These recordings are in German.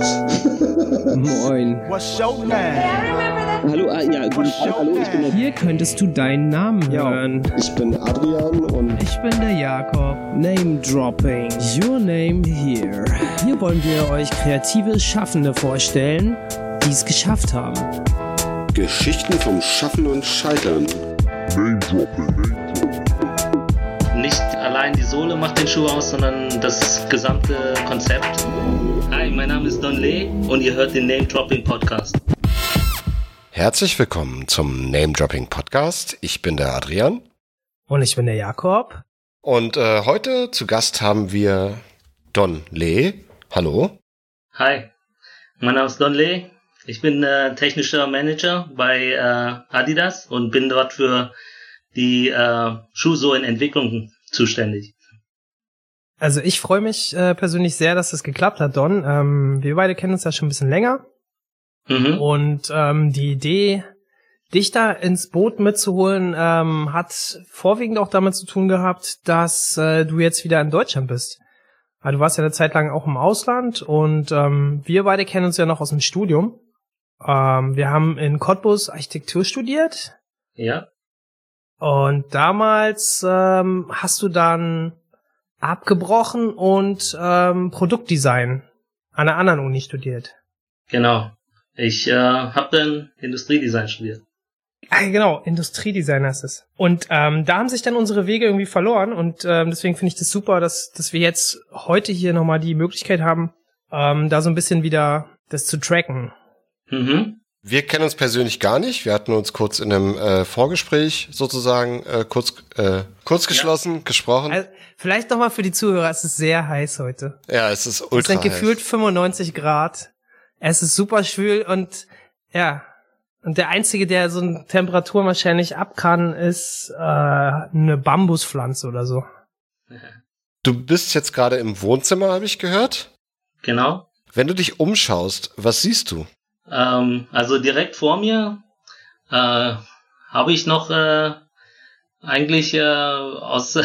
Moin. Hallo, ah, ja, guten Tag, hallo, ich bin der Hier könntest du deinen Namen Ja. hören. Ich bin Adrian und Ich bin der Jakob. Name Dropping. Your name here. Hier wollen wir euch kreative Schaffende vorstellen, die es geschafft haben. Geschichten vom Schaffen und Scheitern. Nicht Sohle macht den Schuh aus, sondern das gesamte Konzept. Hi, mein Name ist Don Lee und ihr hört den Name Dropping Podcast. Herzlich willkommen zum Name Dropping Podcast. Ich bin der Adrian Und ich bin der Jakob. und äh, heute zu Gast haben wir Don Lee. Hallo. Hi, mein Name ist Don Lee. Ich bin äh, technischer Manager bei äh, Adidas und bin dort für die äh, Schuhsohlenentwicklung zuständig. Also ich freue mich äh, persönlich sehr, dass das geklappt hat, Don. Ähm, wir beide kennen uns ja schon ein bisschen länger Mhm. und ähm, die Idee, dich da ins Boot mitzuholen, ähm, hat vorwiegend auch damit zu tun gehabt, dass äh, du jetzt wieder in Deutschland bist. Also du warst ja eine Zeit lang auch im Ausland und ähm, wir beide kennen uns ja noch aus dem Studium. Ähm, wir haben in Cottbus Architektur studiert Ja, Und damals ähm, hast du dann abgebrochen und ähm, Produktdesign an einer anderen Uni studiert. genau. Ich äh, habe dann Industriedesign studiert. Ah, genau, Industriedesign heißt es. Und ähm, da haben sich dann unsere Wege irgendwie verloren und ähm, deswegen finde ich das super, dass, dass wir jetzt heute hier nochmal die Möglichkeit haben, ähm, da so ein bisschen wieder das zu tracken. Mhm. Wir kennen uns persönlich gar nicht. Wir hatten uns kurz in einem äh, Vorgespräch sozusagen äh, kurz äh, kurz geschlossen gesprochen. Also, vielleicht nochmal für die Zuhörer, es ist sehr heiß heute. ja, es ist Es ultra sind gefühlt heiß. 95 Grad. Es ist super schwül und ja. Und der einzige, der so eine Temperatur wahrscheinlich ab kann, ist äh, eine Bambuspflanze oder so. Du bist jetzt gerade im Wohnzimmer, habe ich gehört. Genau. Wenn du dich umschaust, was siehst du? Ähm, also direkt vor mir äh, habe ich noch äh, eigentlich äh, aus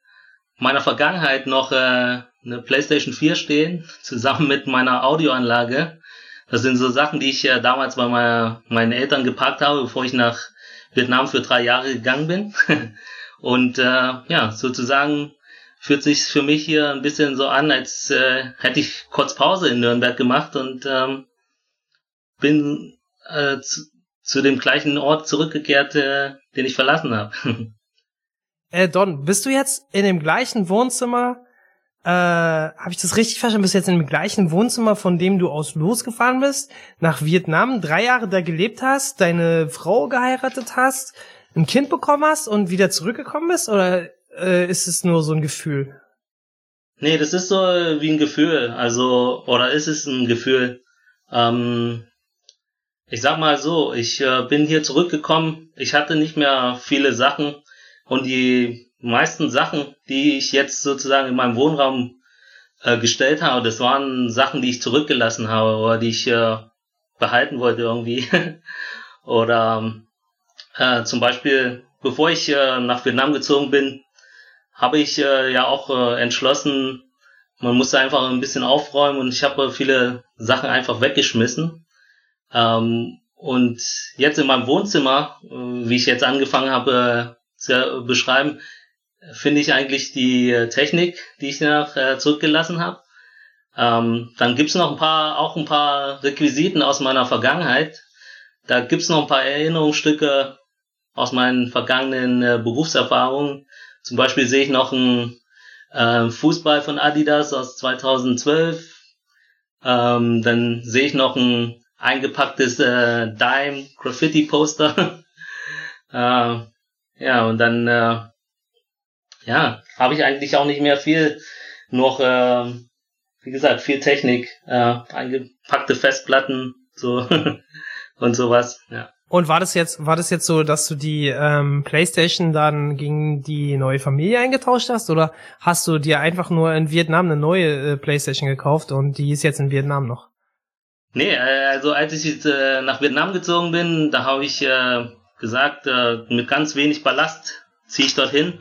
meiner Vergangenheit noch äh, eine PlayStation 4 stehen, zusammen mit meiner Audioanlage. Das sind so Sachen, die ich äh, damals bei meiner, meinen Eltern geparkt habe, bevor ich nach Vietnam für drei Jahre gegangen bin. Und äh, ja, sozusagen fühlt sich für mich hier ein bisschen so an, als hätte ich kurz Pause in Nürnberg gemacht und ähm, bin äh, zu, zu dem gleichen Ort zurückgekehrt, äh, den ich verlassen habe. Äh, Don, bist du jetzt in dem gleichen Wohnzimmer? Äh, habe ich das richtig verstanden? Bist du jetzt in dem gleichen Wohnzimmer, von dem du aus losgefahren bist, nach Vietnam, drei Jahre da gelebt hast, deine Frau geheiratet hast, ein Kind bekommen hast und wieder zurückgekommen bist? Oder äh, ist es nur so ein Gefühl? nee, das ist so äh, wie ein Gefühl, also, oder ist es ein Gefühl? Ähm, ich sag mal so, ich äh, bin hier zurückgekommen, ich hatte nicht mehr viele Sachen und die meisten Sachen, die ich jetzt sozusagen in meinem Wohnraum äh, gestellt habe, das waren Sachen, die ich zurückgelassen habe oder die ich äh, behalten wollte irgendwie. oder äh, zum Beispiel, bevor ich äh, nach Vietnam gezogen bin, habe ich äh, ja auch äh, entschlossen, man musste einfach ein bisschen aufräumen und ich habe äh, viele Sachen einfach weggeschmissen. Ähm, und jetzt in meinem Wohnzimmer, äh, wie ich jetzt angefangen habe äh, zu beschreiben, finde ich eigentlich die Technik, die ich nach äh, zurückgelassen habe. Ähm, dann gibt's noch ein paar, auch ein paar Requisiten aus meiner Vergangenheit. Da gibt's noch ein paar Erinnerungsstücke aus meinen vergangenen Berufserfahrungen. Zum Beispiel sehe ich noch einen äh, Fußball von Adidas aus 2012. Ähm, dann sehe ich noch ein eingepacktes äh, Dime Graffiti Poster. äh, ja, und dann äh, ja, habe ich eigentlich auch nicht mehr viel noch, äh, wie gesagt, viel Technik, äh, eingepackte Festplatten, so und sowas. Ja. Und war das jetzt, war das jetzt so, dass du die ähm, PlayStation dann gegen die neue Familie eingetauscht hast, oder hast du dir einfach nur in Vietnam eine neue äh, PlayStation gekauft und die ist jetzt in Vietnam noch? Nee, äh, also als ich jetzt, äh, nach Vietnam gezogen bin, da habe ich äh, gesagt, äh, mit ganz wenig Ballast ziehe ich dorthin.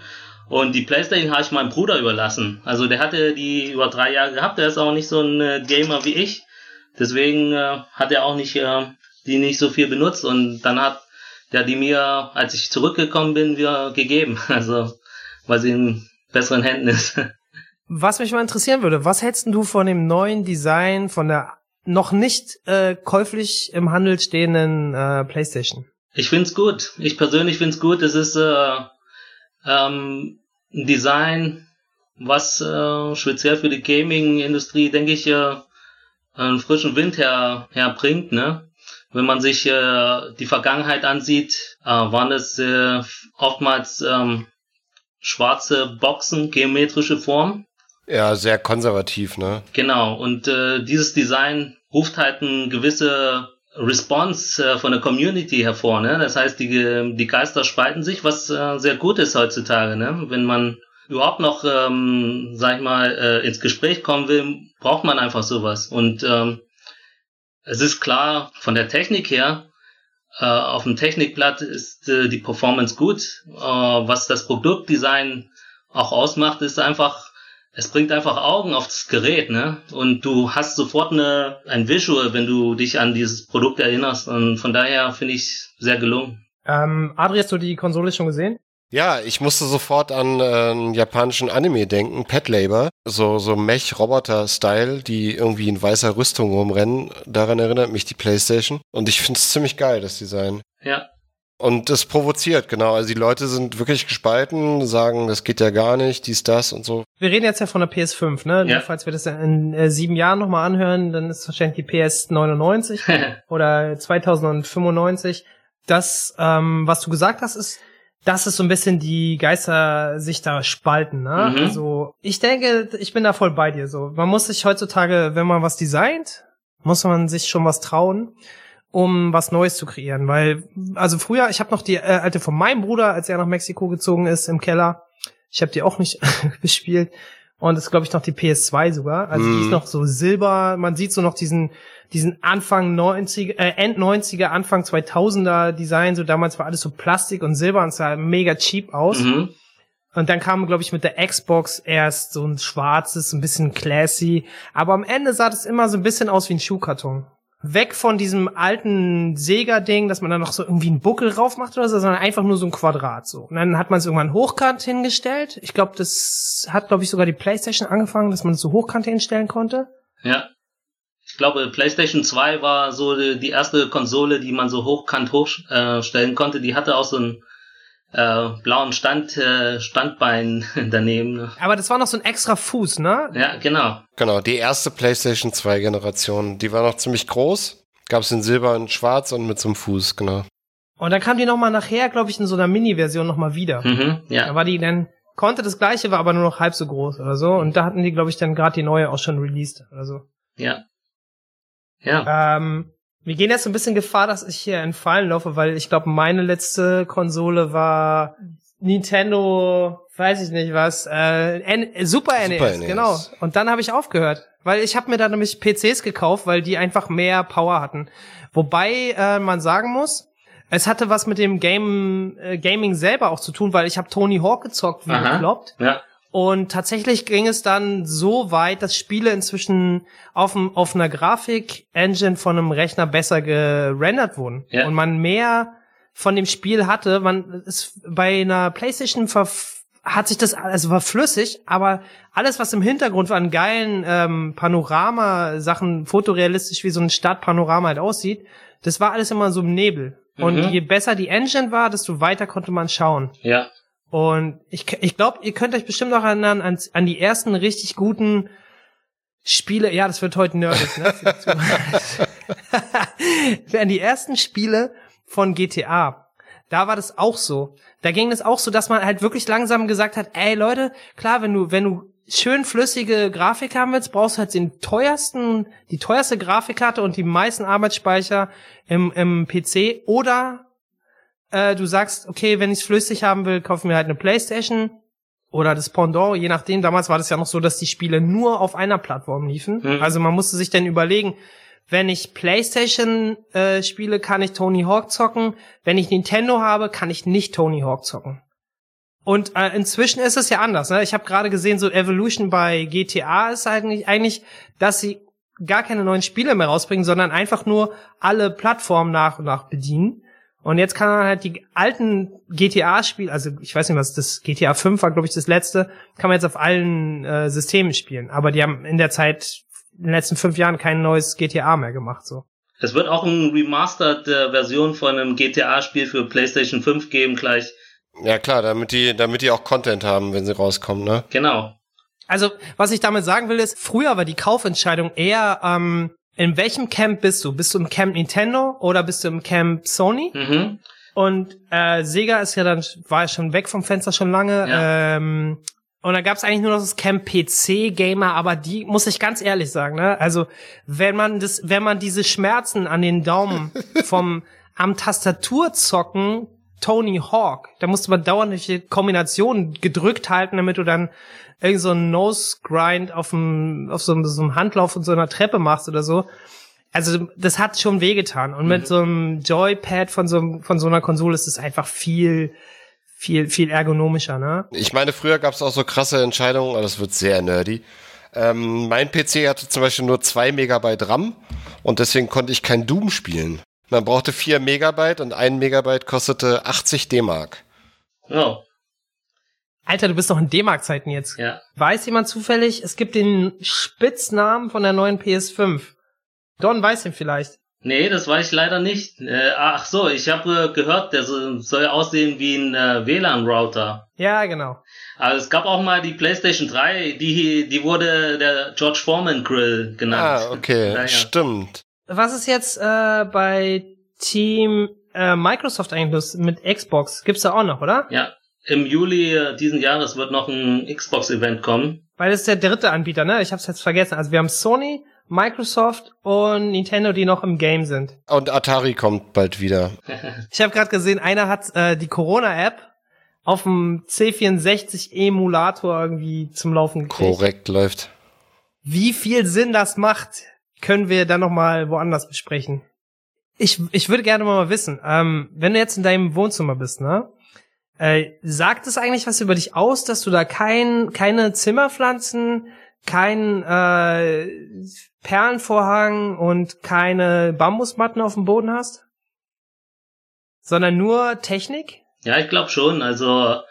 Und die Playstation habe ich meinem Bruder überlassen. Also der hatte die über drei Jahre gehabt, der ist auch nicht so ein äh, Gamer wie ich. Deswegen äh, hat er auch nicht äh, die nicht so viel benutzt und dann hat der die mir, als ich zurückgekommen bin, wieder gegeben. Also weil sie in besseren Händen ist. Was mich mal interessieren würde, was hältst du von dem neuen Design von der noch nicht äh, käuflich im Handel stehenden äh, PlayStation? Ich find's gut. Ich persönlich find's gut. Es ist äh, ähm, ein Design, was äh, speziell für die Gaming-Industrie, denke ich, äh, einen frischen Wind her, herbringt. Ne? Wenn man sich äh, die Vergangenheit ansieht, äh, waren es äh, oftmals ähm, schwarze Boxen, geometrische Form. Ja, sehr konservativ, ne? Genau, und äh, dieses Design ruft halt eine gewisse Response äh, von der Community hervor, ne? Das heißt, die, die Geister spalten sich, was äh, sehr gut ist heutzutage, ne? Wenn man überhaupt noch, ähm, sag ich mal, äh, ins Gespräch kommen will, braucht man einfach sowas. Und ähm, es ist klar, von der Technik her, äh, auf dem Technikblatt ist äh, die Performance gut. Äh, was das Produktdesign auch ausmacht, ist einfach, es bringt einfach Augen auf das Gerät, ne? Und du hast sofort eine, ein Visual, wenn du dich an dieses Produkt erinnerst. Und von daher finde ich sehr gelungen. Ähm, Adri, hast du die Konsole schon gesehen? Ja, ich musste sofort an äh, einen japanischen Anime denken, Pet Labor, so so Mech-Roboter-Style, die irgendwie in weißer Rüstung rumrennen. Daran erinnert mich die PlayStation und ich finde es ziemlich geil, das Design. Ja. Und das provoziert, genau. Also die Leute sind wirklich gespalten, sagen, das geht ja gar nicht, dies, das und so. Wir reden jetzt ja von der PS5, ne? Ja. Falls wir das in äh, sieben Jahren nochmal anhören, dann ist wahrscheinlich die PS 99 oder 2095. Das, ähm, was du gesagt hast, ist, dass es so ein bisschen die Geister sich da spalten, ne? Mhm. Also ich denke, ich bin da voll bei dir. So, man muss sich heutzutage, wenn man was designt, muss man sich schon was trauen, um was Neues zu kreieren. Weil, also früher, ich habe noch die äh, alte von meinem Bruder, als er nach Mexiko gezogen ist, im Keller. Ich habe die auch nicht gespielt. Und das ist, glaube ich, noch die PS2 sogar. Also die ist Mhm. noch so silber. Man sieht so noch diesen, diesen Anfang 90er, äh, End 90er, Anfang 2000er Design. So damals war alles so Plastik und Silber und sah mega cheap aus. Mhm. Und dann kam, glaube ich, mit der Xbox erst so ein schwarzes, ein bisschen classy. Aber am Ende sah das immer so ein bisschen aus wie ein Schuhkarton. Weg von diesem alten Sega-Ding, dass man da noch so irgendwie einen Buckel drauf macht oder so, sondern einfach nur so ein Quadrat so. Und dann hat man es irgendwann hochkant hingestellt. Ich glaube, das hat, glaube ich, sogar die Playstation angefangen, dass man es so hochkant hinstellen konnte. Ja. Ich glaube, PlayStation 2 war so die, erste Konsole, die man so hochkant hochstellen äh, konnte. Die hatte auch so einen äh, blauen Stand, äh, Standbein daneben. ne? Aber das war noch so ein extra Fuß, ne? Ja, genau. Genau, die erste PlayStation 2 Generation, die war noch ziemlich groß. Gab es in Silber und Schwarz und mit so einem Fuß, genau. Und dann kam die noch mal nachher, glaube ich, in so einer Mini-Version noch mal wieder. Mhm, Da ja. war die dann, konnte das gleiche, war aber nur noch halb so groß oder so. Und da hatten die, glaube ich, dann gerade die neue auch schon released oder so. Ja. Ja. Ähm, wir gehen jetzt ein bisschen Gefahr, dass ich hier entfallen laufe, weil ich glaube, meine letzte Konsole war Nintendo, weiß ich nicht was, äh, N Super, NES, Super NES. genau. Und dann habe ich aufgehört, weil ich habe mir da nämlich PCs gekauft, weil die einfach mehr Power hatten. Wobei äh, man sagen muss, es hatte was mit dem Game äh, Gaming selber auch zu tun, weil ich habe Tony Hawk gezockt, wie Aha. bekloppt. Ja. Und tatsächlich ging es dann so weit, dass Spiele inzwischen auf, auf einer Grafik-Engine von einem Rechner besser gerendert wurden. Ja. Und man mehr von dem Spiel hatte. Man ist bei einer PlayStation hat sich das, also war flüssig, aber alles, was im Hintergrund an geilen ähm, Panorama-Sachen, fotorealistisch wie so ein Stadtpanorama halt aussieht, das war alles immer so im Nebel. Und Mhm. je besser die Engine war, desto weiter konnte man schauen. Ja. Und ich, ich glaube, ihr könnt euch bestimmt noch erinnern an, an die ersten richtig guten Spiele. Ja, das wird heute nerdig, ne? An die ersten Spiele von GTA. Da war das auch so. Da ging es auch so, dass man halt wirklich langsam gesagt hat, ey Leute, klar, wenn du, wenn du schön flüssige Grafik haben willst, brauchst du halt den teuersten, die teuerste Grafikkarte und die meisten Arbeitsspeicher im, im PC oder äh, du sagst, okay, wenn ich es flüssig haben will, kaufen wir halt eine Playstation oder das Pendant, je nachdem. Damals war das ja noch so, dass die Spiele nur auf einer Plattform liefen. Mhm. Also man musste sich dann überlegen, wenn ich Playstation äh, spiele, kann ich Tony Hawk zocken. Wenn ich Nintendo habe, kann ich nicht Tony Hawk zocken. Und äh, inzwischen ist es ja anders. Ne? Ich habe gerade gesehen, so Evolution bei GTA ist eigentlich, eigentlich, dass sie gar keine neuen Spiele mehr rausbringen, sondern einfach nur alle Plattformen nach und nach bedienen. Und jetzt kann man halt die alten GTA-Spiele, also ich weiß nicht was, das GTA 5 war glaube ich das letzte, kann man jetzt auf allen äh, Systemen spielen. Aber die haben in der Zeit, in den letzten fünf Jahren kein neues GTA mehr gemacht, so. Es wird auch eine remastered äh, Version von einem GTA-Spiel für PlayStation 5 geben gleich. Ja klar, damit die, damit die auch Content haben, wenn sie rauskommen, ne? Genau. Also, was ich damit sagen will, ist, früher war die Kaufentscheidung eher, ähm, in welchem Camp bist du? Bist du im Camp Nintendo oder bist du im Camp Sony? Mhm. Und äh, Sega ist ja dann, war ja schon weg vom Fenster schon lange. Ja. Ähm, und da gab es eigentlich nur noch das Camp PC Gamer, aber die muss ich ganz ehrlich sagen, ne? Also wenn man das, wenn man diese Schmerzen an den Daumen vom am Tastatur zocken Tony Hawk, da musste man dauernd welche Kombinationen gedrückt halten, damit du dann irgend so einen Nose Grind auf dem auf so einem, so einem Handlauf und so einer Treppe machst oder so. Also das hat schon wehgetan und mit so einem Joypad von so einem- von so einer Konsole ist es einfach viel viel viel ergonomischer, ne? Ich meine, früher gab es auch so krasse Entscheidungen, aber das wird sehr nerdy. Ähm, mein PC hatte zum Beispiel nur zwei Megabyte RAM und deswegen konnte ich kein Doom spielen. Man brauchte vier Megabyte und ein Megabyte kostete 80 D-Mark. Oh, Alter, du bist doch in D-Mark-Zeiten jetzt. ja. Weiß jemand zufällig, es gibt den Spitznamen von der neuen PS5. Don weiß den vielleicht. Nee, das weiß ich leider nicht. Äh, ach so, ich habe äh, gehört, der so, soll aussehen wie ein äh, WLAN-Router. Ja, genau. Aber es gab auch mal die PlayStation 3, die, die wurde der George Foreman Grill genannt. Ah, okay, Naja. stimmt. Was ist jetzt äh, bei Team äh, Microsoft eigentlich los mit Xbox? Gibt's da auch noch, oder? Ja, im Juli diesen Jahres wird noch ein Xbox-Event kommen. Weil das ist der dritte Anbieter, ne? Ich hab's jetzt vergessen. Also wir haben Sony, Microsoft und Nintendo, die noch im Game sind. Und Atari kommt bald wieder. Ich habe gerade gesehen, einer hat äh, die Corona-App auf dem C64-Emulator irgendwie zum Laufen gekriegt. Korrekt läuft. Wie viel Sinn das macht, können wir dann noch mal woanders besprechen. Ich, ich würde gerne mal wissen, ähm, wenn du jetzt in deinem Wohnzimmer bist, ne? Äh, sagt es eigentlich was über dich aus, dass du da kein, keine Zimmerpflanzen, kein äh, Perlenvorhang und keine Bambusmatten auf dem Boden hast? Sondern nur Technik? Ja, ich glaube schon. Also,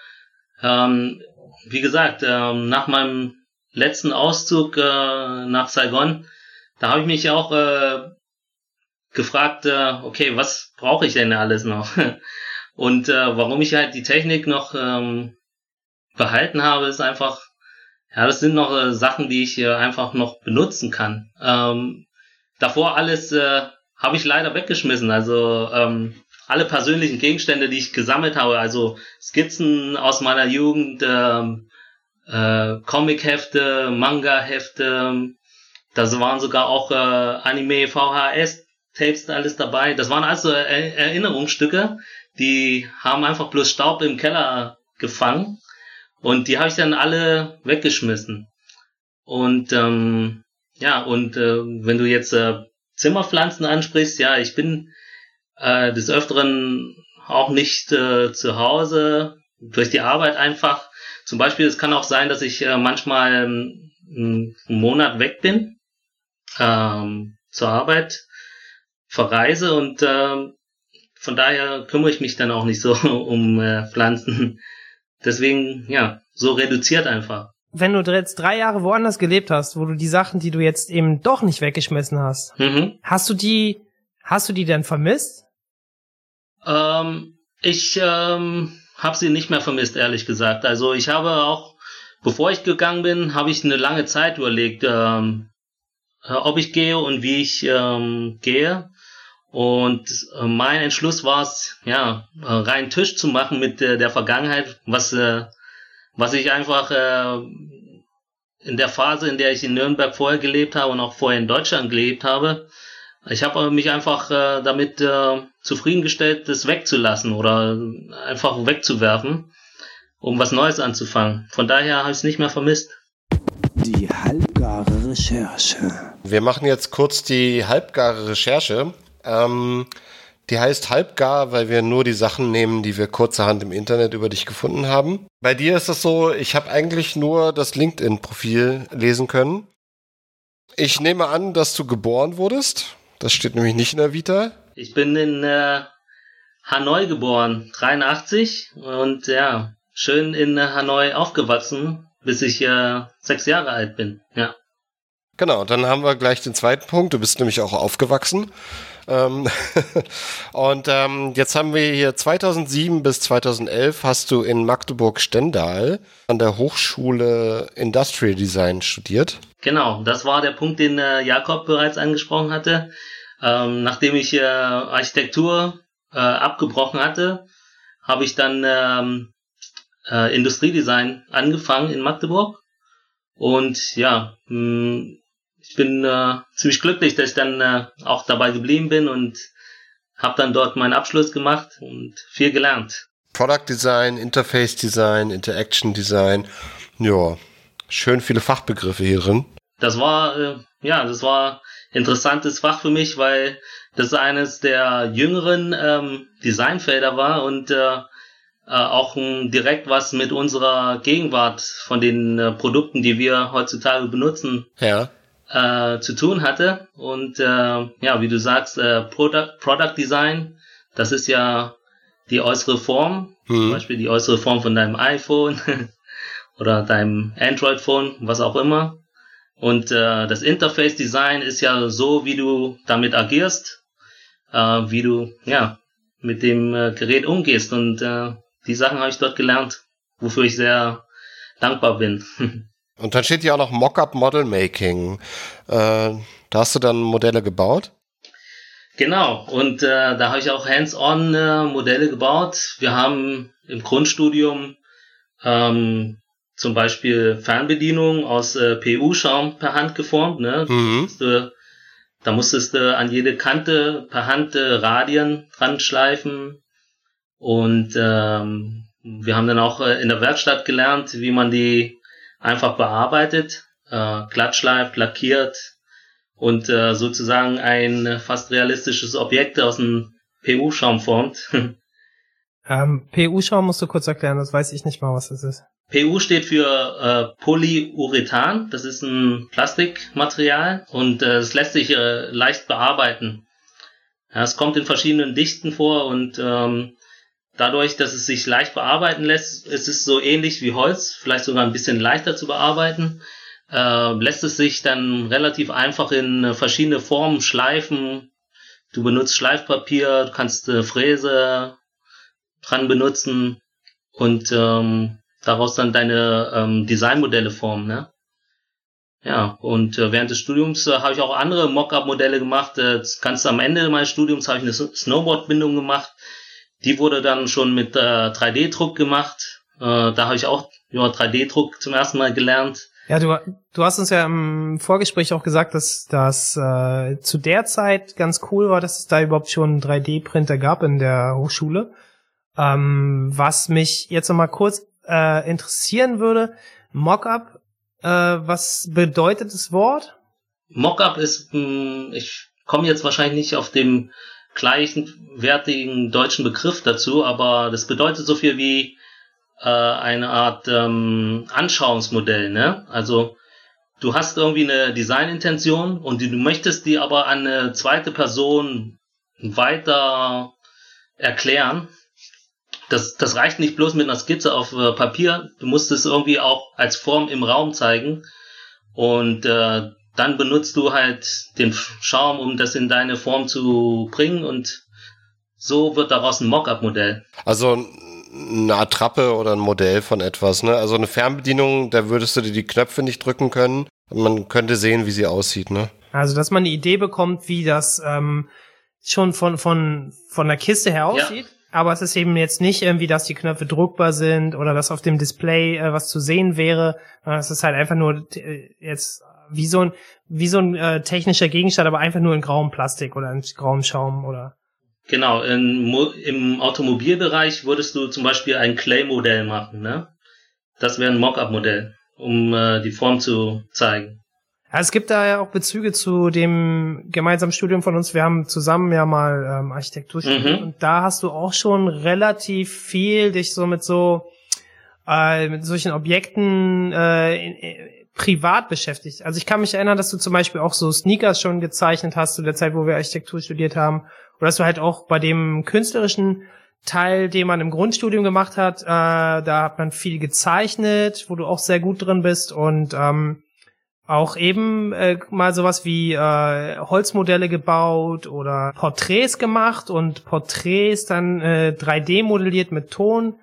ähm, wie gesagt, ähm, nach meinem letzten Auszug äh, nach Saigon, da habe ich mich auch äh, gefragt, äh, okay, was brauche ich denn alles noch? Und äh, warum ich halt die Technik noch ähm, behalten habe, ist einfach, ja, das sind noch äh, Sachen, die ich äh, einfach noch benutzen kann. Ähm, davor alles äh, habe ich leider weggeschmissen. Also ähm, alle persönlichen Gegenstände, die ich gesammelt habe, also Skizzen aus meiner Jugend, ähm, äh, Comic-Hefte, Manga-Hefte, da waren sogar auch äh, Anime, VHS-Tapes, alles dabei. Das waren also er Erinnerungsstücke, die haben einfach bloß Staub im Keller gefangen und die habe ich dann alle weggeschmissen. Und ähm, ja, und äh, wenn du jetzt äh, Zimmerpflanzen ansprichst, ja, ich bin äh, des Öfteren auch nicht äh, zu Hause, durch die Arbeit einfach. Zum Beispiel, es kann auch sein, dass ich äh, manchmal ähm, einen Monat weg bin ähm, zur Arbeit, verreise und ähm, von daher kümmere ich mich dann auch nicht so um äh, Pflanzen. Deswegen, ja, so reduziert einfach. Wenn du jetzt drei Jahre woanders gelebt hast, wo du die Sachen, die du jetzt eben doch nicht weggeschmissen hast, Mhm. hast du die, hast du die denn vermisst? Ähm, ich ähm, habe sie nicht mehr vermisst, ehrlich gesagt. Also ich habe auch, bevor ich gegangen bin, habe ich eine lange Zeit überlegt, ähm, äh, ob ich gehe und wie ich ähm, gehe. Und äh, mein Entschluss war es, ja, äh, rein Tisch zu machen mit äh, der Vergangenheit, was, äh, was ich einfach äh, in der Phase, in der ich in Nürnberg vorher gelebt habe und auch vorher in Deutschland gelebt habe, ich habe mich einfach äh, damit äh, zufriedengestellt, das wegzulassen oder einfach wegzuwerfen, um was Neues anzufangen. Von daher habe ich es nicht mehr vermisst. Die halbgare Recherche. Wir machen jetzt kurz die halbgare Recherche. Ähm, die heißt halbgar, weil wir nur die Sachen nehmen, die wir kurzerhand im Internet über dich gefunden haben. Bei dir ist es so, ich habe eigentlich nur das LinkedIn-Profil lesen können. Ich nehme an, dass du geboren wurdest. Das steht nämlich nicht in der Vita. Ich bin in äh, Hanoi geboren, 83 und ja, schön in Hanoi aufgewachsen, bis ich äh, sechs Jahre alt bin. Ja. Genau, dann haben wir gleich den zweiten Punkt. Du bist nämlich auch aufgewachsen. Ähm und ähm, jetzt haben wir hier 2007 bis 2011 hast du in Magdeburg-Stendal an der Hochschule Industrial Design studiert. Genau, das war der Punkt, den äh, Jakob bereits angesprochen hatte. Ähm, nachdem ich äh, Architektur äh, abgebrochen hatte, habe ich dann ähm, äh, Industriedesign angefangen in Magdeburg. Und ja, mh, hm, ich bin äh, ziemlich glücklich, dass ich dann äh, auch dabei geblieben bin und habe dann dort meinen Abschluss gemacht und viel gelernt. Product Design, Interface Design, Interaction Design, ja, schön viele Fachbegriffe hier drin. Das war äh, ja, das war interessantes Fach für mich, weil das eines der jüngeren ähm, Designfelder war und äh, äh, auch direkt was mit unserer Gegenwart von den äh, Produkten, die wir heutzutage benutzen, ja äh, zu tun hatte. Und äh, ja, wie du sagst, äh, Product, Product Design, das ist ja die äußere Form, mhm. zum Beispiel die äußere Form von deinem iPhone oder deinem Android-Phone, was auch immer. Und äh, das Interface Design ist ja so, wie du damit agierst, äh, wie du ja mit dem äh, Gerät umgehst. Und äh, die Sachen habe ich dort gelernt, wofür ich sehr dankbar bin. Und dann steht hier auch noch Mockup Model Making. Äh, da hast du dann Modelle gebaut? Genau, und äh, da habe ich auch hands-on äh, Modelle gebaut. Wir haben im Grundstudium ähm, zum Beispiel Fernbedienungen aus äh, PU-Schaum per Hand geformt. Ne? Mhm. Da, da musstest du an jede Kante per Hand äh, Radien dran schleifen. Und ähm, wir haben dann auch äh, in der Werkstatt gelernt, wie man die einfach bearbeitet, äh, glattschleift, lackiert und äh, sozusagen ein fast realistisches Objekt aus dem PU-Schaum formt. ähm, PU-Schaum musst du kurz erklären, das weiß ich nicht mal, was das ist. PU steht für äh, Polyurethan, das ist ein Plastikmaterial und äh, es lässt sich äh, leicht bearbeiten. Ja, es kommt in verschiedenen Dichten vor und ähm, Dadurch, dass es sich leicht bearbeiten lässt, ist es so ähnlich wie Holz, vielleicht sogar ein bisschen leichter zu bearbeiten, äh, lässt es sich dann relativ einfach in äh, verschiedene Formen schleifen. Du benutzt Schleifpapier, du kannst äh, Fräse dran benutzen und ähm, daraus dann deine ähm, Designmodelle formen. Ne? Ja, und äh, während des Studiums äh, habe ich auch andere Mockup-Modelle gemacht. Äh, ganz am Ende meines Studiums habe ich eine Snowboard-Bindung gemacht die wurde dann schon mit äh, 3D-Druck gemacht. Äh, da habe ich auch ja, 3D-Druck zum ersten Mal gelernt. Ja, du, du hast uns ja im Vorgespräch auch gesagt, dass das äh, zu der Zeit ganz cool war, dass es da überhaupt schon einen 3D-Printer gab in der Hochschule. Ähm, was mich jetzt noch mal kurz äh, interessieren würde, Mockup, äh, was bedeutet das Wort? Mockup ist, mh, hm, ich komme jetzt wahrscheinlich nicht auf dem gleichwertigen deutschen Begriff dazu, aber das bedeutet so viel wie äh, eine Art ähm, Anschauungsmodell. Ne? Also du hast irgendwie eine Designintention und du möchtest die aber an eine zweite Person weiter erklären. Das, das reicht nicht bloß mit einer Skizze auf äh, Papier, du musst es irgendwie auch als Form im Raum zeigen. Und äh, dann benutzt du halt den Schaum, um das in deine Form zu bringen und so wird daraus ein Mockup-Modell. Also eine Attrappe oder ein Modell von etwas, ne? Also eine Fernbedienung, da würdest du dir die Knöpfe nicht drücken können. Man könnte sehen, wie sie aussieht, ne? Also, dass man eine Idee bekommt, wie das ähm, schon von, von, von der Kiste her aussieht. Ja. Aber es ist eben jetzt nicht irgendwie, dass die Knöpfe druckbar sind oder dass auf dem Display äh, was zu sehen wäre. Es ist halt einfach nur äh, jetzt wie so ein, wie so ein äh, technischer Gegenstand, aber einfach nur in grauem Plastik oder in grauem Schaum oder. Genau, in, im Automobilbereich würdest du zum Beispiel ein Clay-Modell machen, ne? Das wäre ein Mockup-Modell, um äh, die Form zu zeigen. Ja, es gibt da ja auch Bezüge zu dem gemeinsamen Studium von uns. Wir haben zusammen ja mal ähm, Architektur studiert mhm. und da hast du auch schon relativ viel dich so mit so äh, mit solchen Objekten äh, in, privat beschäftigt? Also ich kann mich erinnern, dass du zum Beispiel auch so Sneakers schon gezeichnet hast zu der Zeit, wo wir Architektur studiert haben. Oder dass du halt auch bei dem künstlerischen Teil, den man im Grundstudium gemacht hat, äh, da hat man viel gezeichnet, wo du auch sehr gut drin bist und ähm, auch eben äh, mal sowas wie äh, Holzmodelle gebaut oder Porträts gemacht und Porträts dann äh, 3D modelliert mit Ton.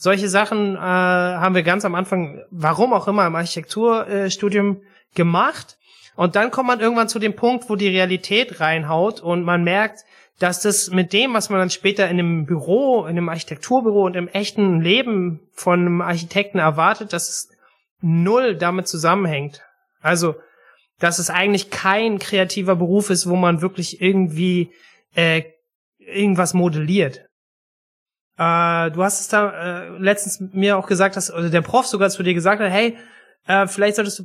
Solche Sachen äh, haben wir ganz am Anfang, warum auch immer, im Architekturstudium gemacht. Und dann kommt man irgendwann zu dem Punkt, wo die Realität reinhaut und man merkt, dass das mit dem, was man dann später in einem Büro, in einem Architekturbüro und im echten Leben von einem Architekten erwartet, dass es null damit zusammenhängt. Also, dass es eigentlich kein kreativer Beruf ist, wo man wirklich irgendwie äh, irgendwas modelliert. Äh, du hast es da äh, letztens mir auch gesagt, dass oder der Prof sogar zu dir gesagt hat, hey, äh, vielleicht solltest du.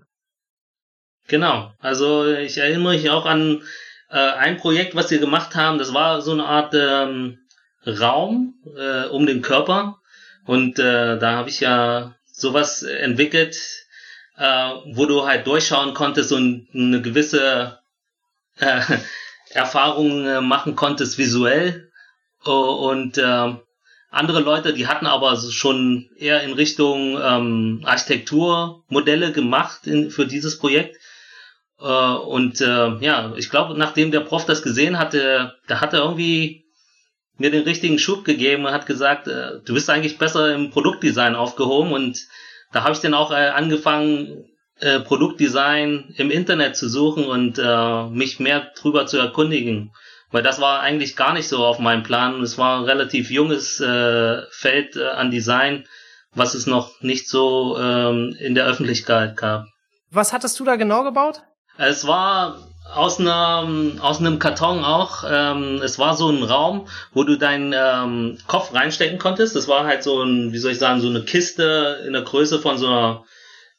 Genau. Also ich erinnere mich auch an äh, ein Projekt, was wir gemacht haben. Das war so eine Art ähm, Raum äh, um den Körper und äh, da habe ich ja sowas entwickelt, äh, wo du halt durchschauen konntest und eine gewisse äh, Erfahrung äh, machen konntest visuell. und äh, andere Leute, die hatten aber schon eher in Richtung ähm, Architekturmodelle gemacht in, für dieses Projekt. Äh, und äh, ja, ich glaube, nachdem der Prof das gesehen hatte, da hat er irgendwie mir den richtigen Schub gegeben und hat gesagt, äh, du bist eigentlich besser im Produktdesign aufgehoben und da habe ich dann auch äh, angefangen, äh, Produktdesign im Internet zu suchen und äh, mich mehr drüber zu erkundigen. Weil das war eigentlich gar nicht so auf meinem Plan. Es war ein relativ junges äh, Feld äh, an Design, was es noch nicht so ähm, in der Öffentlichkeit gab. Was hattest du da genau gebaut? Es war aus einem, aus einem Karton auch. Ähm, es war so ein Raum, wo du deinen ähm, Kopf reinstecken konntest. Das war halt so ein, wie soll ich sagen, so eine Kiste in der Größe von so einer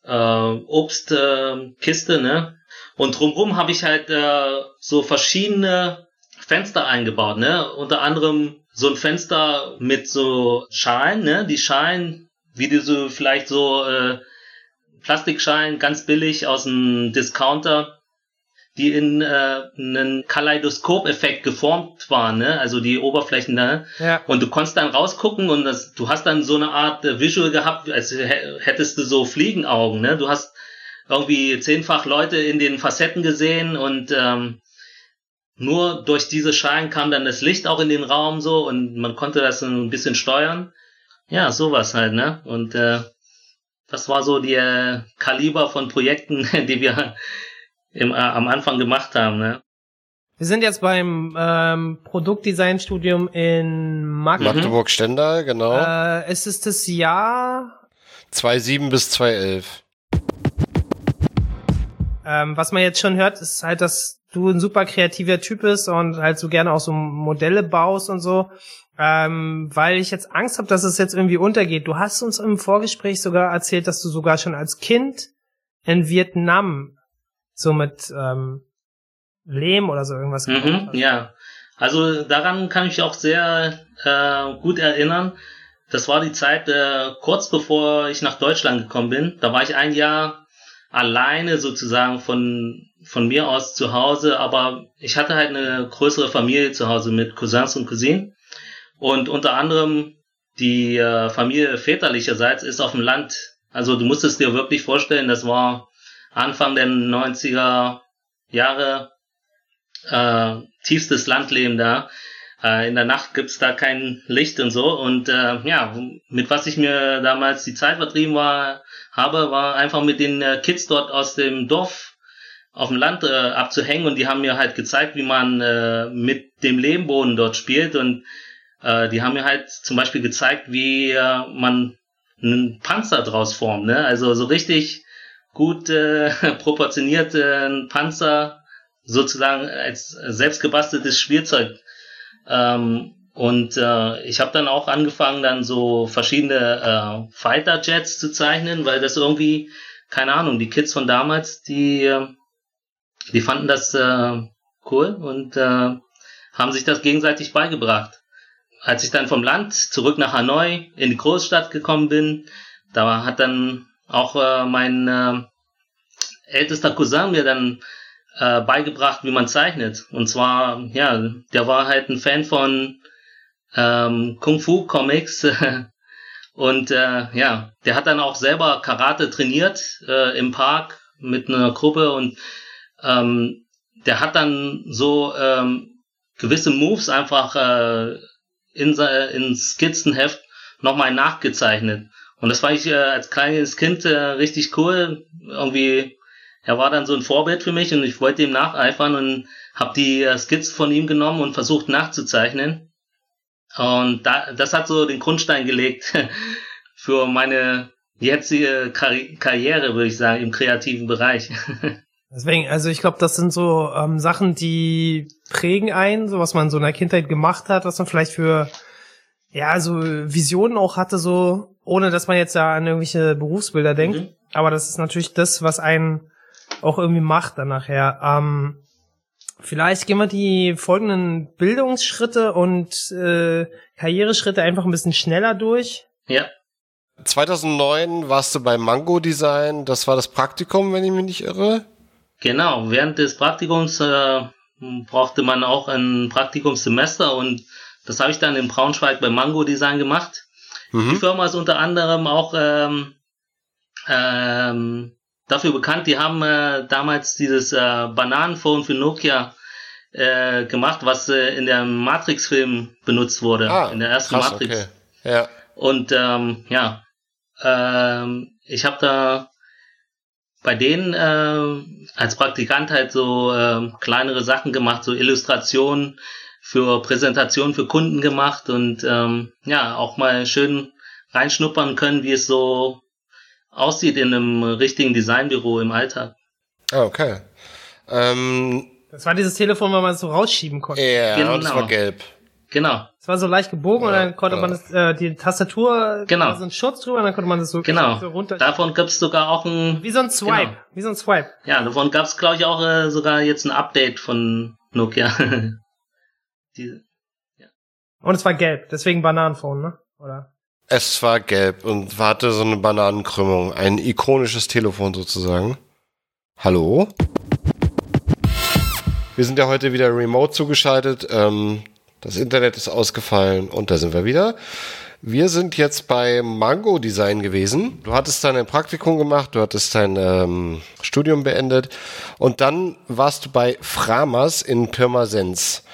äh, Obstkiste, äh, ne? Und drumherum habe ich halt äh, so verschiedene Fenster eingebaut, ne? Unter anderem so ein Fenster mit so Schalen, ne? Die Schalen, wie du so vielleicht so äh, Plastikschalen ganz billig aus dem Discounter die in äh, einen Kaleidoskop-Effekt geformt waren, ne? also die Oberflächen da. Ne? Ja. Und du konntest dann rausgucken und das, du hast dann so eine Art äh, Visual gehabt, als hättest du so Fliegenaugen. Ne? Du hast irgendwie zehnfach Leute in den Facetten gesehen und ähm, nur durch diese Schalen kam dann das Licht auch in den Raum so und man konnte das ein bisschen steuern. Ja, sowas halt, ne? Und äh, das war so die äh, Kaliber von Projekten, die wir im, äh, am Anfang gemacht haben. Ne? Wir sind jetzt beim ähm, Produktdesign-Studium in Magdeburg. Magdeburg-Stendal, genau. Äh, es ist das Jahr 2007 bis 2011. Ähm, was man jetzt schon hört, ist halt, dass du ein super kreativer Typ bist und halt so gerne auch so Modelle baust und so. Ähm, weil ich jetzt Angst habe, dass es jetzt irgendwie untergeht. Du hast uns im Vorgespräch sogar erzählt, dass du sogar schon als Kind in Vietnam so mit ähm, Lehm oder so irgendwas mhm, Ja, also daran kann ich auch sehr äh, gut erinnern. Das war die Zeit äh, kurz bevor ich nach Deutschland gekommen bin. Da war ich ein Jahr alleine sozusagen von von mir aus zu Hause, aber ich hatte halt eine größere Familie zu Hause mit Cousins und Cousinen und unter anderem die äh, Familie väterlicherseits ist auf dem Land. Also du musstest dir wirklich vorstellen, das war Anfang der 90er Jahre äh, tiefstes Landleben da. Äh, in der Nacht gibt's da kein Licht und so. Und äh, ja, mit was ich mir damals die Zeit vertrieben war, habe, war einfach mit den äh, Kids dort aus dem Dorf auf dem Land äh, abzuhängen und die haben mir halt gezeigt, wie man äh, mit dem Lehmboden dort spielt und äh, die haben mir halt zum Beispiel gezeigt, wie äh, man einen Panzer draus formt, ne? Also so richtig gut äh, proportionierten Panzer sozusagen als selbstgebasteltes Spielzeug. Ähm, und äh, ich habe dann auch angefangen, dann so verschiedene äh, Fighter Jets zu zeichnen, weil das irgendwie, keine Ahnung, die Kids von damals, die, äh, die fanden das äh, cool und äh, haben sich das gegenseitig beigebracht. Als ich dann vom Land zurück nach Hanoi in die Großstadt gekommen bin, da hat dann auch äh, mein äh, ältester Cousin mir dann äh, beigebracht, wie man zeichnet. Und zwar, ja, der war halt ein Fan von ähm, Kung Fu Comics. und äh, ja, der hat dann auch selber Karate trainiert äh, im Park mit einer Gruppe und ähm, der hat dann so ähm, gewisse Moves einfach äh, in, in Skizzenheft nochmal nachgezeichnet. Und das fand ich äh, als kleines Kind äh, richtig cool. Irgendwie, er war dann so ein Vorbild für mich und ich wollte ihm nacheifern und habe die äh, Skizzen von ihm genommen und versucht nachzuzeichnen. Und da, das hat so den Grundstein gelegt für meine jetzige Karri Karriere, würde ich sagen, im kreativen Bereich. Deswegen, also ich glaube, das sind so ähm, Sachen, die prägen einen, so was man so in der Kindheit gemacht hat, was man vielleicht für ja, so Visionen auch hatte, so ohne dass man jetzt da an irgendwelche Berufsbilder denkt. Mhm. Aber das ist natürlich das, was einen auch irgendwie macht dann nachher. Ähm, vielleicht gehen wir die folgenden Bildungsschritte und äh, Karriereschritte einfach ein bisschen schneller durch. Ja. 2009 warst du bei Mango Design. Das war das Praktikum, wenn ich mich nicht irre. Genau, während des Praktikums äh, brauchte man auch ein Praktikumssemester und das habe ich dann in Braunschweig bei Mango Design gemacht. Mhm. Die Firma ist unter anderem auch ähm, ähm, dafür bekannt, die haben äh, damals dieses äh, Bananenphone für Nokia äh, gemacht, was äh, in der Matrix-Film benutzt wurde, ah, in der ersten krass, Matrix. Okay. Ja. Und ähm, ja, ähm, ich habe da bei denen äh, als Praktikant halt so äh, kleinere Sachen gemacht, so Illustrationen für Präsentationen für Kunden gemacht und ähm, ja, auch mal schön reinschnuppern können, wie es so aussieht in einem richtigen Designbüro im Alltag. Ah, okay. Ähm, das war dieses Telefon, wo man es so rausschieben konnte. Ja, genau. das war gelb. Genau. Es war so leicht gebogen ja, und dann konnte ja. man das, äh, die Tastatur, genau. so ein Schutz drüber und dann konnte man das so, genau. so runter. Davon gab es sogar auch ein. Wie so ein Swipe. Genau. Wie so ein Swipe. Ja, davon gab es, glaube ich, auch äh, sogar jetzt ein Update von Nokia. die, ja. Und es war gelb, deswegen Bananenphone, ne? Oder? Es war gelb und hatte so eine Bananenkrümmung. Ein ikonisches Telefon sozusagen. Hallo? Wir sind ja heute wieder remote zugeschaltet. Ähm, das Internet ist ausgefallen und da sind wir wieder. Wir sind jetzt bei Mango Design gewesen. Du hattest dann ein Praktikum gemacht, du hattest dein ähm, Studium beendet und dann warst du bei Framas in Pirmasens.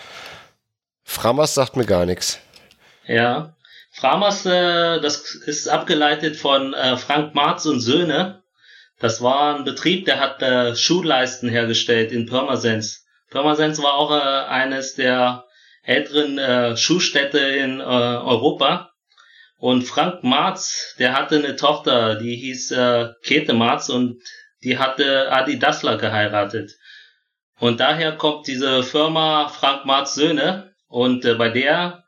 Framas sagt mir gar nichts. Ja, Framas, äh, das ist abgeleitet von äh, Frank Marz und Söhne. Das war ein Betrieb, der hat äh, Schuhleisten hergestellt in Pirmasens. Pirmasens war auch äh, eines der älteren äh, Schuhstätte in äh, Europa. Und Frank Marz, der hatte eine Tochter, die hieß äh, Käthe Marz und die hatte Adi Dassler geheiratet. Und daher kommt diese Firma Frank Marz Söhne und äh, bei der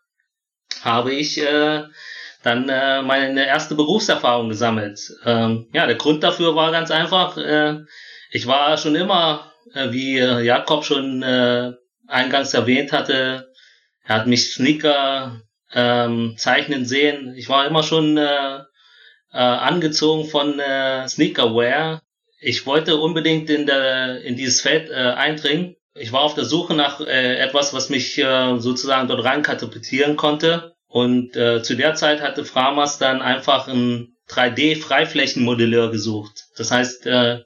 habe ich äh, dann äh, meine erste Berufserfahrung gesammelt. Ähm, ja, der Grund dafür war ganz einfach. Äh, ich war schon immer, äh, wie Jakob schon äh, eingangs erwähnt hatte, er hat mich Sneaker ähm, zeichnen sehen. Ich war immer schon äh, äh, angezogen von äh, Sneakerwear. Ich wollte unbedingt in, der, in dieses Feld äh, eindringen. Ich war auf der Suche nach äh, etwas, was mich äh, sozusagen dort rein katapultieren konnte. Und äh, zu der Zeit hatte Framas dann einfach einen 3D-Freiflächenmodelleur gesucht. Das heißt, äh,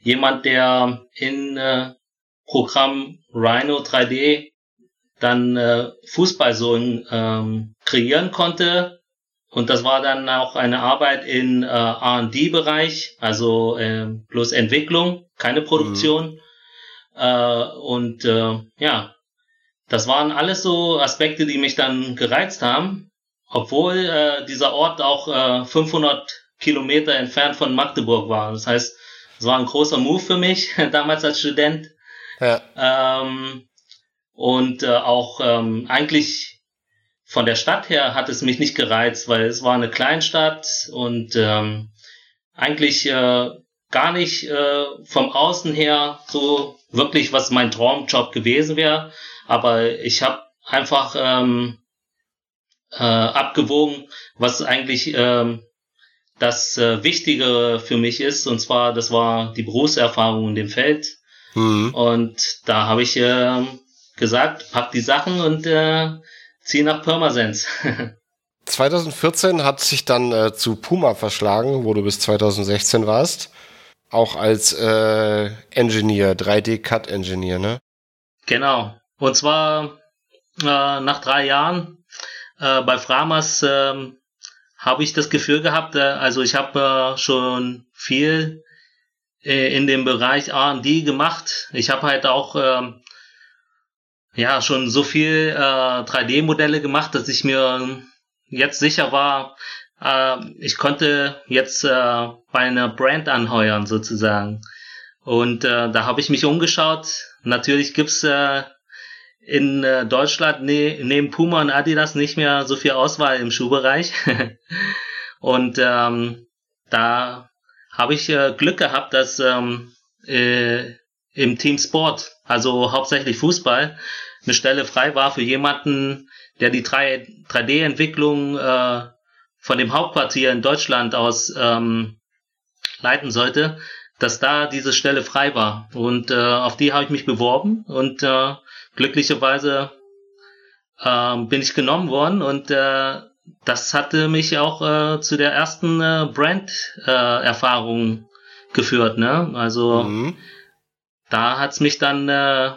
jemand, der in äh, Programm Rhino 3D dann äh, Fußballsohlen ähm, kreieren konnte. Und das war dann auch eine Arbeit in äh, R&D-Bereich, also äh, bloß Entwicklung, keine Produktion. Mhm. Äh, und äh, ja, das waren alles so Aspekte, die mich dann gereizt haben, obwohl äh, dieser Ort auch äh, 500 Kilometer entfernt von Magdeburg war. Das heißt, es war ein großer Move für mich damals als Student. Ja. Ähm, und äh, auch ähm, eigentlich von der Stadt her hat es mich nicht gereizt, weil es war eine Kleinstadt und ähm, eigentlich äh, gar nicht äh, vom Außen her so wirklich, was mein Traumjob gewesen wäre. Aber ich habe einfach ähm, äh, abgewogen, was eigentlich ähm, das äh, Wichtige für mich ist. Und zwar, das war die Berufserfahrung in dem Feld. Mhm. Und da habe ich äh, gesagt, pack die Sachen und äh, zieh nach Pirmasens. 2014 hat sich dann äh, zu Puma verschlagen, wo du bis 2016 warst. Auch als äh, Engineer, 3D-Cut-Engineer, ne? Genau. Und zwar äh, nach drei Jahren äh, bei Framas äh, habe ich das Gefühl gehabt, äh, also ich habe äh, schon viel äh, in dem Bereich R&D gemacht. Ich habe halt auch äh, ja schon so viel äh, 3D-Modelle gemacht, dass ich mir jetzt sicher war, äh, ich konnte jetzt äh, bei einer Brand anheuern sozusagen. Und äh, da habe ich mich umgeschaut. Natürlich gibt's äh, in äh, Deutschland ne, neben Puma und Adidas nicht mehr so viel Auswahl im Schuhbereich. und ähm, da habe ich äh, Glück gehabt, dass ähm, äh, im Team Sport, also hauptsächlich Fußball, eine Stelle frei war für jemanden, der die 3D-Entwicklung äh, von dem Hauptquartier in Deutschland aus ähm, leiten sollte, dass da diese Stelle frei war. Und äh, auf die habe ich mich beworben und äh, glücklicherweise äh, bin ich genommen worden und äh, das hatte mich auch äh, zu der ersten äh, Brand-Erfahrung äh, geführt. Ne? Also Mhm. da hat's mich dann äh,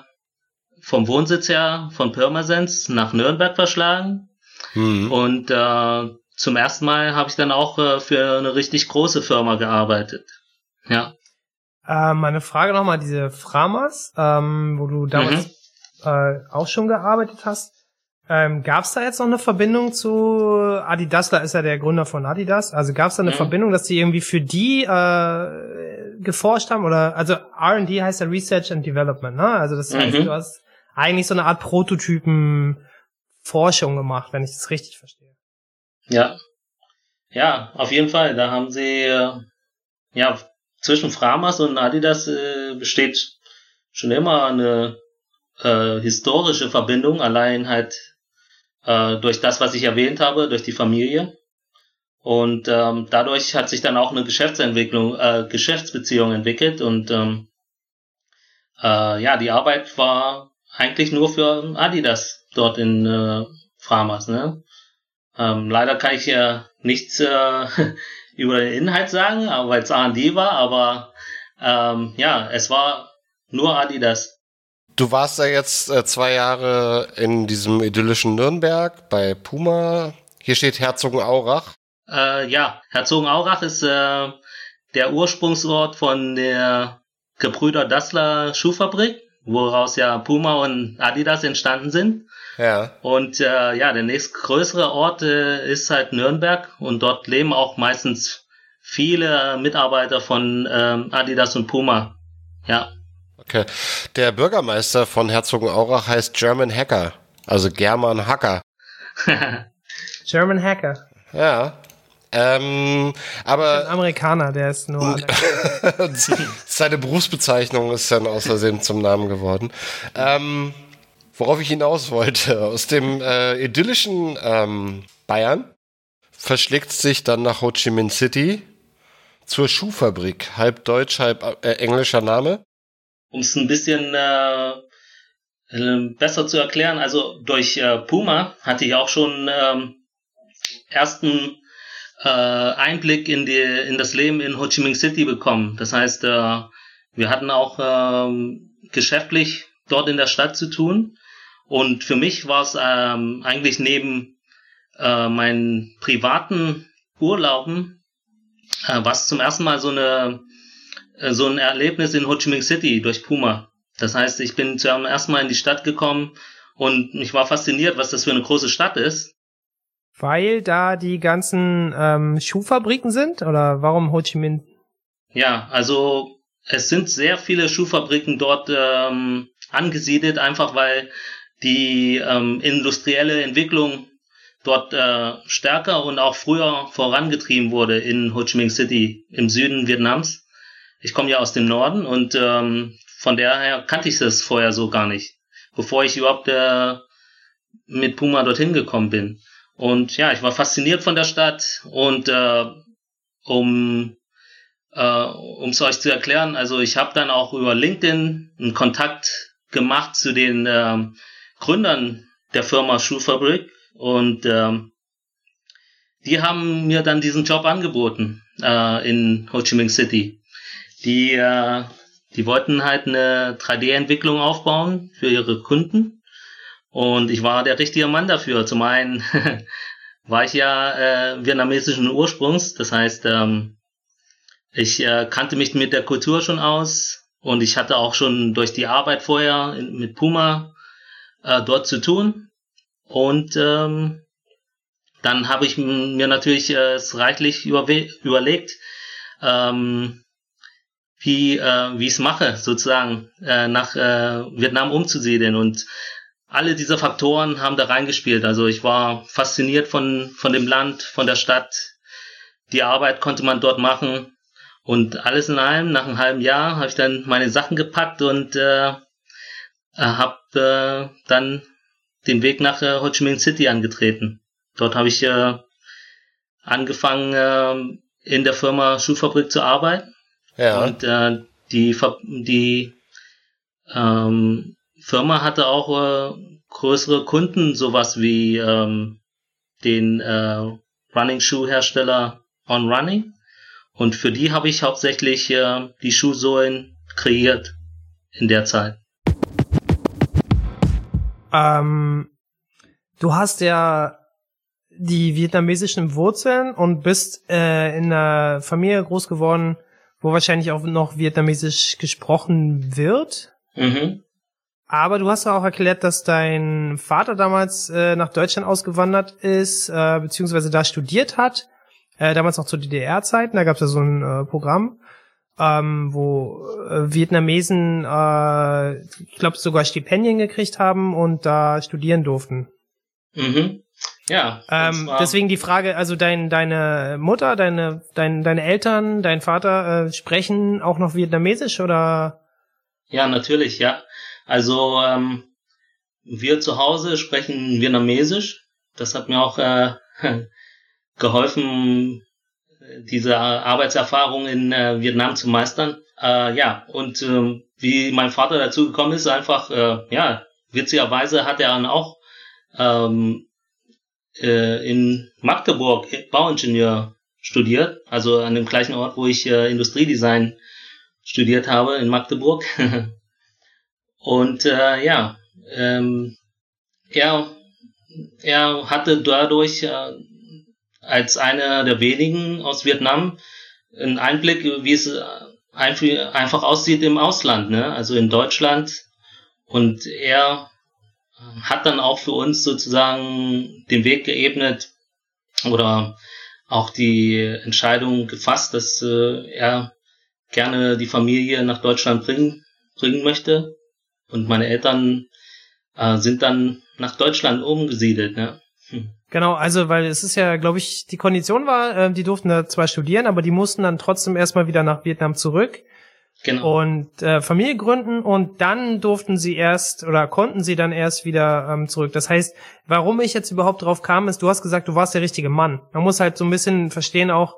vom Wohnsitz her von Pirmasens nach Nürnberg verschlagen Mhm. und äh, zum ersten Mal habe ich dann auch äh, für eine richtig große Firma gearbeitet. Ja. Äh, meine Frage nochmal, diese Framas, ähm, wo du damals äh, auch schon gearbeitet hast. Ähm, gab es da jetzt noch eine Verbindung zu Adidas? Da ist ja der Gründer von Adidas. Also gab es da eine Mhm. Verbindung, dass die irgendwie für die äh, geforscht haben? Oder also R&D heißt ja Research and Development, ne? Also das heißt, Mhm. du hast eigentlich so eine Art Prototypen Forschung gemacht, wenn ich das richtig verstehe. Ja. Ja, auf jeden Fall. Da haben sie, äh, ja, zwischen Framas und Adidas äh, besteht schon immer eine äh, historische Verbindung, allein halt äh, durch das, was ich erwähnt habe, durch die Familie. Und ähm, dadurch hat sich dann auch eine Geschäftsentwicklung, äh, Geschäftsbeziehung entwickelt und ähm, äh, ja, die Arbeit war eigentlich nur für Adidas dort in äh, Framas, ne? Ähm, leider kann ich ja nichts äh, über den Inhalt sagen, aber weil es R&D war, aber ähm, ja, es war nur Adidas. Du warst ja jetzt äh, zwei Jahre in diesem idyllischen Nürnberg bei Puma. Hier steht Herzogenaurach. Äh, ja, Herzogenaurach ist äh, der Ursprungsort von der Gebrüder Dassler Schuhfabrik, woraus ja Puma und Adidas entstanden sind. Ja. Und äh, ja, der nächstgrößere Ort äh, ist halt Nürnberg und dort leben auch meistens viele Mitarbeiter von ähm, Adidas und Puma. Ja, Okay. Der Bürgermeister von Herzogenaurach heißt German Hacker. Also German Hacker. German Hacker. Ja. Ähm, Ein aber Amerikaner, der ist nur seine Berufsbezeichnung ist dann aus Versehen zum Namen geworden. Ähm, worauf ich hinaus wollte, aus dem äh, idyllischen ähm, Bayern verschlägt es sich dann nach Ho Chi Minh City zur Schuhfabrik. Halb deutsch, halb äh, englischer Name. um es ein bisschen äh, äh, besser zu erklären, also durch äh, Puma hatte ich auch schon ähm, ersten äh, Einblick in die in das Leben in Ho Chi Minh City bekommen. Das heißt, äh, wir hatten auch ähm, geschäftlich dort in der Stadt zu tun und für mich war es ähm, eigentlich neben äh, meinen privaten Urlauben äh, was zum ersten Mal so eine äh, so ein Erlebnis in Ho Chi Minh City durch Puma. Das heißt, ich bin zum ersten Mal in die Stadt gekommen und ich war fasziniert, was das für eine große Stadt ist. Weil da die ganzen ähm, Schuhfabriken sind? Oder warum Ho Chi Minh? Ja, also es sind sehr viele Schuhfabriken dort ähm, angesiedelt, einfach weil die ähm, industrielle Entwicklung dort äh, stärker und auch früher vorangetrieben wurde in Ho Chi Minh City im Süden Vietnams. Ich komme ja aus dem Norden und ähm, von daher kannte ich das vorher so gar nicht, bevor ich überhaupt äh, mit Puma dorthin gekommen bin. Und ja, ich war fasziniert von der Stadt und äh, um äh, um es euch zu erklären, also ich habe dann auch über LinkedIn einen Kontakt gemacht zu den äh, Gründern der Firma Schuhfabrik und äh, die haben mir dann diesen Job angeboten äh, in Ho Chi Minh City. Die, äh, die wollten halt eine 3D-Entwicklung aufbauen für ihre Kunden und ich war der richtige Mann dafür. Zum einen war ich ja äh, vietnamesischen Ursprungs, das heißt, ähm, ich äh, kannte mich mit der Kultur schon aus und ich hatte auch schon durch die Arbeit vorher in, mit Puma äh, dort zu tun. Und ähm, dann habe ich mir natürlich äh, es reichlich überlegt, ähm, wie äh, wie ich es mache, sozusagen äh, nach äh, Vietnam umzusiedeln. Und alle diese Faktoren haben da reingespielt. Also ich war fasziniert von von dem Land, von der Stadt. Die Arbeit konnte man dort machen. Und alles in allem, nach einem halben Jahr, habe ich dann meine Sachen gepackt und äh, äh habe äh, dann den Weg nach äh, Ho Chi Minh City angetreten. Dort habe ich äh, angefangen, äh, in der Firma Schuhfabrik zu arbeiten. Ja. Und äh, die, die ähm, Firma hatte auch äh, größere Kunden, sowas wie ähm, den äh, Running Shoe Hersteller On Running und für die habe ich hauptsächlich äh, die Schuhsohlen kreiert in der Zeit. Ähm, du hast ja die vietnamesischen Wurzeln und bist äh, in einer Familie groß geworden, wo wahrscheinlich auch noch vietnamesisch gesprochen wird. Mhm. Aber du hast auch erklärt, dass dein Vater damals äh, nach Deutschland ausgewandert ist, äh, beziehungsweise da studiert hat äh, damals noch zu DDR-Zeiten, da gab es ja so ein äh, Programm, ähm, wo äh, Vietnamesen, äh, ich glaube, sogar Stipendien gekriegt haben und da studieren durften. Mhm. Ja. Ähm, deswegen die Frage, also dein, deine Mutter, deine, dein, deine Eltern, dein Vater äh, sprechen auch noch Vietnamesisch oder? Ja, natürlich, ja. Also ähm, wir zu Hause sprechen Vietnamesisch. Das hat mir auch äh, geholfen, diese Arbeitserfahrung in äh, Vietnam zu meistern. Äh, ja, und äh, wie mein Vater dazu gekommen ist, einfach, äh, ja, witzigerweise hat er dann auch ähm, äh, in Magdeburg Bauingenieur studiert, also an dem gleichen Ort, wo ich äh, Industriedesign studiert habe, in Magdeburg. und äh, ja, ähm, er, er hatte dadurch äh, als einer der wenigen aus Vietnam einen Einblick, wie es einfach aussieht im Ausland, ne? also in Deutschland. Und er hat dann auch für uns sozusagen den Weg geebnet oder auch die Entscheidung gefasst, dass äh, er gerne die Familie nach Deutschland bringen, bringen möchte. Und meine Eltern äh, sind dann nach Deutschland umgesiedelt. Ne? Hm. Genau, also weil es ist ja, glaube ich, die Kondition war, äh, die durften da zwar studieren, aber die mussten dann trotzdem erstmal wieder nach Vietnam zurück. Genau. Und äh, Familie gründen und dann durften sie erst oder konnten sie dann erst wieder ähm, zurück. Das heißt, warum ich jetzt überhaupt drauf kam, ist, du hast gesagt, du warst der richtige Mann. Man muss halt so ein bisschen verstehen auch,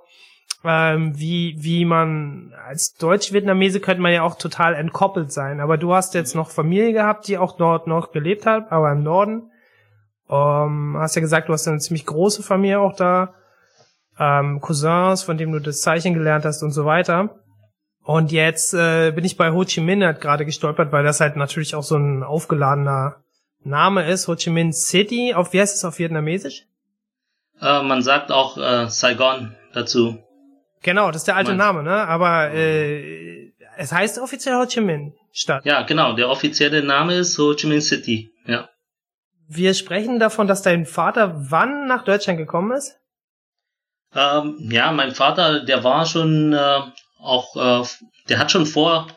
ähm, wie, wie man als Deutsch-Vietnamese könnte man ja auch total entkoppelt sein. Aber du hast jetzt noch Familie gehabt, die auch dort noch gelebt hat, aber im Norden. Ähm, hast ja gesagt, du hast eine ziemlich große Familie auch da. Ähm, Cousins, von dem du das Zeichen gelernt hast und so weiter. Und jetzt äh, bin ich bei Ho Chi Minh halt gerade gestolpert, weil das halt natürlich auch so ein aufgeladener Name ist. Ho Chi Minh City. Auf wie heißt es auf Vietnamesisch? Äh, man sagt auch äh, Saigon dazu. Genau, das ist der alte Name, ne? Aber äh, es heißt offiziell Ho Chi Minh Stadt. Ja, genau. Der offizielle Name ist Ho Chi Minh City. Ja wir sprechen davon, dass dein Vater wann nach Deutschland gekommen ist? Ähm, ja, mein Vater, der war schon äh, auch, äh, der hat schon vor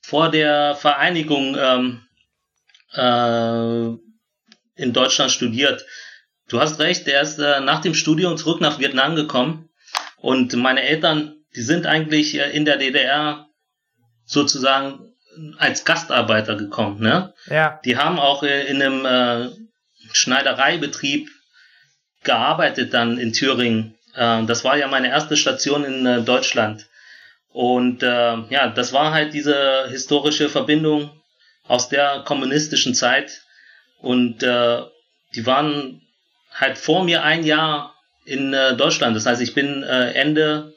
vor der Vereinigung ähm, äh, in Deutschland studiert. Du hast recht, der ist äh, nach dem Studium zurück nach Vietnam gekommen und meine Eltern, die sind eigentlich äh, in der DDR sozusagen als Gastarbeiter gekommen, ne? Ja. Die haben auch äh, in einem äh, Schneidereibetrieb gearbeitet dann in Thüringen, Äh, das war ja meine erste Station in äh, Deutschland. Und ja, das war halt diese historische Verbindung aus der kommunistischen Zeit. Und äh, die waren halt vor mir ein Jahr in äh, Deutschland. Das heißt, ich bin äh, Ende,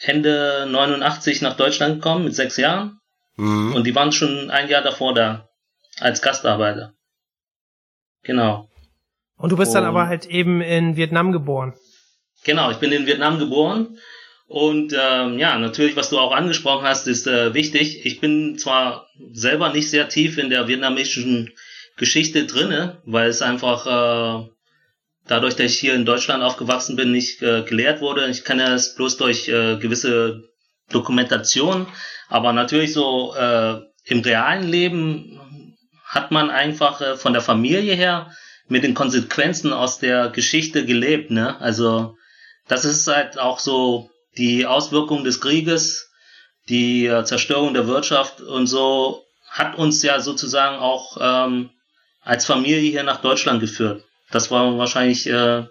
Ende 89 nach Deutschland gekommen mit sechs Jahren. Mhm. Und die waren schon ein Jahr davor da als Gastarbeiter. Genau. Und du bist und, dann aber halt eben in Vietnam geboren. Genau, ich bin in Vietnam geboren. Und ähm, ja, natürlich, was du auch angesprochen hast, ist äh, wichtig. Ich bin zwar selber nicht sehr tief in der vietnamesischen Geschichte drinne, weil es einfach äh, dadurch, dass ich hier in Deutschland aufgewachsen bin, nicht äh, gelehrt wurde. Ich kenne es bloß durch äh, gewisse Dokumentation, aber natürlich so äh, im realen Leben hat man einfach äh, von der Familie her mit den Konsequenzen aus der Geschichte gelebt. Ne? Also das ist halt auch so die Auswirkungen des Krieges, die äh, Zerstörung der Wirtschaft und so hat uns ja sozusagen auch ähm, als Familie hier nach Deutschland geführt. Das war wahrscheinlich äh,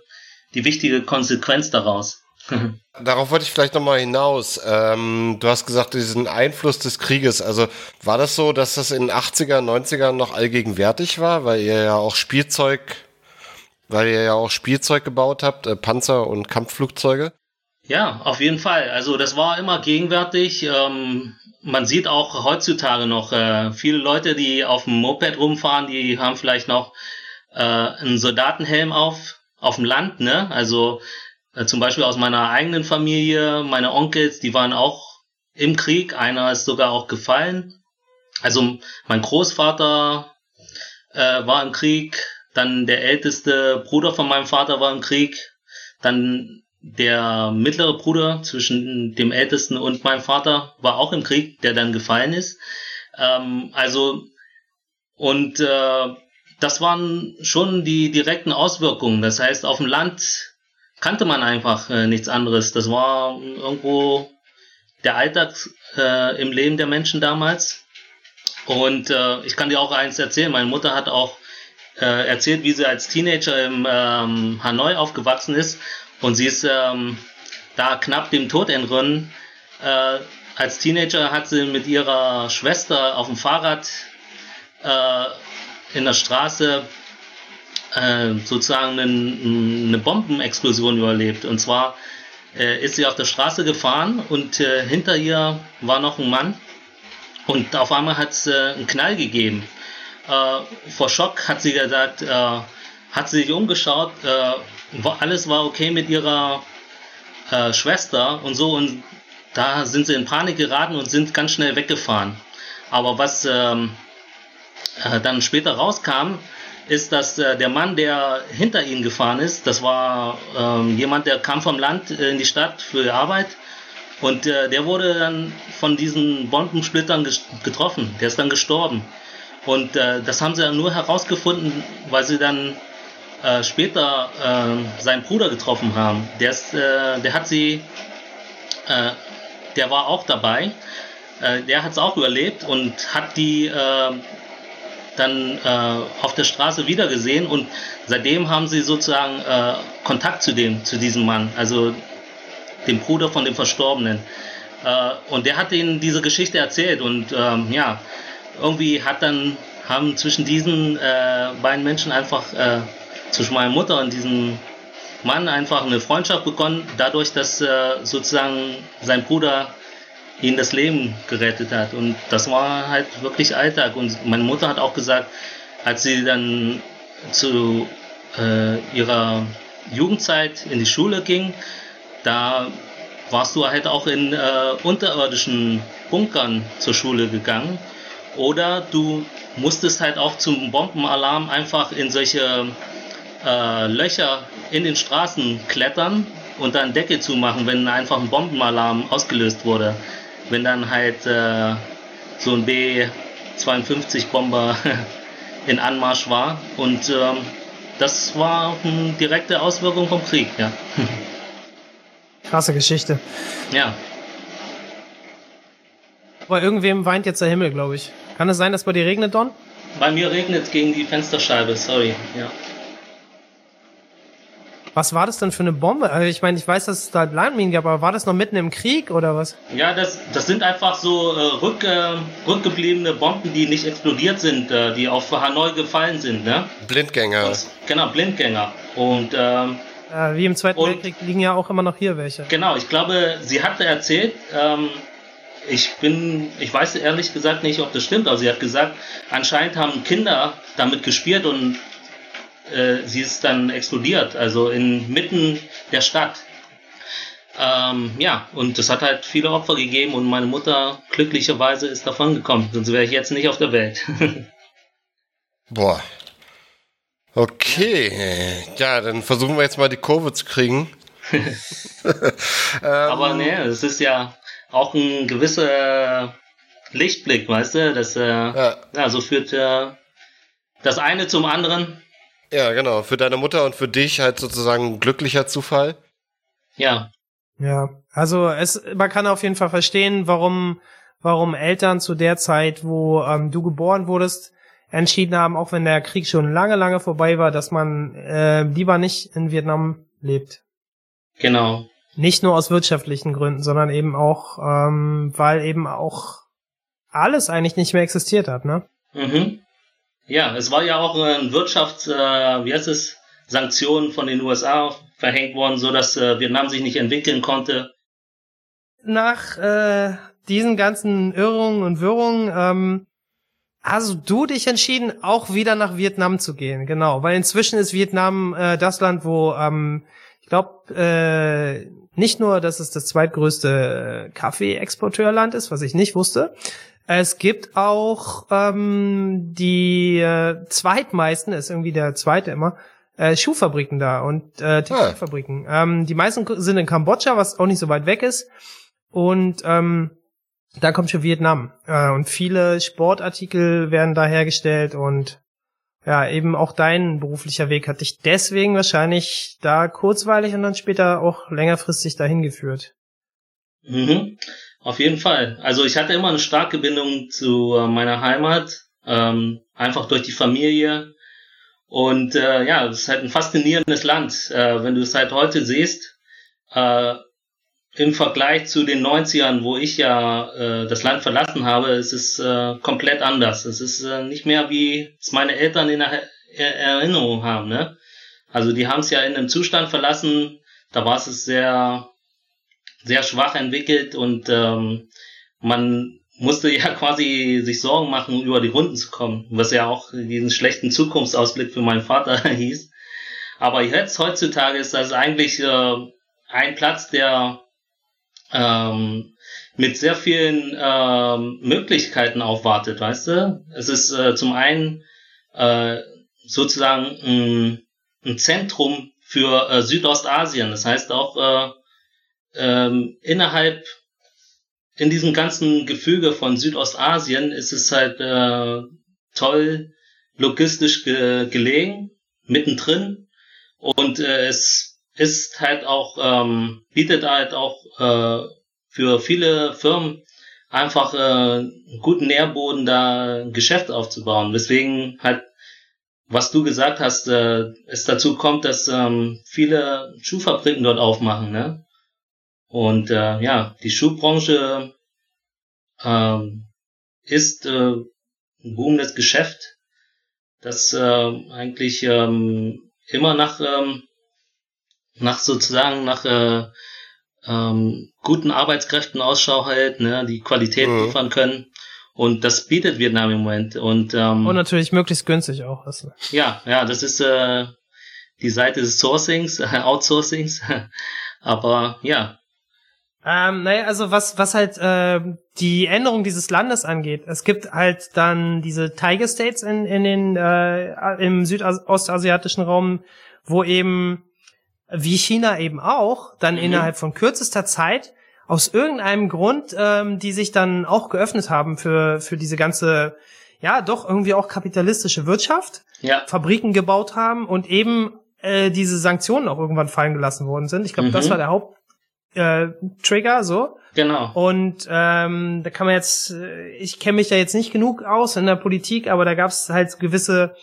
die wichtige Konsequenz daraus. Darauf wollte ich vielleicht nochmal hinaus. Ähm, du hast gesagt, diesen Einfluss des Krieges. Also war das so, dass das in den 80er, 90er noch allgegenwärtig war, weil ihr ja auch Spielzeug, weil ihr ja auch Spielzeug gebaut habt, äh, Panzer und Kampfflugzeuge? Ja, auf jeden Fall. Also das war immer gegenwärtig. Ähm, man sieht auch heutzutage noch äh, viele Leute, die auf dem Moped rumfahren, die haben vielleicht noch äh, einen Soldatenhelm auf, auf dem Land, ne? Also äh, zum Beispiel aus meiner eigenen Familie, meine Onkels, die waren auch im Krieg, einer ist sogar auch gefallen. Also mein Großvater äh, war im Krieg, dann der älteste Bruder von meinem Vater war im Krieg, dann der mittlere Bruder zwischen dem ältesten und meinem Vater war auch im Krieg, der dann gefallen ist. Ähm, also und äh, das waren schon die direkten Auswirkungen. Das heißt, auf dem Land kannte man einfach äh, nichts anderes. Das war irgendwo der Alltag äh, im Leben der Menschen damals. Und äh, ich kann dir auch eins erzählen. Meine Mutter hat auch äh, erzählt, wie sie als Teenager im ähm, Hanoi aufgewachsen ist. Und sie ist ähm, da knapp dem Tod entronnen. Äh, als Teenager hat sie mit ihrer Schwester auf dem Fahrrad äh, in der Straße äh, sozusagen einen, eine Bombenexplosion überlebt. Und zwar äh, ist sie auf der Straße gefahren und äh, hinter ihr war noch ein Mann und auf einmal hat es äh, einen Knall gegeben. Äh, vor Schock hat sie gesagt, äh, hat sie sich umgeschaut, alles war okay mit ihrer Schwester und so und da sind sie in Panik geraten und sind ganz schnell weggefahren. Aber was ähm, dann später rauskam, ist, dass äh, der Mann, der hinter ihnen gefahren ist, das war ähm, jemand, der kam vom Land äh, in die Stadt für die Arbeit und äh, der wurde dann von diesen Bombensplittern getroffen. Der ist dann gestorben. Und äh, das haben sie dann nur herausgefunden, weil sie dann äh, später äh, seinen Bruder getroffen haben. Der, ist, äh, der hat sie, äh, der war auch dabei. Äh, der hat es auch überlebt und hat die äh, dann äh, auf der Straße wiedergesehen und seitdem haben sie sozusagen äh, Kontakt zu dem, zu diesem Mann, also dem Bruder von dem Verstorbenen. Äh, und der hat ihnen diese Geschichte erzählt und ähm, ja, irgendwie hat dann haben zwischen diesen äh, beiden Menschen einfach äh, zwischen meiner Mutter und diesem Mann einfach eine Freundschaft begonnen, dadurch, dass äh, sozusagen sein Bruder ihnen das Leben gerettet hat. Und das war halt wirklich Alltag. Und meine Mutter hat auch gesagt, als sie dann zu äh, ihrer Jugendzeit in die Schule ging, da warst du halt auch in äh, unterirdischen Bunkern zur Schule gegangen. Oder du musstest halt auch zum Bombenalarm einfach in solche äh, Löcher in den Straßen klettern und dann Decke zumachen, wenn einfach ein Bombenalarm ausgelöst wurde wenn dann halt äh, so ein B-52-Bomber in Anmarsch war. Und ähm, das war eine direkte Auswirkung vom Krieg, ja. Krasse Geschichte. Ja. Bei irgendwem weint jetzt der Himmel, glaube ich. Kann es sein, dass bei dir regnet, Don? Bei mir regnet es gegen die Fensterscheibe, sorry, ja. Was war das denn für eine Bombe? Also ich meine, ich weiß, dass es da Landminen gab, aber war das noch mitten im Krieg oder was? Ja, das, das sind einfach so äh, rück, äh, rückgebliebene Bomben, die nicht explodiert sind, äh, die auf Hanoi gefallen sind. Ne? Blindgänger. Und, genau, Blindgänger. Und ähm, äh, wie im Zweiten und, Weltkrieg liegen ja auch immer noch hier welche. Genau, ich glaube, sie hatte erzählt, ähm, ich bin, ich weiß ehrlich gesagt nicht, ob das stimmt, aber sie hat gesagt, anscheinend haben Kinder damit gespielt und äh, sie ist dann explodiert, also inmitten der Stadt. Ähm, ja, und das hat halt viele Opfer gegeben und meine Mutter glücklicherweise ist davon gekommen, sonst wäre ich jetzt nicht auf der Welt. Boah. Okay, ja, dann versuchen wir jetzt mal die Kurve zu kriegen. ähm, Aber nee, es ist ja auch ein gewisser Lichtblick, weißt du, dass äh, ja. ja. so führt äh, das eine zum anderen. Ja, genau. Für deine Mutter und für dich halt sozusagen ein glücklicher Zufall. Ja. Ja, also es, man kann auf jeden Fall verstehen, warum, warum Eltern zu der Zeit, wo ähm, du geboren wurdest, entschieden haben, auch wenn der Krieg schon lange, lange vorbei war, dass man äh, lieber nicht in Vietnam lebt. Genau. Nicht nur aus wirtschaftlichen Gründen, sondern eben auch, ähm, weil eben auch alles eigentlich nicht mehr existiert hat, ne? Mhm. Ja, es war ja auch ein Wirtschafts, äh, wie heißt es, Sanktionen von den USA verhängt worden, so dass äh, Vietnam sich nicht entwickeln konnte. Nach äh, diesen ganzen Irrungen und Wirrungen ähm, also du dich entschieden, auch wieder nach Vietnam zu gehen, genau, weil inzwischen ist Vietnam äh, das Land, wo ähm, ich glaube äh, nicht nur, dass es das zweitgrößte äh, Kaffee-Exporteurland ist, was ich nicht wusste. Es gibt auch ähm, die äh, zweitmeisten, ist irgendwie der zweite immer, äh, Schuhfabriken da und äh, Textilfabriken. Ah. Ähm, die meisten sind in Kambodscha, was auch nicht so weit weg ist. Und ähm, da kommt schon Vietnam. Äh, und viele Sportartikel werden da hergestellt und ja, eben auch dein beruflicher Weg hat dich deswegen wahrscheinlich da kurzweilig und dann später auch längerfristig dahin geführt. Mhm. Auf jeden Fall. Also ich hatte immer eine starke Bindung zu äh, meiner Heimat, ähm, einfach durch die Familie. Und äh, ja, es ist halt ein faszinierendes Land. Äh, wenn du es halt heute siehst, äh, im Vergleich zu den 90ern, wo ich ja äh, das Land verlassen habe, ist es äh, komplett anders. Es ist äh, nicht mehr wie es meine Eltern in der er Erinnerung haben. Ne? Also die haben es ja in einem Zustand verlassen, da war es sehr, sehr schwach entwickelt und ähm, man musste ja quasi sich Sorgen machen, über die Runden zu kommen, was ja auch diesen schlechten Zukunftsausblick für meinen Vater hieß. Aber jetzt heutzutage ist das eigentlich äh, ein Platz, der ähm, mit sehr vielen ähm, Möglichkeiten aufwartet, weißt du? Es ist äh, zum einen äh, sozusagen ein, ein Zentrum für äh, Südostasien. Das heißt auch äh, ähm, innerhalb in diesem ganzen Gefüge von Südostasien ist es halt äh, toll logistisch ge gelegen, mittendrin. Und äh, es ist halt auch, ähm, bietet halt auch äh, für viele Firmen einfach äh, einen guten Nährboden, da ein Geschäft aufzubauen. Weswegen halt, was du gesagt hast, äh, es dazu kommt, dass ähm, viele Schuhfabriken dort aufmachen. Ne? Und äh, ja, die Schuhbranche äh, ist äh, ein boomendes Geschäft, das äh, eigentlich ähm, immer nach ähm, nach sozusagen nach äh, ähm, guten Arbeitskräften Ausschau hält, ne, die Qualität mhm. liefern können. Und das bietet Vietnam im Moment. Und, ähm, und natürlich möglichst günstig auch. Also. Ja, ja, das ist äh, die Seite des Sourcings, äh, Outsourcings. Aber ja. Ähm, naja, also was, was halt äh, die Änderung dieses Landes angeht, es gibt halt dann diese Tiger States in, in den äh, im südostasiatischen Raum, wo eben wie China eben auch, dann mhm. innerhalb von kürzester Zeit aus irgendeinem Grund, ähm, die sich dann auch geöffnet haben für, für diese ganze, ja, doch irgendwie auch kapitalistische Wirtschaft, ja. Fabriken gebaut haben und eben äh, diese Sanktionen auch irgendwann fallen gelassen worden sind. Ich glaube, mhm. das war der Haupt, äh, Trigger, so. Genau. Und ähm, da kann man jetzt, äh, ich kenne mich da jetzt nicht genug aus in der Politik, aber da gab es halt gewisse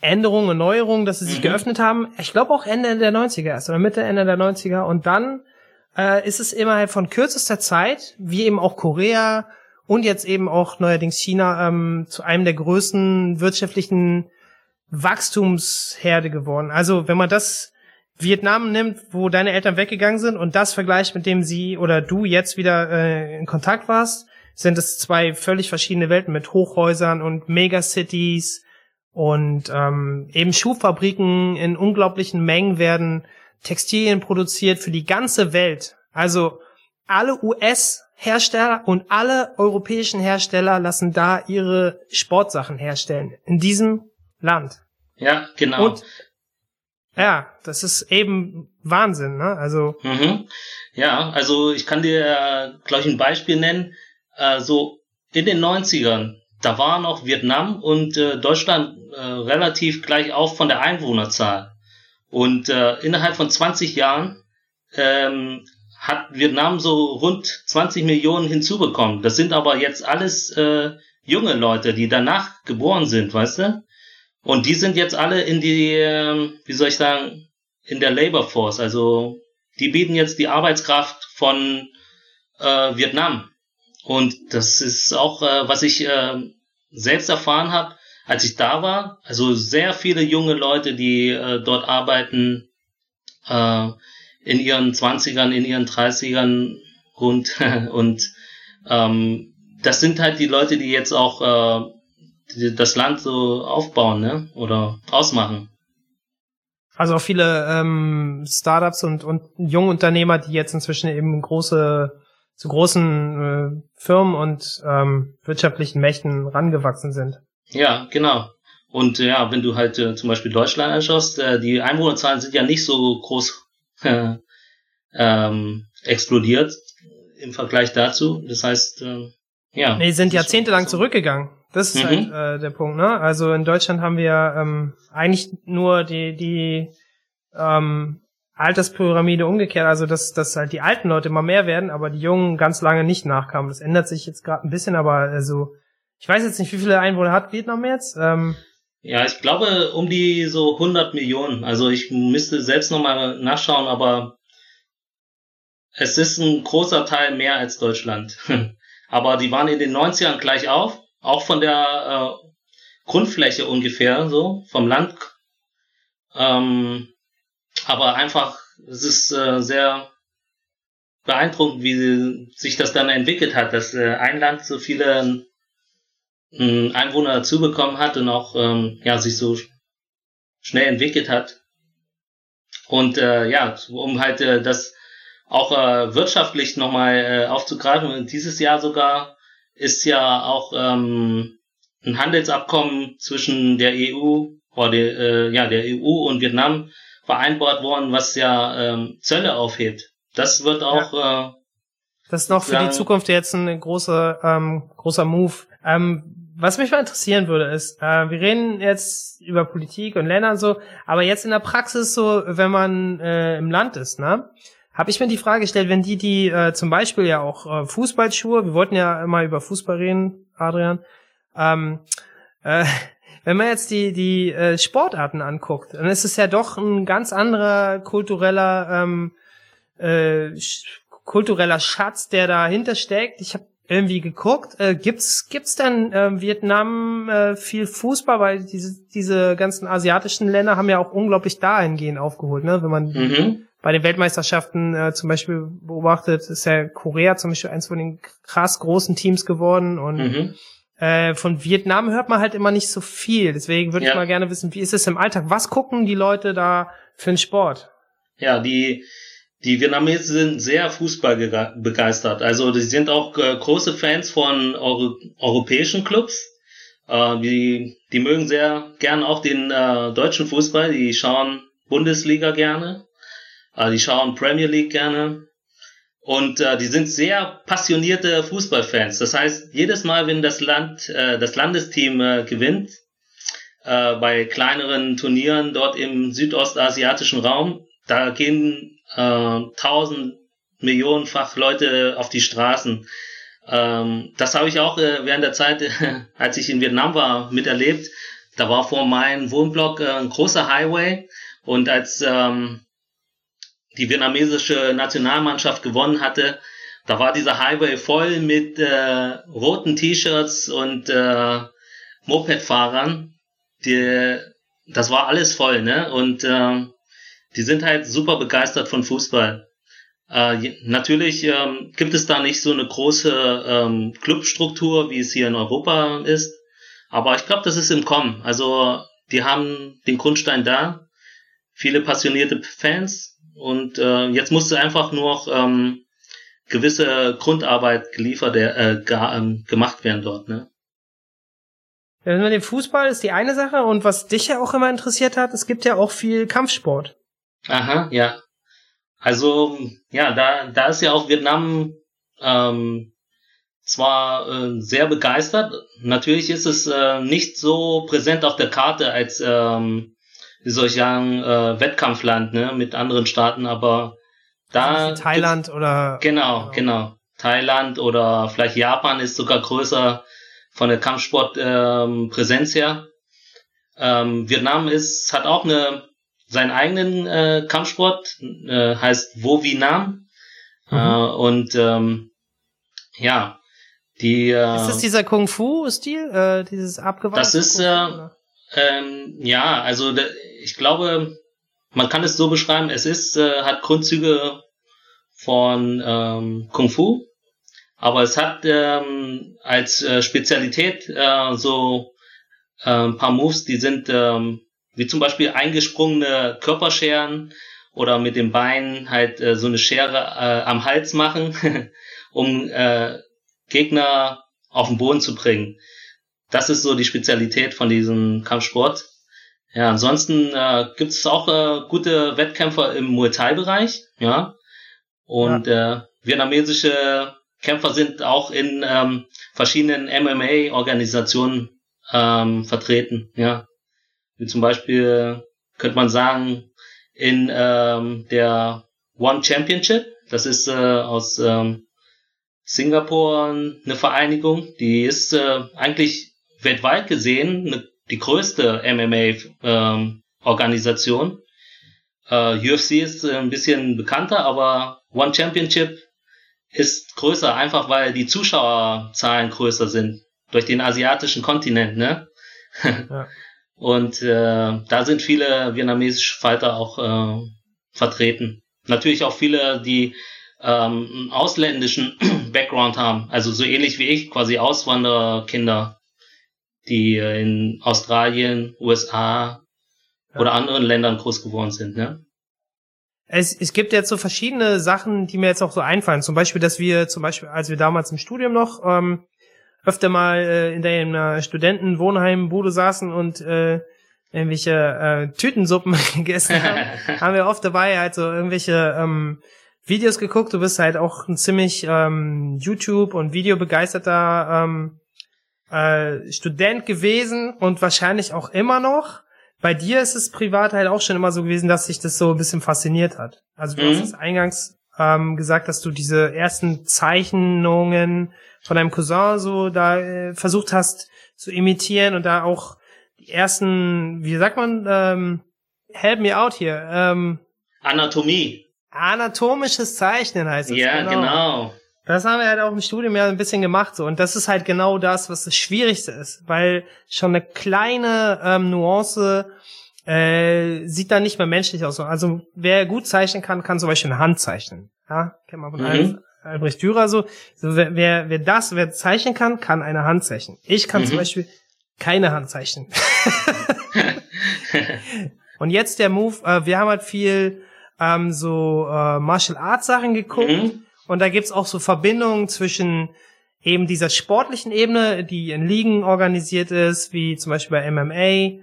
Änderungen und Neuerungen, dass sie sich Mhm. geöffnet haben. Ich glaube auch Ende der 90er erst oder Mitte, Ende der 90er. Und dann äh, ist es innerhalb von kürzester Zeit, wie eben auch Korea und jetzt eben auch neuerdings China, ähm, zu einem der größten wirtschaftlichen Wachstumsherde geworden. Also wenn man das Vietnam nimmt, wo deine Eltern weggegangen sind und das vergleicht mit dem sie oder du jetzt wieder äh, in Kontakt warst, sind es zwei völlig verschiedene Welten mit Hochhäusern und Megacities und ähm, eben Schuhfabriken in unglaublichen Mengen werden Textilien produziert für die ganze Welt. Also alle US-Hersteller und alle europäischen Hersteller lassen da ihre Sportsachen herstellen. In diesem Land. Ja, genau. Und ja, das ist eben Wahnsinn, ne? Also, Mhm. Ja, also ich kann dir gleich ein Beispiel nennen. Äh, so in den 90ern, da war noch Vietnam und äh, Deutschland äh, relativ gleich auf von der Einwohnerzahl. Und äh, innerhalb von 20 Jahren ähm, hat Vietnam so rund 20 Millionen hinzubekommen. Das sind aber jetzt alles äh, junge Leute, die danach geboren sind, weißt du? Und die sind jetzt alle in die, ähm, wie soll ich sagen, in der Labor Force. Also die bieten jetzt die Arbeitskraft von äh, Vietnam. Und das ist auch, äh, was ich äh, selbst erfahren habe, als ich da war. Also sehr viele junge Leute, die äh, dort arbeiten, äh, in ihren Zwanzigern, in ihren Dreißigern rund. Und ähm, das sind halt die Leute, die jetzt auch äh, das Land so aufbauen, ne? Oder ausmachen. also auch viele ähm, Startups und, und junge Unternehmer, die jetzt inzwischen eben große, zu großen äh, Firmen und ähm, wirtschaftlichen Mächten rangewachsen sind. Ja, genau. Und äh, ja, wenn du halt äh, zum Beispiel Deutschland anschaust, äh, die Einwohnerzahlen sind ja nicht so groß äh, ähm, explodiert im Vergleich dazu. Das heißt, äh, ja. Nee, die sind jahrzehntelang zurückgegangen. Das ist Mhm. halt äh, der Punkt, ne? Also in Deutschland haben wir ähm, eigentlich nur die, die ähm, Alterspyramide umgekehrt, also dass, dass halt die alten Leute immer mehr werden, aber die Jungen ganz lange nicht nachkamen. Das ändert sich jetzt gerade ein bisschen, aber also ich weiß jetzt nicht, wie viele Einwohner hat Vietnam jetzt. Ähm, Ja, ich glaube um die so 100 Millionen. Also ich müsste selbst nochmal nachschauen, aber es ist ein großer Teil mehr als Deutschland. aber die waren in den 90ern gleich auf, auch von der äh, Grundfläche ungefähr, so vom Land. Ähm, aber einfach, es ist äh, sehr beeindruckend, wie sich das dann entwickelt hat, dass äh, ein Land so viele ähm, Einwohner dazu bekommen hat und auch ähm, ja sich so sch- schnell entwickelt hat. Und äh, ja, um halt äh, das auch äh, wirtschaftlich nochmal äh, aufzugreifen, dieses Jahr sogar ist ja auch ähm, ein Handelsabkommen zwischen der EU oder der, äh, ja, der EU und Vietnam vereinbart worden, was ja ähm, Zölle aufhebt. Das wird auch äh, Das ist noch für Ja. die Zukunft jetzt ein großer, ähm, großer Move. Ähm, was mich mal interessieren würde, ist, äh, wir reden jetzt über Politik und Länder und so, aber jetzt in der Praxis so, wenn man äh, im Land ist, ne? Habe ich mir die Frage gestellt, wenn die, die äh, zum Beispiel ja auch äh, Fußballschuhe, wir wollten ja immer über Fußball reden, Adrian, ähm, äh, wenn man jetzt die, die äh, Sportarten anguckt, dann ist es ja doch ein ganz anderer kultureller ähm, äh, sch- kultureller Schatz, der dahinter steckt. Ich habe irgendwie geguckt, äh, gibt's gibt's denn äh, Vietnam äh, viel Fußball, weil diese diese ganzen asiatischen Länder haben ja auch unglaublich dahingehend aufgeholt, ne? Wenn man mhm. Bei den Weltmeisterschaften äh, zum Beispiel beobachtet, ist ja Korea zum Beispiel eins von den krass großen Teams geworden und Mhm. äh, von Vietnam hört man halt immer nicht so viel. Deswegen würde Ja. ich mal gerne wissen, wie ist es im Alltag? Was gucken die Leute da für einen Sport? Ja, die, die Vietnamesen sind sehr Fußball begeistert. Also die sind auch äh, große Fans von Euro europäischen Clubs. Äh, die, die mögen sehr gern auch den äh, deutschen Fußball. Die schauen Bundesliga gerne. Äh, die schauen Premier League gerne. Und äh, die sind sehr passionierte Fußballfans. Das heißt, jedes Mal, wenn das Land, äh, das Landesteam äh, gewinnt, äh, bei kleineren Turnieren dort im südostasiatischen Raum, da gehen äh, tausend Millionenfach Leute auf die Straßen. Ähm, das habe ich auch äh, während der Zeit, als ich in Vietnam war, miterlebt. da war vor meinem Wohnblock äh, ein großer Highway und als ähm, die vietnamesische Nationalmannschaft gewonnen hatte, da war dieser Highway voll mit äh, roten T-Shirts und äh, Mopedfahrern. Die, das war alles voll, ne? Und äh, die sind halt super begeistert von Fußball. Äh, natürlich ähm, gibt es da nicht so eine große ähm, Clubstruktur, wie es hier in Europa ist. Aber ich glaube, das ist im Kommen. Also die haben den Grundstein da, viele passionierte Fans und äh, jetzt musste einfach nur noch ähm, gewisse Grundarbeit geliefert, äh, äh, gemacht werden dort. Ne? Ja, mit dem Fußball ist die eine Sache und was dich ja auch immer interessiert hat, es gibt ja auch viel Kampfsport. Aha, ja. Also ja, da da ist ja auch Vietnam ähm, zwar äh, sehr begeistert. Natürlich ist es äh, nicht so präsent auf der Karte als, ähm, wie soll ich sagen, äh, Wettkampfland ne, mit anderen Staaten, aber da. Also Thailand oder. Genau, genau, genau. Thailand oder vielleicht Japan ist sogar größer von der Kampfsportpräsenz ähm, her. Ähm, Vietnam ist, hat auch eine, seinen eigenen äh, Kampfsport, äh, heißt Vo Nam. Mhm. Äh, und ähm, ja, die, äh, ist das dieser Kung Fu-Stil, äh, dieses abgewandte? Das ist, äh, ähm, ja, also ich glaube, man kann es so beschreiben, es ist, äh, hat Grundzüge von ähm, Kung Fu, aber es hat ähm, als äh, Spezialität äh, so äh, ein paar Moves, die sind ähm, wie zum Beispiel eingesprungene Körperscheren oder mit den Beinen halt äh, so eine Schere äh, am Hals machen, um äh, Gegner auf den Boden zu bringen. Das ist so die Spezialität von diesem Kampfsport. Ja, ansonsten äh, gibt es auch äh, gute Wettkämpfer im Muay Thai-Bereich, ja. Und ja. Äh, vietnamesische Kämpfer sind auch in ähm, verschiedenen MMA-Organisationen ähm, vertreten, ja. Wie zum Beispiel könnte man sagen, in ähm, der One Championship, das ist äh, aus ähm, Singapur eine Vereinigung, die ist äh, eigentlich weltweit gesehen eine, die größte MMA-Organisation. Ähm, äh, UFC ist äh, ein bisschen bekannter, aber One Championship ist größer, einfach weil die Zuschauerzahlen größer sind durch den asiatischen Kontinent, ne? Ja. Und äh, da sind viele vietnamesische Fighter auch äh, vertreten. Natürlich auch viele, die ähm, einen ausländischen Background haben, also so ähnlich wie ich, quasi Auswandererkinder, die in Australien, USA ja. oder anderen Ländern groß geworden sind, ne? Es, es gibt jetzt so verschiedene Sachen, die mir jetzt auch so einfallen. Zum Beispiel, dass wir zum Beispiel, als wir damals im Studium noch ähm, öfter mal äh, in der einer Studentenwohnheimbude saßen und äh, irgendwelche äh, Tütensuppen gegessen haben, haben wir oft dabei halt so irgendwelche ähm, Videos geguckt. Du bist halt auch ein ziemlich ähm, YouTube- und Videobegeisterter ähm, äh, Student gewesen und wahrscheinlich auch immer noch. Bei dir ist es privat halt auch schon immer so gewesen, dass sich das so ein bisschen fasziniert hat. Also du mhm. hast es eingangs ähm, gesagt, dass du diese ersten Zeichnungen von deinem Cousin so da äh, versucht hast zu imitieren und da auch die ersten, wie sagt man, ähm, help me out hier. Ähm, Anatomie. Anatomisches Zeichnen heißt es. Ja, genau. genau. Das haben wir halt auch im Studium ja ein bisschen gemacht so und das ist halt genau das, was das Schwierigste ist, weil schon eine kleine ähm, Nuance äh, sieht dann nicht mehr menschlich aus. Also wer gut zeichnen kann, kann zum Beispiel eine Hand zeichnen. Ja, kennt man von mhm. Albrecht Dürer so. so wer, wer, wer das, wer zeichnen kann, kann eine Hand zeichnen. Ich kann mhm. zum Beispiel keine Hand zeichnen. und jetzt der Move, äh, wir haben halt viel ähm, so äh, Martial Arts Sachen geguckt mhm. Und da gibt's auch so Verbindungen zwischen eben dieser sportlichen Ebene, die in Ligen organisiert ist, wie zum Beispiel bei MMA. Äh,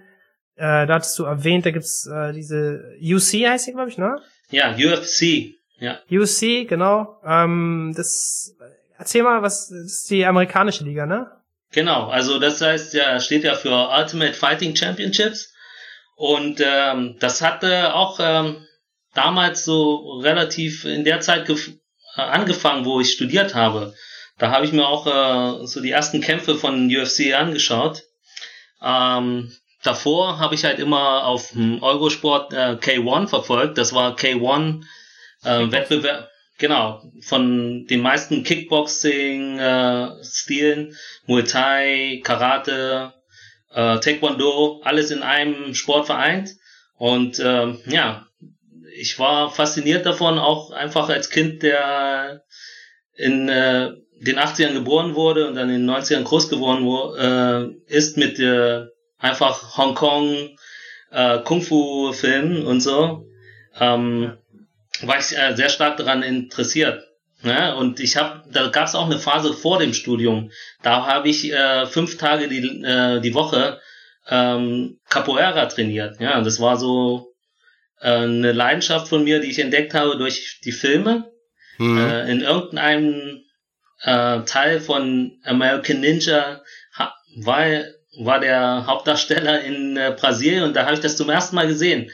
da hattest du erwähnt, da gibt's äh, diese UC heißt sie, glaube ich, ne? Ja, UFC. Ja. UFC, genau. Ähm, das erzähl mal, was das ist die amerikanische Liga, ne? Genau, also das heißt ja, steht ja für Ultimate Fighting Championships. Und ähm, das hatte auch ähm, damals so relativ in der Zeit angefangen, wo ich studiert habe. Da habe ich mir auch äh, so die ersten Kämpfe von UFC angeschaut. Ähm, davor habe ich halt immer auf dem Eurosport äh, K1 verfolgt. Das war K1 äh, Wettbewerb, genau, von den meisten Kickboxing-Stilen, äh, Muay Thai, Karate, äh, Taekwondo, alles in einem Sport vereint. Und äh, ja, ich war fasziniert davon, auch einfach als Kind, der in äh, den 80ern geboren wurde und dann in den 90ern groß geworden wo, äh, ist mit äh, einfach Hongkong äh, Kung-Fu-Filmen und so, ähm, war ich äh, sehr stark daran interessiert. Ne? Und ich habe, da gab es auch eine Phase vor dem Studium. Da habe ich äh, fünf Tage die, äh, die Woche ähm, Capoeira trainiert. Ja, das war so eine Leidenschaft von mir, die ich entdeckt habe durch die Filme. Mhm. Äh, in irgendeinem äh, Teil von American Ninja war, war der Hauptdarsteller in äh, Brasilien und da habe ich das zum ersten Mal gesehen.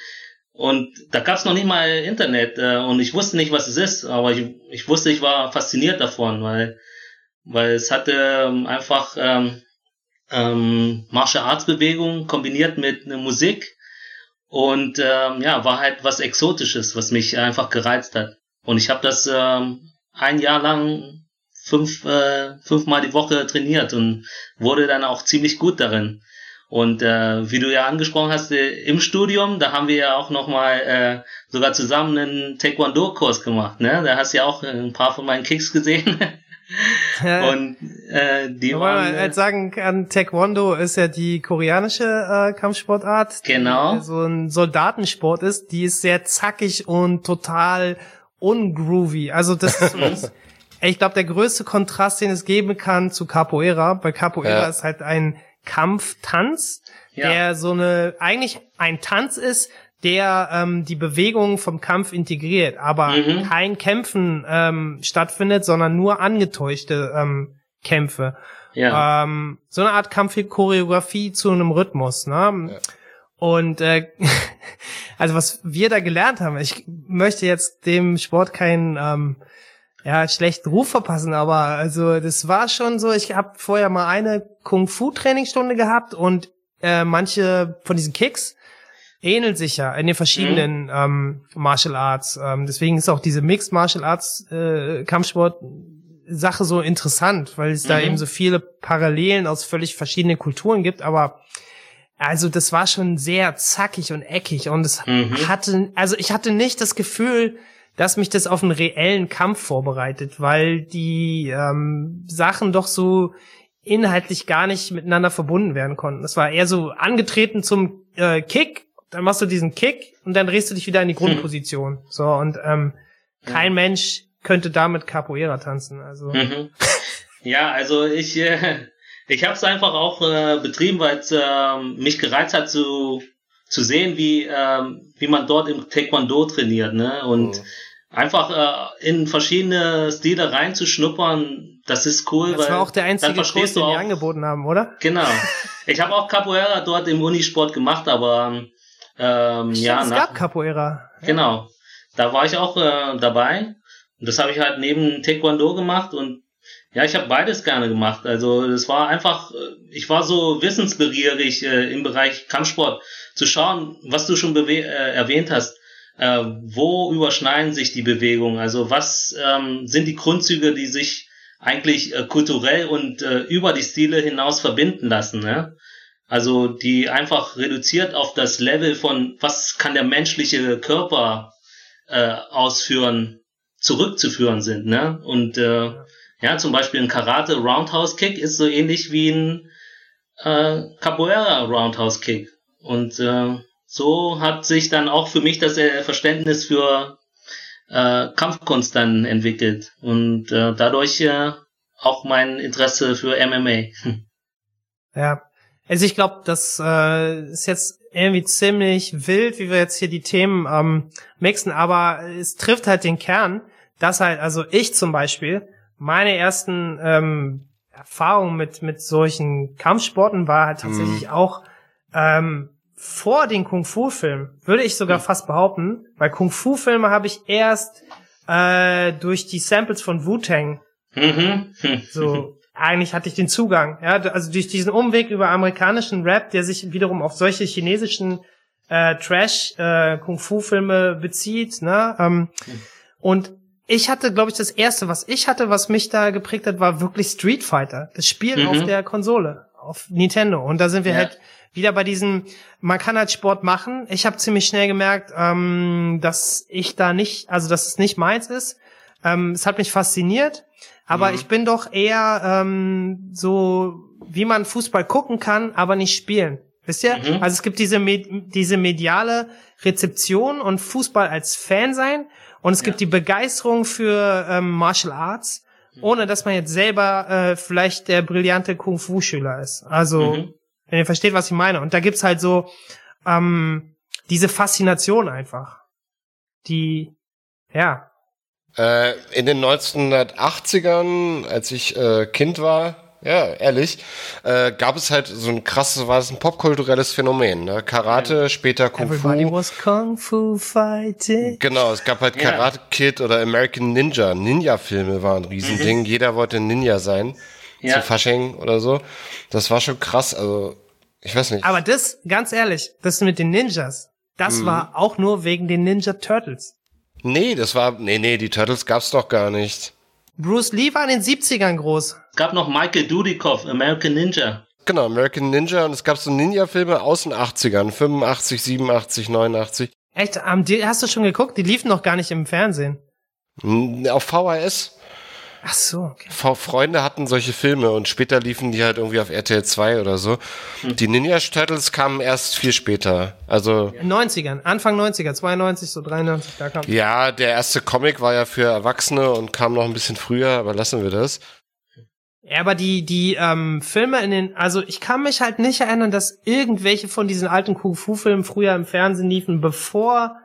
Und da gab es noch nicht mal Internet und ich wusste nicht, was es ist, aber ich, ich wusste, ich war fasziniert davon, weil, weil es hatte ähm, einfach ähm, ähm, Martial Arts Bewegung kombiniert mit ne Musik und ähm, ja, war halt was Exotisches, was mich einfach gereizt hat. Und ich habe das ähm, ein Jahr lang fünf, äh, fünfmal die Woche trainiert und wurde dann auch ziemlich gut darin. Und äh, wie du ja angesprochen hast, äh, im Studium, da haben wir ja auch nochmal äh, sogar zusammen einen Taekwondo-Kurs gemacht. Ne? Da hast du ja auch ein paar von meinen Kicks gesehen. und äh, die Wobei waren, man halt sagen kann, Taekwondo ist ja die koreanische äh, Kampfsportart, genau. die so ein Soldatensport ist. Die ist sehr zackig und total ungroovy. Also das ist ich glaube, der größte Kontrast, den es geben kann zu Capoeira, bei Capoeira ja. ist halt ein Kampftanz, ja. der so eine, eigentlich ein Tanz ist, der ähm, die Bewegung vom Kampf integriert, aber mhm. kein Kämpfen ähm, stattfindet, sondern nur angetäuschte ähm, Kämpfe. Ja. Ähm, so eine Art Kampfchoreografie zu einem Rhythmus. Ne? Ja. Und äh, also was wir da gelernt haben, ich möchte jetzt dem Sport keinen ähm, ja, schlechten Ruf verpassen, aber also das war schon so, ich habe vorher mal eine Kung-Fu-Trainingsstunde gehabt und äh, manche von diesen Kicks ähneln sich ja in den verschiedenen mhm. ähm, Martial Arts. Ähm, deswegen ist auch diese Mixed Martial Arts äh, Kampfsport Sache so interessant, weil es mhm. da eben so viele Parallelen aus völlig verschiedenen Kulturen gibt, aber also das war schon sehr zackig und eckig und es mhm. hatte, also ich hatte nicht das Gefühl, dass mich das auf einen reellen Kampf vorbereitet, weil die ähm, Sachen doch so inhaltlich gar nicht miteinander verbunden werden konnten. Es war eher so angetreten zum äh, Kick, dann machst du diesen Kick und dann drehst du dich wieder in die hm. Grundposition. Hm. So und ähm, kein ja. Mensch könnte damit Capoeira tanzen. Also mhm. ja, also ich äh, ich habe es einfach auch äh, betrieben, weil es äh, mich gereizt hat zu zu sehen, wie ähm, wie man dort im Taekwondo trainiert, ne und mhm einfach äh, in verschiedene Stile reinzuschnuppern, das ist cool. Das war auch der einzige Kurs, den die angeboten haben, oder? Genau. Ich habe auch Capoeira dort im Unisport gemacht, aber ähm, Stimmt, ja. Es gab Capoeira. Genau. Da war ich auch äh, dabei. Und das habe ich halt neben Taekwondo gemacht und ja, ich habe beides gerne gemacht. Also es war einfach, äh, ich war so wissensbegierig äh, im Bereich Kampfsport zu schauen, was du schon äh, erwähnt hast äh, wo überschneiden sich die Bewegungen? Also was ähm, sind die Grundzüge, die sich eigentlich äh, kulturell und äh, über die Stile hinaus verbinden lassen? Ne? Also die einfach reduziert auf das Level von, was kann der menschliche Körper äh, ausführen, zurückzuführen sind. Ne? Und äh, ja, zum Beispiel ein Karate Roundhouse Kick ist so ähnlich wie ein äh, Capoeira Roundhouse Kick. Und äh, so hat sich dann auch für mich das äh, Verständnis für äh, Kampfkunst dann entwickelt und äh, dadurch äh, auch mein Interesse für MMA. Ja, also ich glaube, das äh, ist jetzt irgendwie ziemlich wild, wie wir jetzt hier die Themen ähm, mixen, aber es trifft halt den Kern, dass halt, also ich zum Beispiel, meine ersten ähm, Erfahrungen mit mit solchen Kampfsporten war halt tatsächlich mm. auch ähm, vor den Kung-Fu-Filmen, würde ich sogar mhm. fast behaupten, weil Kung-Fu-Filme habe ich erst äh, durch die Samples von Wu-Tang mhm. so eigentlich hatte ich den Zugang, ja, also durch diesen Umweg über amerikanischen Rap, der sich wiederum auf solche chinesischen äh, Trash äh, Kung Fu Filme bezieht, ne? Ähm, und ich hatte, glaube ich, das erste, was ich hatte, was mich da geprägt hat, war wirklich Street Fighter, das Spiel Mhm. auf der Konsole, auf Nintendo. Und da sind wir Ja. halt wieder bei diesem, man kann halt Sport machen. Ich habe ziemlich schnell gemerkt, ähm, dass ich da nicht, also dass es nicht meins ist. Ähm, es hat mich fasziniert, aber Mhm. ich bin doch eher ähm, so, wie man Fußball gucken kann, aber nicht spielen. Wisst ihr? Mhm. Also es gibt diese, Med diese mediale Rezeption und Fußball als Fan sein und es gibt die Begeisterung für ähm, Martial Arts, ohne dass man jetzt selber äh, vielleicht der brillante Kung-Fu-Schüler ist. Also, Mhm. wenn ihr versteht, was ich meine. Und da gibt's halt so ähm, diese Faszination einfach. Die, ja, Äh, in den 1980ern, als ich äh, Kind war, ja, ehrlich, äh, gab es halt so ein krasses, war es ein popkulturelles Phänomen. Ne? Karate, später Kung everybody Fu. was Kung Fu fighting. Genau, es gab halt Ja. Karate Kid oder American Ninja. Ninja-Filme waren ein Riesending. Jeder wollte Ninja sein. Ja. Zu Fasching oder so. Das war schon krass. Also, ich weiß nicht. Aber das, ganz ehrlich, das mit den Ninjas, das Mhm. war auch nur wegen den Ninja Turtles. Nee, das war, nee, nee, die Turtles gab's doch gar nicht. Bruce Lee war in den 70ern groß. Es gab noch Michael Dudikoff, American Ninja. Genau, American Ninja und es gab so Ninja-Filme aus den 80ern, 85, 87, 89. Echt, die, hast du schon geguckt? Die liefen noch gar nicht im Fernsehen. Auf VHS. Ach so, okay. V Freunde hatten solche Filme und später liefen die halt irgendwie auf RTL 2 oder so. Die Ninja Turtles kamen erst viel später. Also, 90ern, Anfang 90er, 92, so 93, da kam. ja, der erste Comic war ja für Erwachsene und kam noch ein bisschen früher, aber lassen wir das. Ja, aber die, die ähm, Filme in den, also ich kann mich halt nicht erinnern, dass irgendwelche von diesen alten Kung-Fu-Filmen früher im Fernsehen liefen, bevor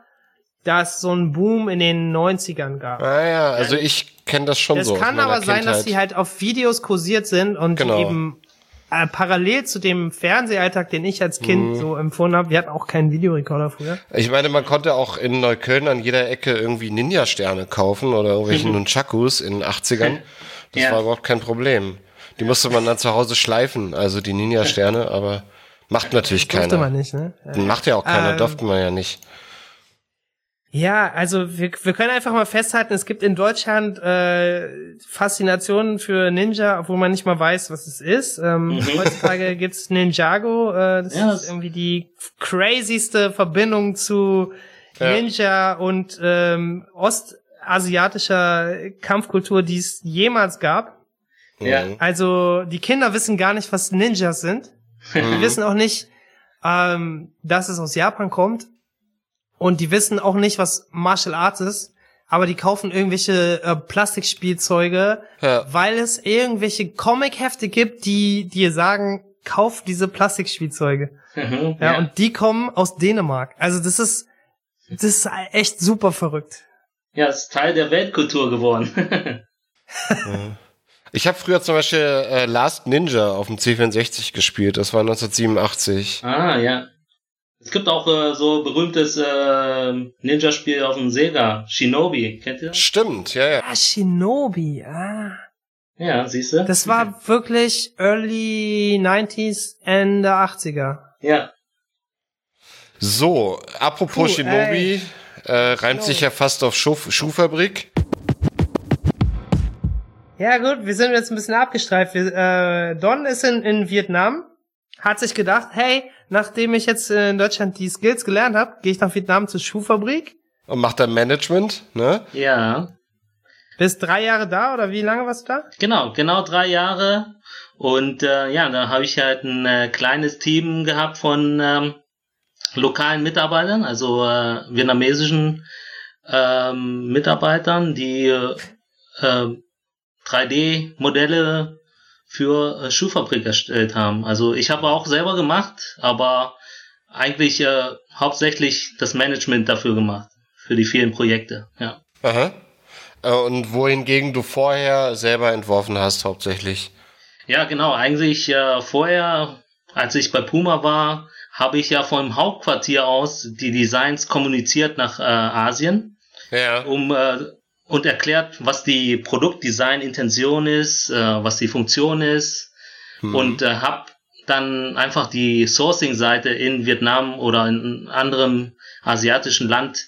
das so einen Boom in den 90ern gab. Ah ja, also ich kenne das schon Es so. aus kann aber sein, dass die halt auf Videos kursiert sind und Genau. eben äh, parallel zu dem Fernsehalltag, den ich als Kind Mhm. so empfunden habe. Wir hatten auch keinen Videorekorder früher. Ich meine, man konnte auch in Neukölln an jeder Ecke irgendwie Ninja-Sterne kaufen oder irgendwelche Nunchakus in den 80ern. Das Ja. war überhaupt kein Problem. Die musste man dann zu Hause schleifen, also die Ninja-Sterne, aber macht natürlich Durfte keiner. man nicht, ne? Macht ja auch keiner, Ähm, durfte man ja nicht. Ja, also wir, wir können einfach mal festhalten, es gibt in Deutschland äh, Faszinationen für Ninja, obwohl man nicht mal weiß, was es ist. Ähm, Heutzutage gibt's Ninjago, äh, das Ja, ist das- irgendwie die crazyste Verbindung zu Ja. Ninja und ähm, ostasiatischer Kampfkultur, die es jemals gab. Ja. Mhm. Also die Kinder wissen gar nicht, was Ninjas sind. Die wissen auch nicht, ähm, dass es aus Japan kommt. Und die wissen auch nicht, was Martial Arts ist. Aber die kaufen irgendwelche äh, Plastikspielzeuge, Ja. weil es irgendwelche Comic-Hefte gibt, die dir sagen, kauf diese Plastikspielzeuge. Mhm, Ja, und die kommen aus Dänemark. Also das ist, das ist echt super verrückt. ja, ist Teil der Weltkultur geworden. Ich habe früher zum Beispiel äh, Last Ninja auf dem C64 gespielt, das war 1987. ah, ja. Es gibt auch äh, so berühmtes äh, Ninja-Spiel auf dem Sega, Shinobi. Kennt ihr das? Stimmt, ja, ja. Ah, Shinobi, ah. Ja, siehst du? Das war wirklich early 90s, Ende 80er. Ja. So, apropos Puh, Shinobi, äh, reimt sich ja fast auf Schuh Schuhfabrik. Ja gut, wir sind jetzt ein bisschen abgestreift. Wir, äh, Don ist in, in Vietnam, hat sich gedacht, hey, nachdem ich jetzt in Deutschland die Skills gelernt habe, gehe ich nach Vietnam zur Schuhfabrik. Und macht da Management, ne? Ja. Bist drei Jahre da oder wie lange warst du da? Genau, genau drei Jahre. Und äh, ja, da habe ich halt ein äh, kleines Team gehabt von ähm, lokalen Mitarbeitern, also äh, vietnamesischen ähm, Mitarbeitern, die äh, äh, 3D-Modelle für äh, Schuhfabrik erstellt haben. Also ich habe auch selber gemacht, aber eigentlich äh, hauptsächlich das Management dafür gemacht, für die vielen Projekte. Ja. Aha. Äh, Und wohingegen du vorher selber entworfen hast, hauptsächlich. Ja, genau. Eigentlich äh, vorher, als ich bei Puma war, habe ich ja vom Hauptquartier aus die Designs kommuniziert nach äh, Asien, Ja. um äh, und erklärt, was die Produktdesign-Intention ist, äh, was die Funktion ist Mhm. und äh, habe dann einfach die Sourcing-Seite in Vietnam oder in anderem asiatischen Land,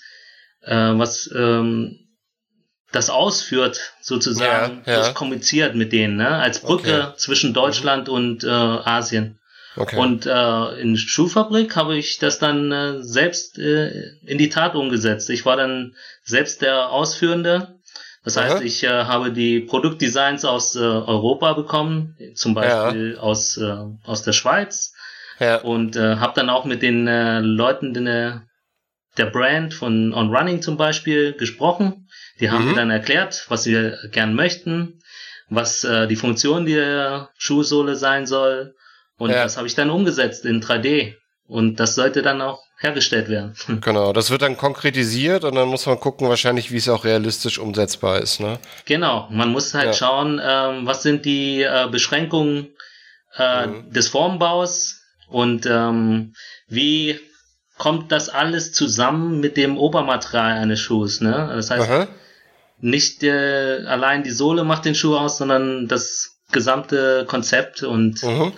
äh, was ähm, das ausführt, sozusagen, Ja, ja. das kommuniziert mit denen, ne? als Brücke Okay. zwischen Deutschland und äh, Asien. Okay. Und äh, in Schuhfabrik habe ich das dann äh, selbst äh, in die Tat umgesetzt. Ich war dann selbst der Ausführende. Das Aha. heißt, ich äh, habe die Produktdesigns aus äh, Europa bekommen, zum Beispiel aus, äh, aus der Schweiz. ja. Und äh, habe dann auch mit den äh, Leuten der, der Brand von On Running zum Beispiel gesprochen. Die haben Mhm. mir dann erklärt, was wir gern möchten, was äh, die Funktion der Schuhsohle sein soll. Und Ja. das habe ich dann umgesetzt in 3D. Und das sollte dann auch hergestellt werden. Genau, das wird dann konkretisiert und dann muss man gucken, wahrscheinlich, wie es auch realistisch umsetzbar ist. Ne? Genau, man muss halt Ja. schauen, ähm, was sind die äh, Beschränkungen äh, Mhm. des Formbaus und ähm, wie kommt das alles zusammen mit dem Obermaterial eines Schuhs. Ne? Das heißt, Aha. nicht äh, allein die Sohle macht den Schuh aus, sondern das gesamte Konzept und Mhm.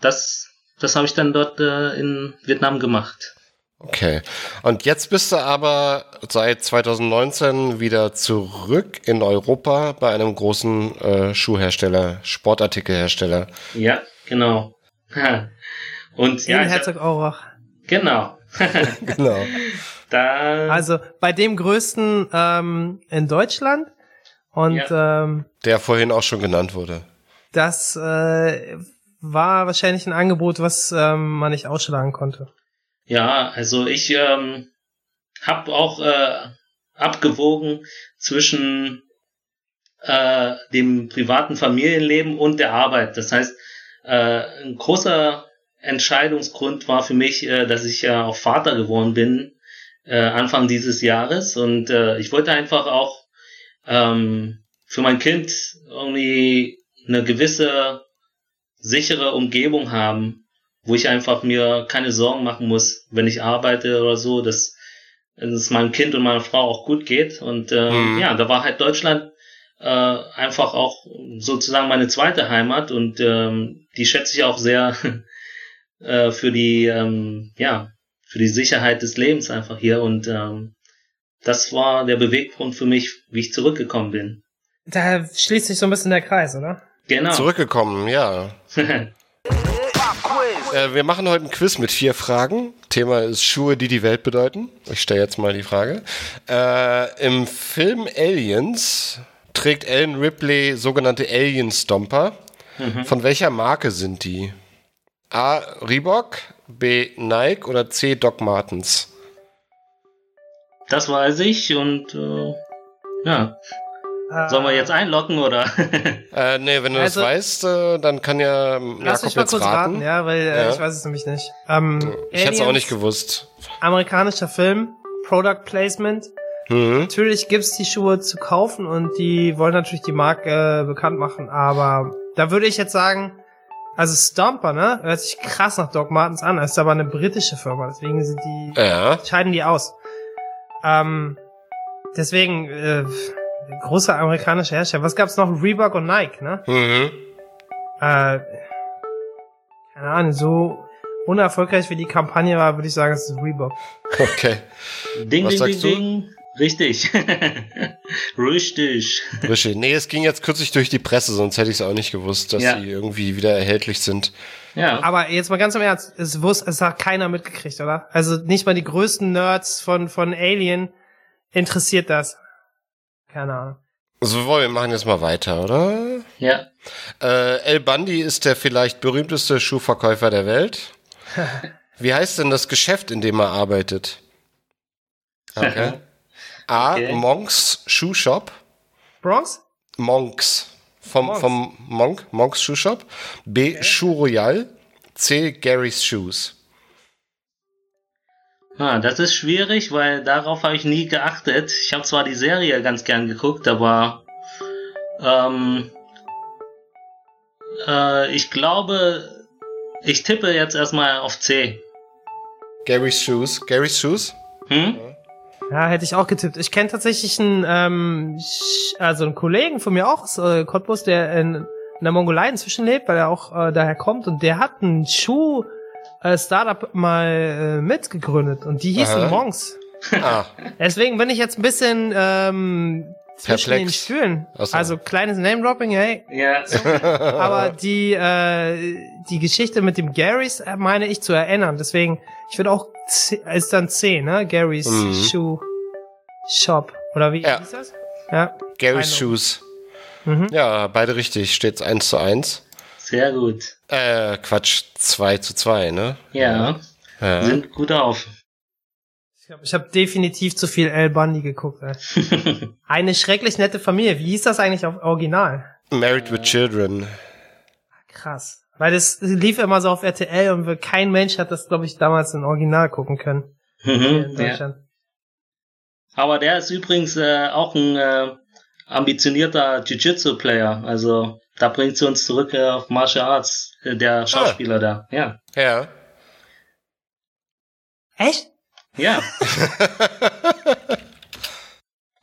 das, das habe ich dann dort äh, in Vietnam gemacht. Okay. Und jetzt bist du aber seit 2019 wieder zurück in Europa bei einem großen äh, Schuhhersteller, Sportartikelhersteller. Ja, genau. Und ja, in Herzog Aurach. genau. Genau. da Also bei dem größten ähm, in Deutschland. Und ähm, Der vorhin auch schon genannt wurde. das äh, war wahrscheinlich ein Angebot, was ähm, man nicht ausschlagen konnte. Ja, also ich ähm, habe auch äh, abgewogen zwischen äh, dem privaten Familienleben und der Arbeit. Das heißt, äh, ein großer Entscheidungsgrund war für mich, äh, dass ich ja auch Vater geworden bin äh, Anfang dieses Jahres und äh, ich wollte einfach auch ähm, für mein Kind irgendwie eine gewisse sichere Umgebung haben, wo ich einfach mir keine Sorgen machen muss, wenn ich arbeite oder so, dass, dass es meinem Kind und meiner Frau auch gut geht. Und äh, Mhm. ja, da war halt Deutschland äh, einfach auch sozusagen meine zweite Heimat und ähm, die schätze ich auch sehr äh, für die ähm, ja für die Sicherheit des Lebens einfach hier und ähm, das war der Beweggrund für mich, wie ich zurückgekommen bin. Da schließt sich so ein bisschen der Kreis, oder? Genau. Zurückgekommen, ja. Äh, wir machen heute ein Quiz mit vier Fragen. Thema ist Schuhe, die die Welt bedeuten. Ich stelle jetzt mal die Frage. Äh, Im Film Aliens trägt Ellen Ripley sogenannte Alien Stomper. Von welcher Marke sind die? A. Reebok, B. Nike oder C. Doc Martens? Das weiß ich und äh, ja, sollen wir jetzt einloggen oder? Äh, nee, wenn du Also- das weißt, äh, dann kann ja Lass Jakob mich mal jetzt kurz raten, raten. ja, weil äh, Ja. ich weiß es nämlich nicht. Ähm, Ich hätte es auch nicht gewusst. Amerikanischer Film, Product Placement. Mhm. Natürlich gibt's die Schuhe zu kaufen und die wollen natürlich die Marke äh, bekannt machen, aber da würde ich jetzt sagen, also Stomper, ne, hört sich krass nach Doc Martens an, ist aber eine britische Firma, deswegen sind die, Ja. scheiden die aus. Ähm, deswegen, äh, großer amerikanischer Hersteller. Was gab's noch? Reebok und Nike, ne? Mhm. Äh, keine Ahnung, so unerfolgreich wie die Kampagne war, würde ich sagen, es ist Reebok. Okay. ding, Was ding, sagst ding, du? ding. Richtig. Richtig. Richtig. Nee, es ging jetzt kürzlich durch die Presse, sonst hätte ich es auch nicht gewusst, dass Ja. sie irgendwie wieder erhältlich sind. Ja. Aber jetzt mal ganz im Ernst, es wusste, es hat keiner mitgekriegt, oder? Also nicht mal die größten Nerds von, von Alien interessiert das. Keine Ahnung. So, wir machen jetzt mal weiter, oder? Ja. Äh, El Bundy ist der vielleicht berühmteste Schuhverkäufer der Welt. Wie heißt denn das Geschäft, in dem er arbeitet? Okay. A. Okay. Monks Shoe Shop. Bronx? Monks. Vom, Monks. vom Monk, Monks Shoe Shop. B. Shoe Royal. C. Gary's Shoes. Ah, das ist schwierig, weil darauf habe ich nie geachtet. Ich habe zwar die Serie ganz gern geguckt, aber ähm, äh, ich glaube, ich tippe jetzt erstmal auf C. Gary's Shoes. Gary's Shoes? Hm? Ja, hätte ich auch getippt. Ich kenne tatsächlich einen, ähm, also einen Kollegen von mir auch aus äh, Cottbus, der in, in der Mongolei inzwischen lebt, weil er auch äh, daher kommt und der hat ein Schuh äh, Startup mal äh, mitgegründet und die hießen Aha. Monks. Ah, Deswegen bin ich jetzt ein bisschen ähm, zwischen Perplex. den Stühlen. So. Also kleines Name-Dropping, hey. Ja. Aber die, äh, die Geschichte mit dem Garys äh, meine ich zu erinnern. Deswegen, ich würde auch, ist dann C, ne? Garys Mhm. Shoe Shop. Oder wie Ja. hieß das? Ja. Gary's. Shoes. Mhm. Ja, beide richtig. Steht's 1 zu 1. Sehr gut. Äh, Quatsch, 2 zu 2, ne? Ja, Ja. sind gut auf. Ich glaube, ich habe definitiv zu viel El Bundy geguckt. Ey. Eine schrecklich nette Familie. Wie hieß das eigentlich auf Original? Married with Children. Krass. Weil das lief immer so auf RTL und kein Mensch hat das, glaube ich, damals im Original gucken können. Hier in Mhm, ja. Deutschland. Aber der ist übrigens äh, auch ein äh, ambitionierter Jiu-Jitsu-Player. Also da bringt sie uns zurück äh, auf Martial Arts, äh, der Schauspieler da. Ja. Ja. Echt? Ja.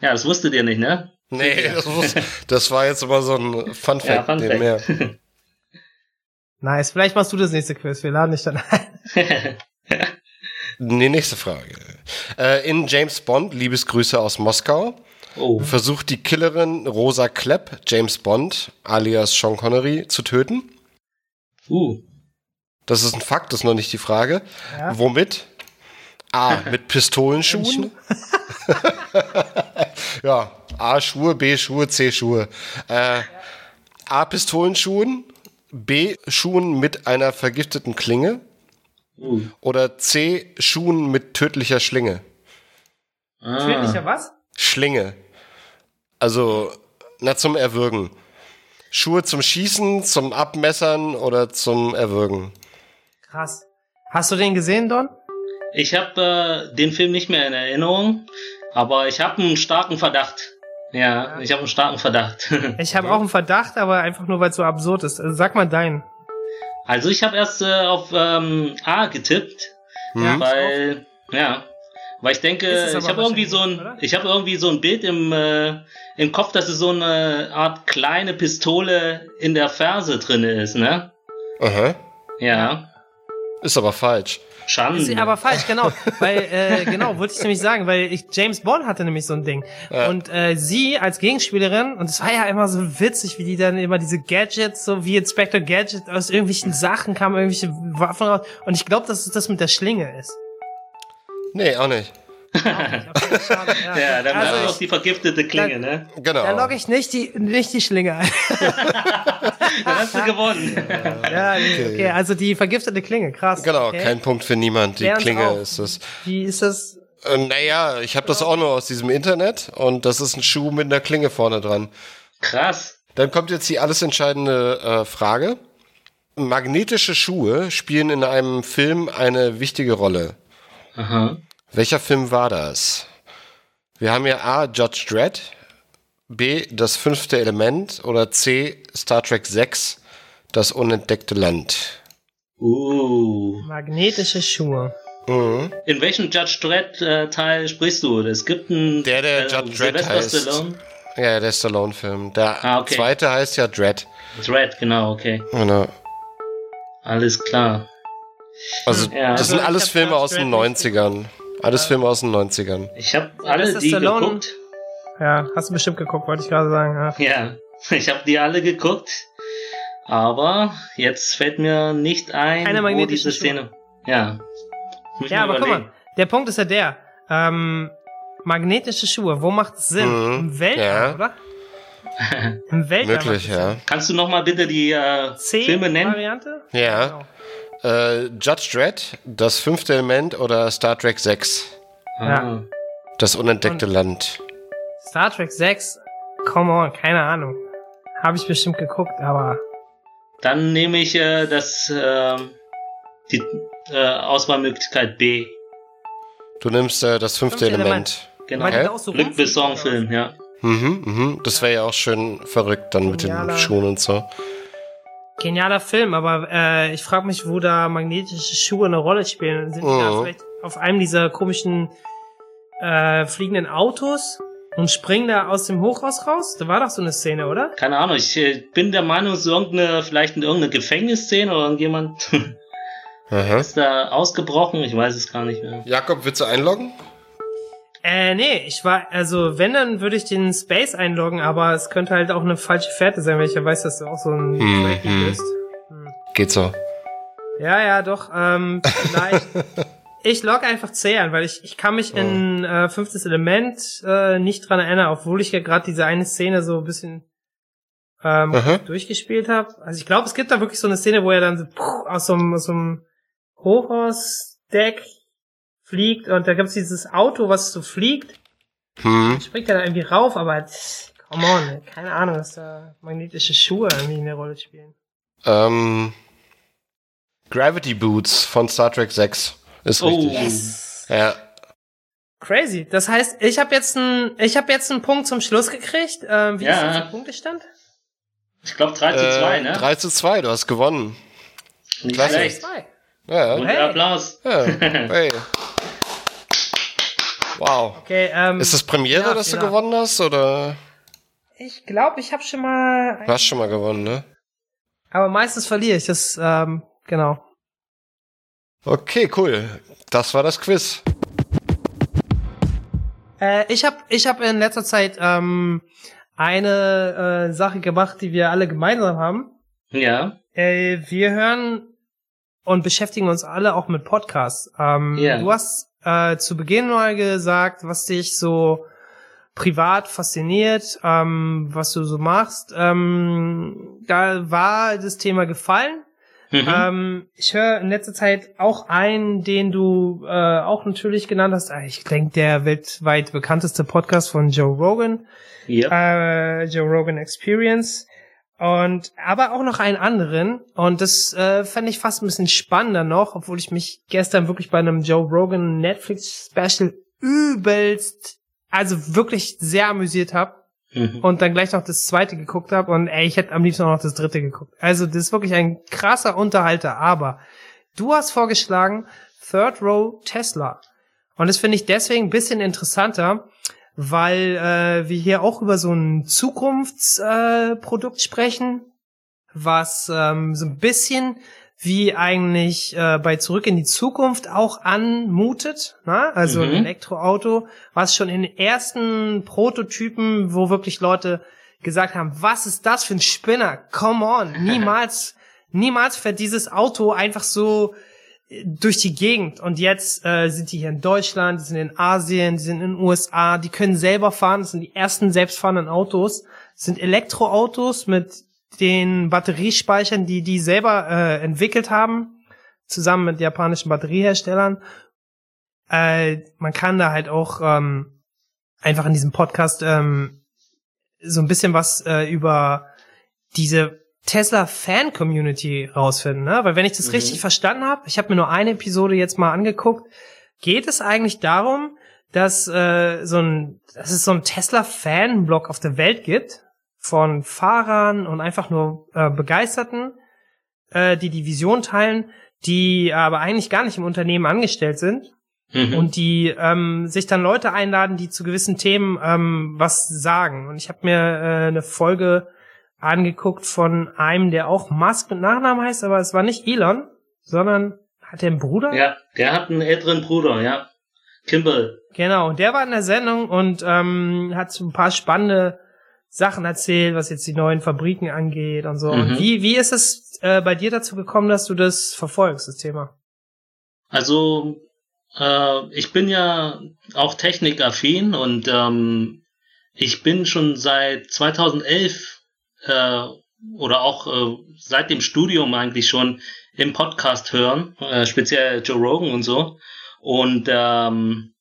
ja, das wusstet ihr nicht, ne? Nee, das, muss, das war jetzt immer so ein Fun Ja, Fact Fun nebenher. Fact. Nice. Vielleicht machst du das nächste Quiz. Wir laden dich dann ein. Die nächste Frage. Äh, in James Bond, Liebesgrüße aus Moskau, oh. versucht die Killerin Rosa Klepp, James Bond, alias Sean Connery, zu töten. Uh. Das ist ein Fakt, das ist noch nicht die Frage. Ja. Womit? A. Mit Pistolenschuhen. ja, A. Schuhe, B. Schuhe, C. Schuhe. Äh, A. Pistolenschuhen. B. Schuhen mit einer vergifteten Klinge. Uh. Oder C. Schuhen mit tödlicher Schlinge. Ah. Tödlicher was? Schlinge. Also, na, zum Erwürgen. Schuhe zum Schießen, zum Abmessern oder zum Erwürgen. Krass. Hast du den gesehen, Don? Ich habe äh, den Film nicht mehr in Erinnerung, aber ich habe einen starken Verdacht. Ja, ich habe einen starken Verdacht. Ich habe auch einen Verdacht, aber einfach nur, weil es so absurd ist. Also sag mal deinen. also ich habe erst äh, auf ähm, A getippt, Hm? weil ja, weil ich denke, ich habe irgendwie so ein, oder? ich habe irgendwie so ein Bild im äh, im Kopf, dass es so eine Art kleine Pistole in der Ferse drinne ist, ne? Aha. Ja, Ist aber falsch. Schande. Ist aber falsch, genau. weil, äh, genau, wollte ich nämlich sagen, weil ich, James Bond hatte nämlich so ein Ding. Ja. Und äh, sie als Gegenspielerin, und es war ja immer so witzig, wie die dann immer diese Gadgets, so wie Inspector Gadget, aus irgendwelchen Sachen kamen irgendwelche Waffen raus. Und ich glaube, dass es das mit der Schlinge ist. Nee, auch nicht. Okay, schade, ja. ja, dann also ich, auch die vergiftete Klinge, ne? Genau. da logge ich nicht die, nicht die Schlinge ein. Dann hast du gewonnen. ja, okay. also die vergiftete Klinge, krass. Genau, okay. kein Punkt für niemand. Die Lernt Klinge auch. ist es. Wie ist das? Äh, naja, ich habe das auch nur aus diesem Internet und das ist ein Schuh mit einer Klinge vorne dran. Krass. Dann kommt jetzt die alles entscheidende äh, Frage. Magnetische Schuhe spielen in einem Film eine wichtige Rolle. Aha. Welcher Film war das? Wir haben ja A. Judge Dredd, B. Das fünfte Element oder C. Star Trek 6, Das unentdeckte Land. Uh. Magnetische Schuhe. Mhm. In welchem Judge Dredd äh, Teil sprichst du? Es gibt einen Der, der äh, Judge Dredd heißt. Stallone. Ja, der Stallone-Film. Der Ah, okay. zweite heißt ja Dredd. Dredd, genau, okay. Genau. Alles klar. Also, Ja. das sind Also, ich alles Filme aus den Dredd nicht 90ern. Alles Filme aus den 90ern. Ich habe alle das ist die Stallone. geguckt. Ja, hast du bestimmt geguckt, wollte ich gerade sagen. Ja. Ja, ich habe die alle geguckt. Aber jetzt fällt mir nicht ein, Keine wo diese Szene. Ja. Muss Ja, aber guck überlegen. mal, der Punkt ist ja der. Ähm, magnetische Schuhe, wo macht es Sinn? Mhm, Im Weltall, ja. oder? Im Weltall. Möglich, es ja. Kannst du noch mal bitte die äh, Filme nennen? C-Variante? Ja. Genau. Äh, Judge Dredd, Das fünfte Element oder Star Trek 6, Ah. Das unentdeckte Und- Land. Star Trek 6, come on, keine Ahnung. Habe ich bestimmt geguckt, aber Dann nehme ich äh, das äh, die äh, Auswahlmöglichkeit B. Du nimmst äh, das fünfte Fünfte Element. Genau. Auch so Luc rumfliegen, Besson-Film, ja. Mhm, mhm. Das wäre ja auch schön verrückt dann mit den Schuhen und so. Genialer Film, aber äh, ich frage mich, wo da magnetische Schuhe eine Rolle spielen. Sind die da Mhm. vielleicht auf einem dieser komischen äh, fliegenden Autos und springen da aus dem Hochhaus raus? Da war doch so eine Szene, oder? Keine Ahnung, ich äh, bin der Meinung, es ist irgendeine, vielleicht in irgendeine Gefängnisszene oder irgendjemand ist da ausgebrochen, ich weiß es gar nicht mehr. Jakob, willst du einloggen? Äh, nee, ich war, also wenn, dann würde ich den Space einloggen, aber es könnte halt auch eine falsche Fährte sein, weil ich ja weiß, dass du auch so ein Hm, hm. bist. Geht so. Ja, ja, doch, ähm, vielleicht. ich log einfach C an, weil ich, ich kann mich in äh, fünftes Element äh, nicht dran erinnern, obwohl ich ja gerade diese eine Szene so ein bisschen ähm, Aha. durchgespielt habe. Also ich glaube, es gibt da wirklich so eine Szene, wo er dann so puh, aus so einem, so einem Hochhausdeck fliegt und da gibt's dieses Auto, was so fliegt. Hm. Springt er da irgendwie rauf, aber come on, keine Ahnung, dass da magnetische Schuhe irgendwie eine Rolle spielen. Ähm, Gravity Boots von Star Trek 6 ist Oh. richtig. Ja. Crazy. Das heißt, ich habe jetzt einen, ich habe jetzt einen Punkt zum Schluss gekriegt. Ähm, wie Ja. ist der Punktestand? Ich glaube 3 zu 2, Äh, ne? 3 zu 2, du hast gewonnen. Nicht klasse. schlecht. Zwei. Ja, Und Hey. Applaus. ja. Hey. Wow. Okay. Ähm, Ist das Premiere, Ja, dass du ja. gewonnen hast, oder? Ich glaube, ich habe schon mal. Du hast schon mal gewonnen, ne? Aber meistens verliere ich das. Ähm, genau. Okay, cool. Das war das Quiz. Äh, ich habe, ich habe in letzter Zeit ähm, eine äh, Sache gemacht, die wir alle gemeinsam haben. Ja. Äh, wir hören und beschäftigen uns alle auch mit Podcasts. Ähm, Ja. Du hast äh, zu Beginn mal gesagt, was dich so privat fasziniert, ähm, was du so machst. Ähm, da war das Thema gefallen. Mhm. Ähm, ich höre in letzter Zeit auch einen, den du äh, auch natürlich genannt hast. Ah, Ich denke, der weltweit bekannteste Podcast von Joe Rogan ja. äh, Joe Rogan Experience und aber auch noch einen anderen. Und das äh, fand ich fast ein bisschen spannender noch, obwohl ich mich gestern wirklich bei einem Joe Rogan Netflix Special übelst, also wirklich sehr amüsiert habe Mhm. und dann gleich noch das zweite geguckt habe und ey, ich hätte am liebsten auch noch das dritte geguckt. Also das ist wirklich ein krasser Unterhalter, aber du hast vorgeschlagen Third Row Tesla. Und das finde ich deswegen ein bisschen interessanter, weil äh, wir hier auch über so ein Zukunftsprodukt äh, sprechen, was ähm, so ein bisschen wie eigentlich äh, bei Zurück in die Zukunft auch anmutet. Na? Also ein Mhm. Elektroauto, was schon in den ersten Prototypen, wo wirklich Leute gesagt haben, was ist das für ein Spinner? Come on, niemals, niemals fährt dieses Auto einfach so durch die Gegend. Und jetzt äh, sind die hier in Deutschland, die sind in Asien, die sind in den USA, die können selber fahren. Das sind die ersten selbstfahrenden Autos. Das sind Elektroautos mit den Batteriespeichern, die die selber äh, entwickelt haben, zusammen mit japanischen Batterieherstellern. Äh, man kann da halt auch ähm, einfach in diesem Podcast ähm, so ein bisschen was äh, über diese Tesla-Fan-Community rausfinden, ne? Weil wenn ich das Mhm. richtig verstanden habe, ich habe mir nur eine Episode jetzt mal angeguckt, geht es eigentlich darum, dass äh, so ein, dass es so ein Tesla-Fan-Blog auf der Welt gibt von Fahrern und einfach nur äh, Begeisterten, äh, die die Vision teilen, die aber eigentlich gar nicht im Unternehmen angestellt sind Mhm. und die ähm, sich dann Leute einladen, die zu gewissen Themen ähm, was sagen. Und ich habe mir äh, eine Folge angeguckt von einem, der auch Musk mit Nachnamen heißt, aber es war nicht Elon, sondern hat er einen Bruder? ja, der hat einen älteren Bruder, ja. Kimball. Genau, und der war in der Sendung und ähm, hat so ein paar spannende Sachen erzählt, was jetzt die neuen Fabriken angeht und so. Mhm. Und wie, wie ist es äh, bei dir dazu gekommen, dass du das verfolgst, das Thema? Also, äh, ich bin ja auch technikaffin und ähm, ich bin schon seit 2011 äh, oder auch äh, seit dem Studium eigentlich schon im Podcast hören, äh, speziell Joe Rogan und so. Und ähm,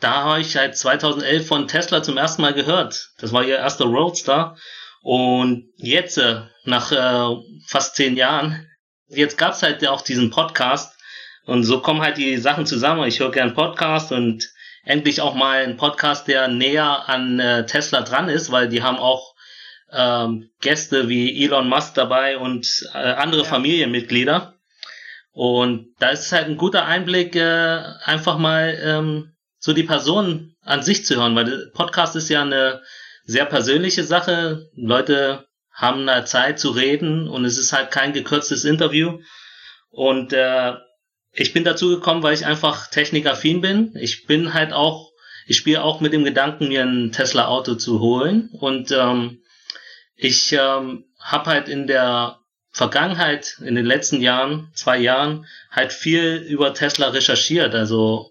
da habe ich seit 2011 von Tesla zum ersten Mal gehört. Das war ihr erster Roadster. Und jetzt, äh, nach äh, fast zehn Jahren, jetzt gab es halt auch diesen Podcast. Und so kommen halt die Sachen zusammen. Ich höre gern Podcast und endlich auch mal einen Podcast, der näher an äh, Tesla dran ist, weil die haben auch ähm, Gäste wie Elon Musk dabei und äh, andere Ja. Familienmitglieder. Und da ist es halt ein guter Einblick, äh, einfach mal ähm, so die Person an sich zu hören, weil der Podcast ist ja eine sehr persönliche Sache. Leute haben da Zeit zu reden und es ist halt kein gekürztes Interview. Und äh, ich bin dazu gekommen, weil ich einfach technikaffin bin. Ich bin halt auch, ich spiele auch mit dem Gedanken, mir ein Tesla-Auto zu holen. Und ähm, ich ähm, habe halt in der Vergangenheit, in den letzten Jahren, zwei Jahren, halt viel über Tesla recherchiert. Also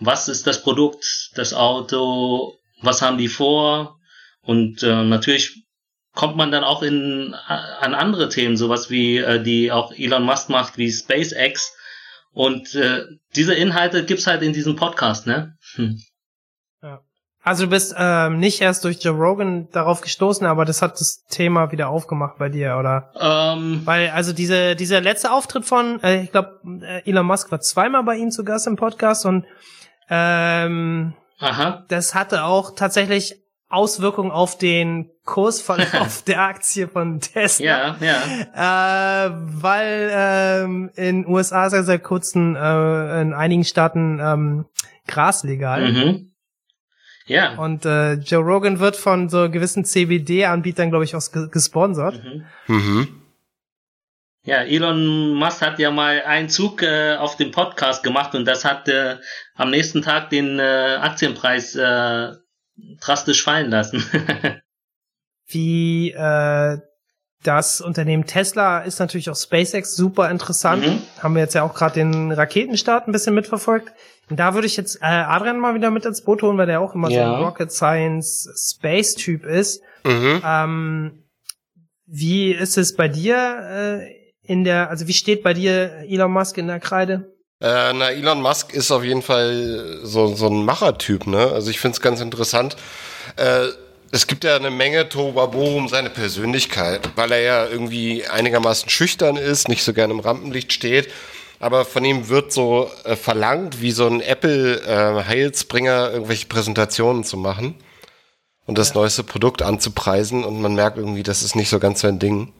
was ist das Produkt, das Auto, was haben die vor? Und äh, natürlich kommt man dann auch in an andere Themen, sowas wie äh, die auch Elon Musk macht, wie SpaceX. Und äh, diese Inhalte gibt's halt in diesem Podcast, ne? Hm. Also du bist ähm, nicht erst durch Joe Rogan darauf gestoßen, aber das hat das Thema wieder aufgemacht bei dir, oder? Ähm, Weil also diese dieser letzte Auftritt von, äh, ich glaube, Elon Musk war zweimal bei ihm zu Gast im Podcast und ähm, aha. das hatte auch tatsächlich Auswirkungen auf den Kursverlauf der Aktie von Tesla. Ja, ja. Äh, weil ähm, in USA seit seit kurzem äh, in einigen Staaten ähm, Gras legal. Mhm. Ja. Und äh, Joe Rogan wird von so gewissen CBD-Anbietern, glaube ich, auch ge- gesponsert. Mhm. Mhm. Ja, Elon Musk hat ja mal einen Zug äh, auf dem Podcast gemacht und das hat äh, am nächsten Tag den äh, Aktienpreis äh, drastisch fallen lassen. Wie äh, das Unternehmen Tesla ist natürlich auch SpaceX super interessant. Mhm. Haben wir jetzt ja auch gerade den Raketenstart ein bisschen mitverfolgt. Da würde ich jetzt äh, Adrian mal wieder mit ins Boot holen, weil der auch immer so Ja. ein Rocket Science Space-Typ ist. Mhm. Ähm, wie ist es bei dir äh, in der, also wie steht bei dir Elon Musk in der Kreide? Äh, na, Elon Musk ist auf jeden Fall so, so ein Machertyp, ne? Also ich finde es ganz interessant. Äh, es gibt ja eine Menge Tobabo um seine Persönlichkeit, weil er ja irgendwie einigermaßen schüchtern ist, nicht so gerne im Rampenlicht steht. Aber von ihm wird so äh, verlangt, wie so ein Apple-Heilsbringer irgendwelche Präsentationen zu machen und das neueste Produkt anzupreisen. Und man merkt irgendwie, das ist nicht so ganz sein Ding.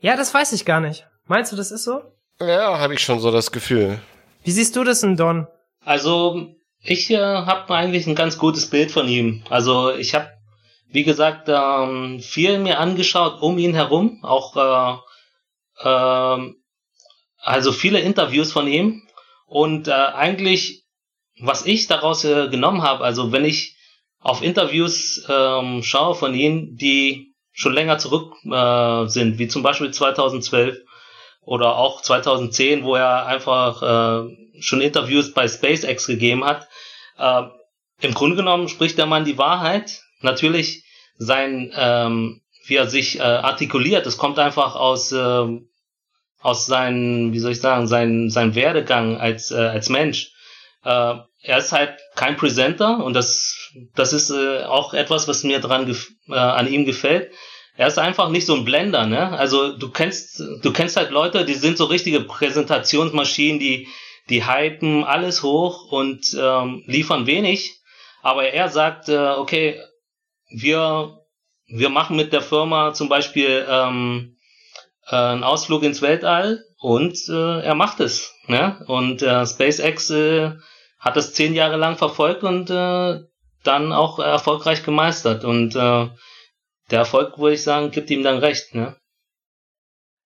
Ja, das weiß ich gar nicht. Meinst du, das ist so? Ja, habe ich schon so das Gefühl. Wie siehst du das in Don? Also ich äh, habe eigentlich ein ganz gutes Bild von ihm. Also ich habe, wie gesagt, ähm, viel mir angeschaut um ihn herum, auch äh, ähm, also viele Interviews von ihm und äh, eigentlich, was ich daraus äh, genommen habe, also wenn ich auf Interviews ähm, schaue von ihm, die schon länger zurück äh, sind, wie zum Beispiel 2012 oder auch 2010, wo er einfach äh, schon Interviews bei SpaceX gegeben hat. Äh, Im Grunde genommen spricht der Mann die Wahrheit. Natürlich sein, ähm, wie er sich äh, artikuliert, das kommt einfach aus äh, aus seinem, wie soll ich sagen, sein sein Werdegang als äh, als Mensch. Äh, er ist halt kein Presenter und das das ist äh, auch etwas, was mir dran äh, an ihm gefällt er ist einfach nicht so ein Blender, ne? Also du kennst, du kennst halt Leute, die sind so richtige Präsentationsmaschinen, die, die hypen alles hoch und ähm, liefern wenig. Aber er sagt, äh, okay, wir, wir machen mit der Firma zum Beispiel ähm, äh, einen Ausflug ins Weltall und äh, er macht es. Ne? Und äh, SpaceX äh, hat das zehn Jahre lang verfolgt und äh, dann auch erfolgreich gemeistert. Und äh, der Erfolg, würde ich sagen, gibt ihm dann recht, ne?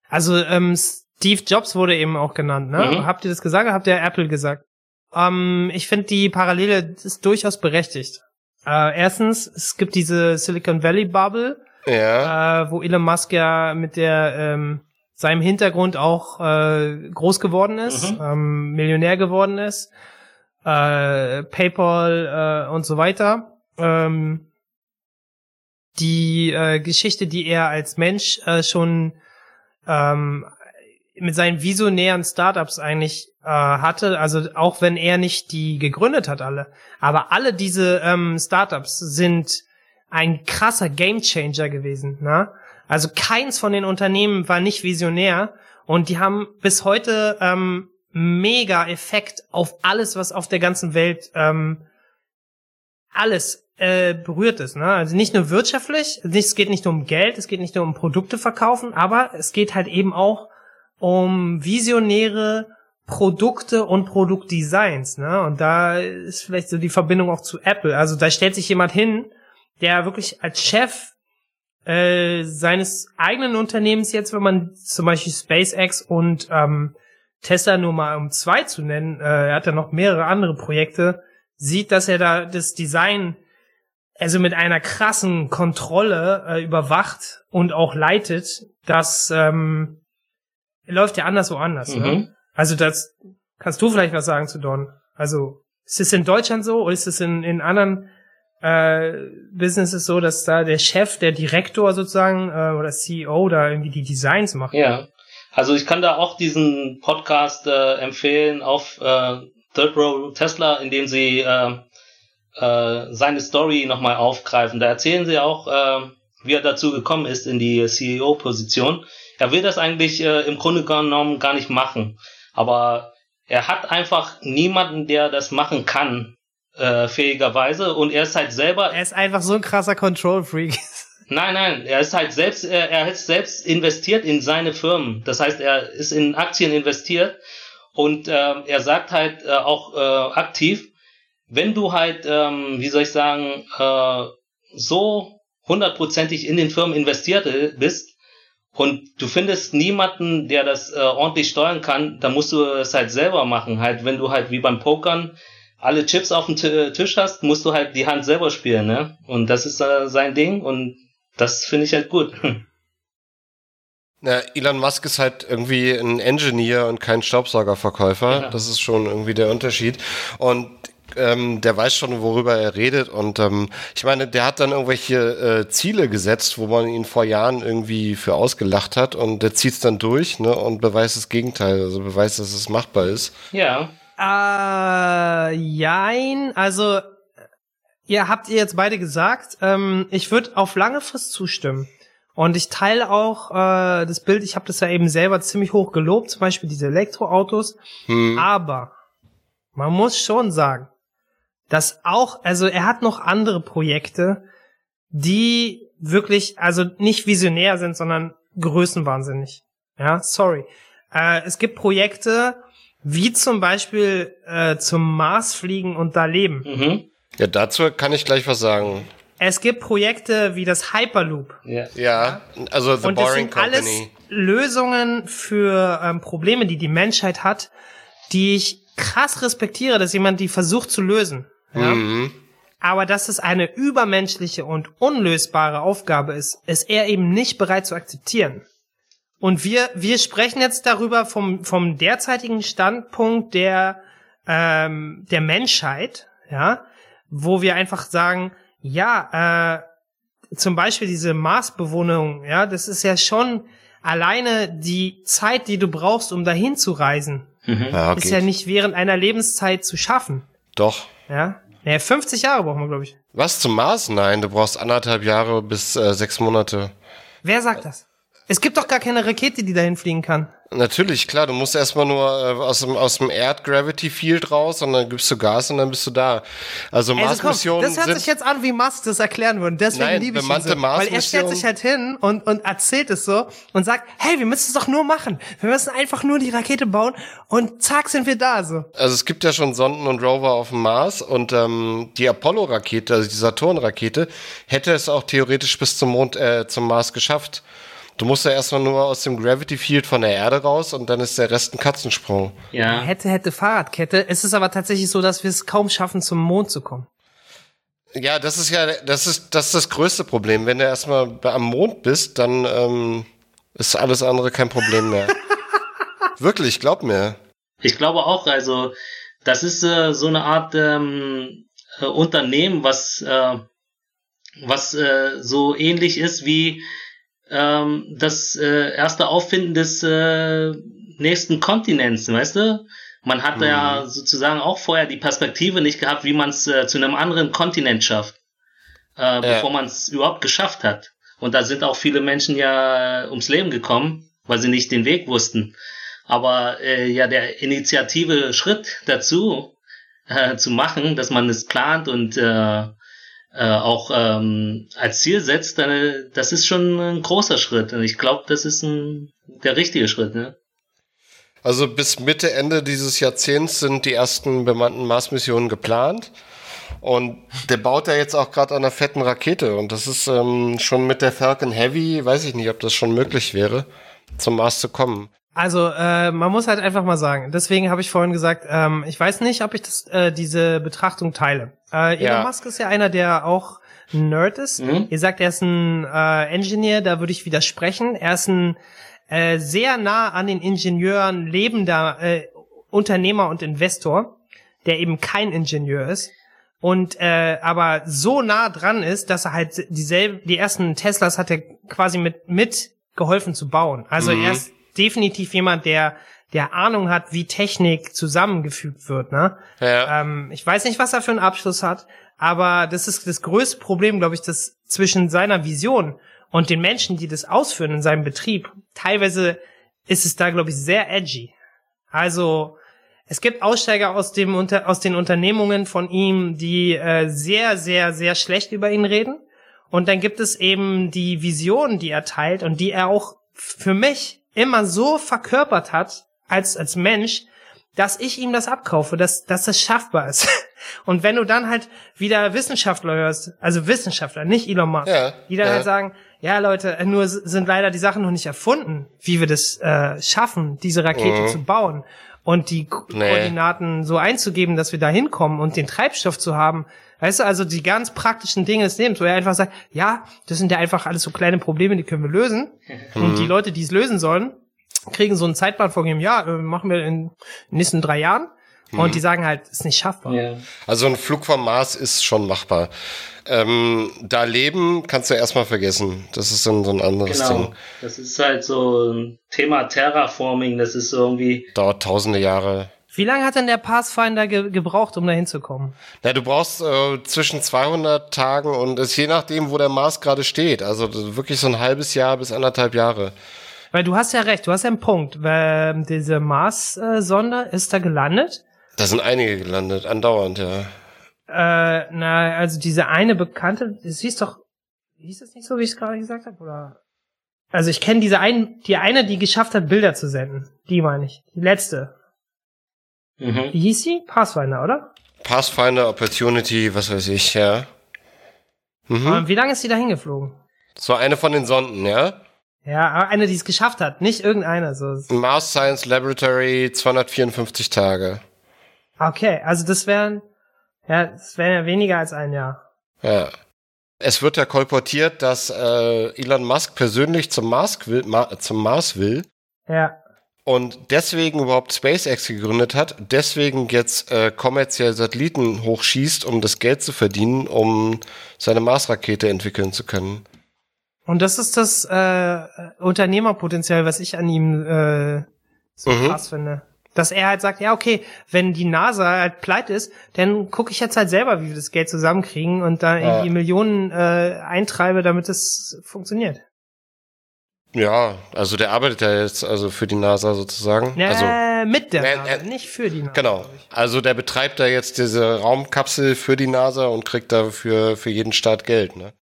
Also ähm, Steve Jobs wurde eben auch genannt, ne? Mhm. Habt ihr das gesagt oder habt ihr Apple gesagt? Ähm, ich finde die Parallele ist durchaus berechtigt. Äh, erstens, es gibt diese Silicon Valley Bubble, Ja. äh, wo Elon Musk ja mit der ähm, seinem Hintergrund auch äh, groß geworden ist, Mhm. ähm, Millionär geworden ist, äh, PayPal äh, und so weiter. Ähm, die äh, Geschichte, die er als Mensch äh, schon ähm, mit seinen visionären Startups eigentlich äh, hatte, also auch wenn er nicht die gegründet hat alle, aber alle diese ähm, Startups sind ein krasser Gamechanger gewesen. Ne? Also keins von den Unternehmen war nicht visionär und die haben bis heute ähm, mega Effekt auf alles, was auf der ganzen Welt ähm, alles äh, berührt ist. Ne? Also nicht nur wirtschaftlich, es geht nicht nur um Geld, es geht nicht nur um Produkte verkaufen, aber es geht halt eben auch um Visionäre Produkte und Produktdesigns, ne? Und da ist vielleicht so die Verbindung auch zu Apple. Also da stellt sich jemand hin, der wirklich als Chef äh, seines eigenen Unternehmens jetzt, wenn man zum Beispiel SpaceX und ähm, Tesla nur mal um zwei zu nennen, äh, er hat ja noch mehrere andere Projekte, sieht, dass er da das Design also mit einer krassen Kontrolle äh, überwacht und auch leitet, das ähm, läuft ja anders woanders. Ne? Mhm. Also das kannst du vielleicht was sagen zu Don. Also ist es in Deutschland so oder ist es in, in anderen äh, Businesses so, dass da der Chef, der Direktor sozusagen äh, oder CEO da irgendwie die Designs macht? Ja. Also ich kann da auch diesen Podcast äh, empfehlen auf äh, Third Row Tesla, in dem sie äh, äh, seine Story nochmal aufgreifen. Da erzählen sie auch, äh, wie er dazu gekommen ist in die CEO-Position. Er will das eigentlich äh, im Grunde genommen gar nicht machen. Aber er hat einfach niemanden, der das machen kann, äh, fähigerweise. Und er ist halt selber. Er ist einfach so ein krasser Control-Freak. Nein, nein, er ist halt selbst, er, er ist selbst investiert in seine Firmen. Das heißt, er ist in Aktien investiert und äh, er sagt halt äh, auch äh, aktiv, wenn du halt, ähm, wie soll ich sagen, äh, so hundertprozentig in den Firmen investiert äh, bist und du findest niemanden, der das äh, ordentlich steuern kann, dann musst du es halt selber machen. Halt, wenn du halt wie beim Pokern alle Chips auf dem Tisch hast, musst du halt die Hand selber spielen, ne? Und das ist äh, sein Ding und das finde ich halt gut. Na, Elon Musk ist halt irgendwie ein Engineer und kein Staubsaugerverkäufer. Ja. Das ist schon irgendwie der Unterschied. Und ähm, der weiß schon, worüber er redet. Und ähm, ich meine, der hat dann irgendwelche äh, Ziele gesetzt, wo man ihn vor Jahren irgendwie für ausgelacht hat. Und der zieht es dann durch ne, und beweist das Gegenteil. Also beweist, dass es machbar ist. ja. Äh, jein. Also, ihr habt ihr jetzt beide gesagt, ähm, ich würde auf lange Frist zustimmen. Und ich teile auch äh, das Bild, ich habe das ja eben selber ziemlich hoch gelobt, zum Beispiel diese Elektroautos. Hm. Aber man muss schon sagen, dass auch, also er hat noch andere Projekte, die wirklich, also nicht visionär sind, sondern größenwahnsinnig. Ja, sorry. Äh, es gibt Projekte, wie zum Beispiel äh, zum Mars fliegen und da leben. Mhm. Ja, dazu kann ich gleich was sagen. Es gibt Projekte wie das Hyperloop. Ja. Ja, also The und das Boring sind alles Company. Lösungen für ähm, Probleme, die die Menschheit hat, die ich krass respektiere, dass jemand die versucht zu lösen. Ja? Mhm. Aber dass es eine übermenschliche und unlösbare Aufgabe ist, ist er eben nicht bereit zu akzeptieren. Und wir, wir sprechen jetzt darüber vom, vom derzeitigen Standpunkt der, ähm, der Menschheit, ja, wo wir einfach sagen, ja, äh, zum Beispiel diese Marsbewohnung, ja, das ist ja schon alleine die Zeit, die du brauchst, um dahin zu reisen, Mhm. Ja, ist geht. ja nicht während einer Lebenszeit zu schaffen, Doch. ja. Naja, 50 Jahre brauchen wir, glaube ich. Was zum Mars? Nein, du brauchst anderthalb Jahre bis äh, sechs Monate. Wer sagt das? Es gibt doch gar keine Rakete, die dahin fliegen kann. Natürlich, klar, du musst erstmal nur äh, aus dem, aus dem Erd-Gravity-Field raus und dann gibst du Gas und dann bist du da. Also Also Mars-Missionen das hört sind... sich jetzt an, wie Musk das erklären würde. Deswegen Nein, liebe ich ihn so. Weil er stellt sich halt hin und, und erzählt es so und sagt, hey, wir müssen es doch nur machen. Wir müssen einfach nur die Rakete bauen und zack sind wir da, so. Also es gibt ja schon Sonden und Rover auf dem Mars und ähm, die Apollo-Rakete, also die Saturn-Rakete, hätte es auch theoretisch bis zum Mond, äh, zum Mars geschafft. Du musst ja erstmal nur aus dem Gravity Field von der Erde raus und dann ist der Rest ein Katzensprung. Ja. Hätte, hätte Fahrradkette. Es ist aber tatsächlich so, dass wir es kaum schaffen, zum Mond zu kommen. Ja, das ist ja, das ist das, ist das größte Problem. Wenn du erstmal am Mond bist, dann ähm, ist alles andere kein Problem mehr. Wirklich, glaub mir. Ich glaube auch, also das ist äh, so eine Art ähm, äh, Unternehmen, was äh, was äh, so ähnlich ist wie ähm, das äh, erste Auffinden des äh, nächsten Kontinents, weißt du? Man hat ja sozusagen auch vorher die Perspektive nicht gehabt, wie man es äh, zu einem anderen Kontinent schafft, äh, bevor man es überhaupt geschafft hat. Und da sind auch viele Menschen ja ums Leben gekommen, weil sie nicht den Weg wussten. Aber äh, ja, der initiative Schritt dazu äh, zu machen, dass man es plant und äh, äh, auch ähm, als Ziel setzt, dann, das ist schon ein großer Schritt. Und ich glaube, das ist ein, der richtige Schritt. Ne? Also bis Mitte, Ende dieses Jahrzehnts sind die ersten bemannten Mars-Missionen geplant. Und der baut ja jetzt auch gerade an einer fetten Rakete. Und das ist ähm, schon mit der Falcon Heavy, weiß ich nicht, ob das schon möglich wäre, zum Mars zu kommen. Also äh, man muss halt einfach mal sagen. Deswegen habe ich vorhin gesagt, ähm, ich weiß nicht, ob ich das, äh, diese Betrachtung teile. Äh, Elon Ja. Musk ist ja einer, der auch ein Nerd ist. Mhm. Ihr sagt, er ist ein äh, Engineer, da würde ich widersprechen. Er ist ein äh, sehr nah an den Ingenieuren lebender äh, Unternehmer und Investor, der eben kein Ingenieur ist und äh, aber so nah dran ist, dass er halt dieselben, die ersten Teslas hat er quasi mit mit geholfen zu bauen. Also Mhm. er ist definitiv jemand, der der Ahnung hat, wie Technik zusammengefügt wird. Ne? Ja. Ähm, ich weiß nicht, was er für einen Abschluss hat, aber das ist das größte Problem, glaube ich, das zwischen seiner Vision und den Menschen, die das ausführen in seinem Betrieb. Teilweise ist es da, glaube ich, sehr edgy. Also es gibt Aussteiger aus dem unter, aus den Unternehmungen von ihm, die äh, sehr, sehr, sehr schlecht über ihn reden. Und dann gibt es eben die Vision, die er teilt und die er auch für mich immer so verkörpert hat als als Mensch, dass ich ihm das abkaufe, dass, dass das schaffbar ist. Und wenn du dann halt wieder Wissenschaftler hörst, also Wissenschaftler, nicht Elon Musk, Ja, die dann ja. halt sagen, ja Leute, nur s- sind leider die Sachen noch nicht erfunden, wie wir das äh, schaffen, diese Rakete Mhm. zu bauen und die Ko Nee. Koordinaten so einzugeben, dass wir da hinkommen und den Treibstoff zu haben. Weißt du, also die ganz praktischen Dinge des Lebens, wo er einfach sagt, ja, das sind ja einfach alles so kleine Probleme, die können wir lösen. Und die Leute, die es lösen sollen, kriegen so einen Zeitplan vorgegeben, ja, äh, machen wir in den nächsten drei Jahren. Und die sagen halt, ist nicht schaffbar. Ja. Also ein Flug vom Mars ist schon machbar. Ähm, da leben kannst du erstmal vergessen. Das ist so ein, so ein anderes Genau. Ding. Das ist halt so ein Thema Terraforming, das ist so irgendwie. Dauert tausende Jahre. Wie lange hat denn der Pathfinder ge gebraucht, um da hinzukommen? Na, du brauchst äh, zwischen 200 Tagen und es je nachdem, wo der Mars gerade steht. Also wirklich so ein halbes Jahr bis anderthalb Jahre. Weil du hast ja recht, du hast ja einen Punkt. Weil diese Mars-Sonde ist da gelandet. Da sind einige gelandet, andauernd, ja. Äh, na, also diese eine bekannte, das hieß doch, hieß das nicht so, wie ich es gerade gesagt habe, oder? Also ich kenne diese ein, die eine, die geschafft hat, Bilder zu senden. Die meine ich. Die letzte. Mhm. Wie hieß sie? Pathfinder, oder? Pathfinder, Opportunity, was weiß ich, ja. Mhm. Wie lange ist sie da hingeflogen? So eine von den Sonden, ja. Ja, aber eine, die es geschafft hat, nicht irgendeine. So. Mars Science Laboratory 254 Tage. Okay, also das wären, ja, das wären ja weniger als ein Jahr. Ja. Es wird ja kolportiert, dass äh, Elon Musk persönlich zum Mars will, Ma zum Mars will Ja, und deswegen überhaupt SpaceX gegründet hat, deswegen jetzt äh, kommerziell Satelliten hochschießt, um das Geld zu verdienen, um seine Mars-Rakete entwickeln zu können. und das ist das äh, Unternehmerpotenzial, was ich an ihm äh, so Mhm. krass finde. Dass er halt sagt, ja, okay, wenn die NASA halt pleite ist, dann gucke ich jetzt halt selber, wie wir das Geld zusammenkriegen und da irgendwie Ja. Millionen äh, eintreibe, damit es funktioniert. Ja, also der arbeitet ja jetzt also für die NASA sozusagen. Ja, Also mit der NASA, äh, nicht für die NASA. Genau. Also der betreibt da jetzt diese Raumkapsel für die NASA und kriegt dafür für jeden Staat Geld, ne?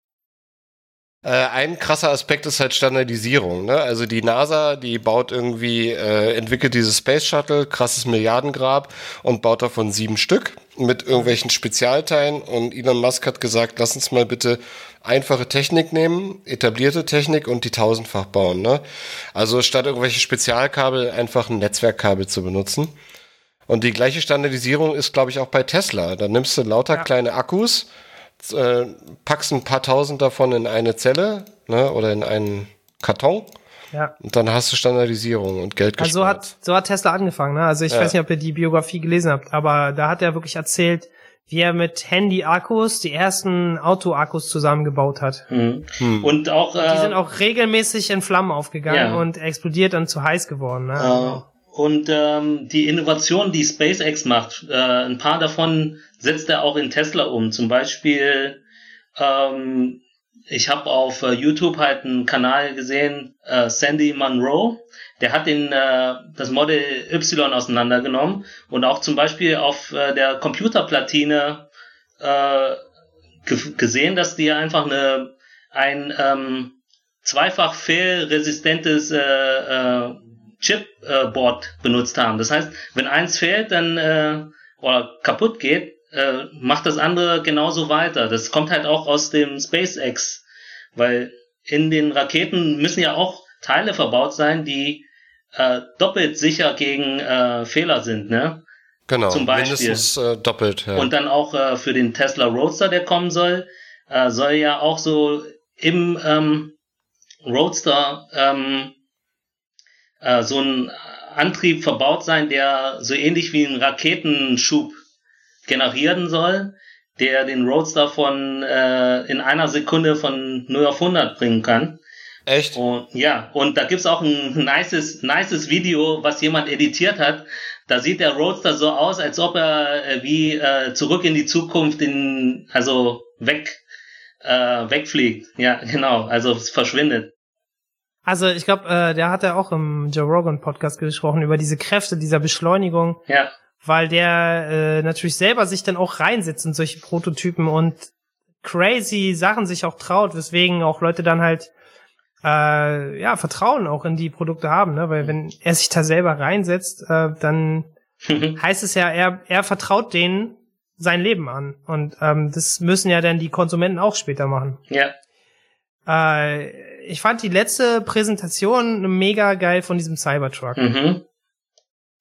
Äh, ein krasser Aspekt ist halt Standardisierung, ne? Also die NASA, die baut irgendwie, äh, entwickelt dieses Space Shuttle, krasses Milliardengrab und baut davon sieben Stück mit irgendwelchen Spezialteilen und Elon Musk hat gesagt, lass uns mal bitte einfache Technik nehmen, etablierte Technik und die tausendfach bauen, ne? Also statt irgendwelche Spezialkabel einfach ein Netzwerkkabel zu benutzen. Und die gleiche Standardisierung ist, glaube ich, auch bei Tesla. Da nimmst du lauter Ja. kleine Akkus, äh, packst ein paar tausend davon in eine Zelle ne, oder in einen Karton Ja. und dann hast du Standardisierung und Geld Also so gespart. hat, so hat Tesla angefangen, ne? Also ich Ja. weiß nicht, ob ihr die Biografie gelesen habt, aber da hat er wirklich erzählt, wie er mit Handy-Akkus die ersten Auto-Akkus zusammengebaut hat. Mhm. Hm. Und auch, Die sind äh, auch regelmäßig in Flammen aufgegangen Ja. und explodiert und zu heiß geworden. Ne? äh, und ähm, die Innovation, die SpaceX macht, äh, ein paar davon setzt er auch in Tesla um. Zum Beispiel, ähm, ich habe auf äh, YouTube halt einen Kanal gesehen, äh, Sandy Monroe. Der hat den, äh, das Model Y auseinandergenommen und auch zum Beispiel auf äh, der Computerplatine äh, ge gesehen, dass die einfach eine ein ähm, zweifach fehlresistentes äh, äh, Chipboard äh, benutzt haben. Das heißt, wenn eins fehlt, dann äh, oder kaputt geht, äh, macht das andere genauso weiter. Das kommt halt auch aus dem SpaceX, weil in den Raketen müssen ja auch Teile verbaut sein, die äh, doppelt sicher gegen äh, Fehler sind, ne? Genau, Zum Beispiel. mindestens äh, doppelt. Ja. Und dann auch äh, für den Tesla Roadster, der kommen soll, äh, soll ja auch so im ähm, Roadster ähm, äh, so ein Antrieb verbaut sein, der so ähnlich wie ein Raketenschub generieren soll, der den Roadster von äh, in einer Sekunde von 0 auf 100 bringen kann. Echt? Und, ja, und da gibt's auch ein nices, nices Video, was jemand editiert hat. Da sieht der Roadster so aus, als ob er äh, wie äh, zurück in die Zukunft in, also weg, äh, wegfliegt. Ja, genau, also es verschwindet. Also ich glaube, äh, der hat ja auch im Joe Rogan Podcast gesprochen über diese Kräfte dieser Beschleunigung, Ja, weil der äh, natürlich selber sich dann auch reinsetzt in solche Prototypen und crazy Sachen sich auch traut, weswegen auch Leute dann halt äh, ja Vertrauen auch in die Produkte haben, ne? Weil wenn er sich da selber reinsetzt, äh, dann heißt es ja, er er vertraut denen sein Leben an und ähm, das müssen ja dann die Konsumenten auch später machen. ja, Äh, ich fand die letzte Präsentation mega geil von diesem Cybertruck. mhm.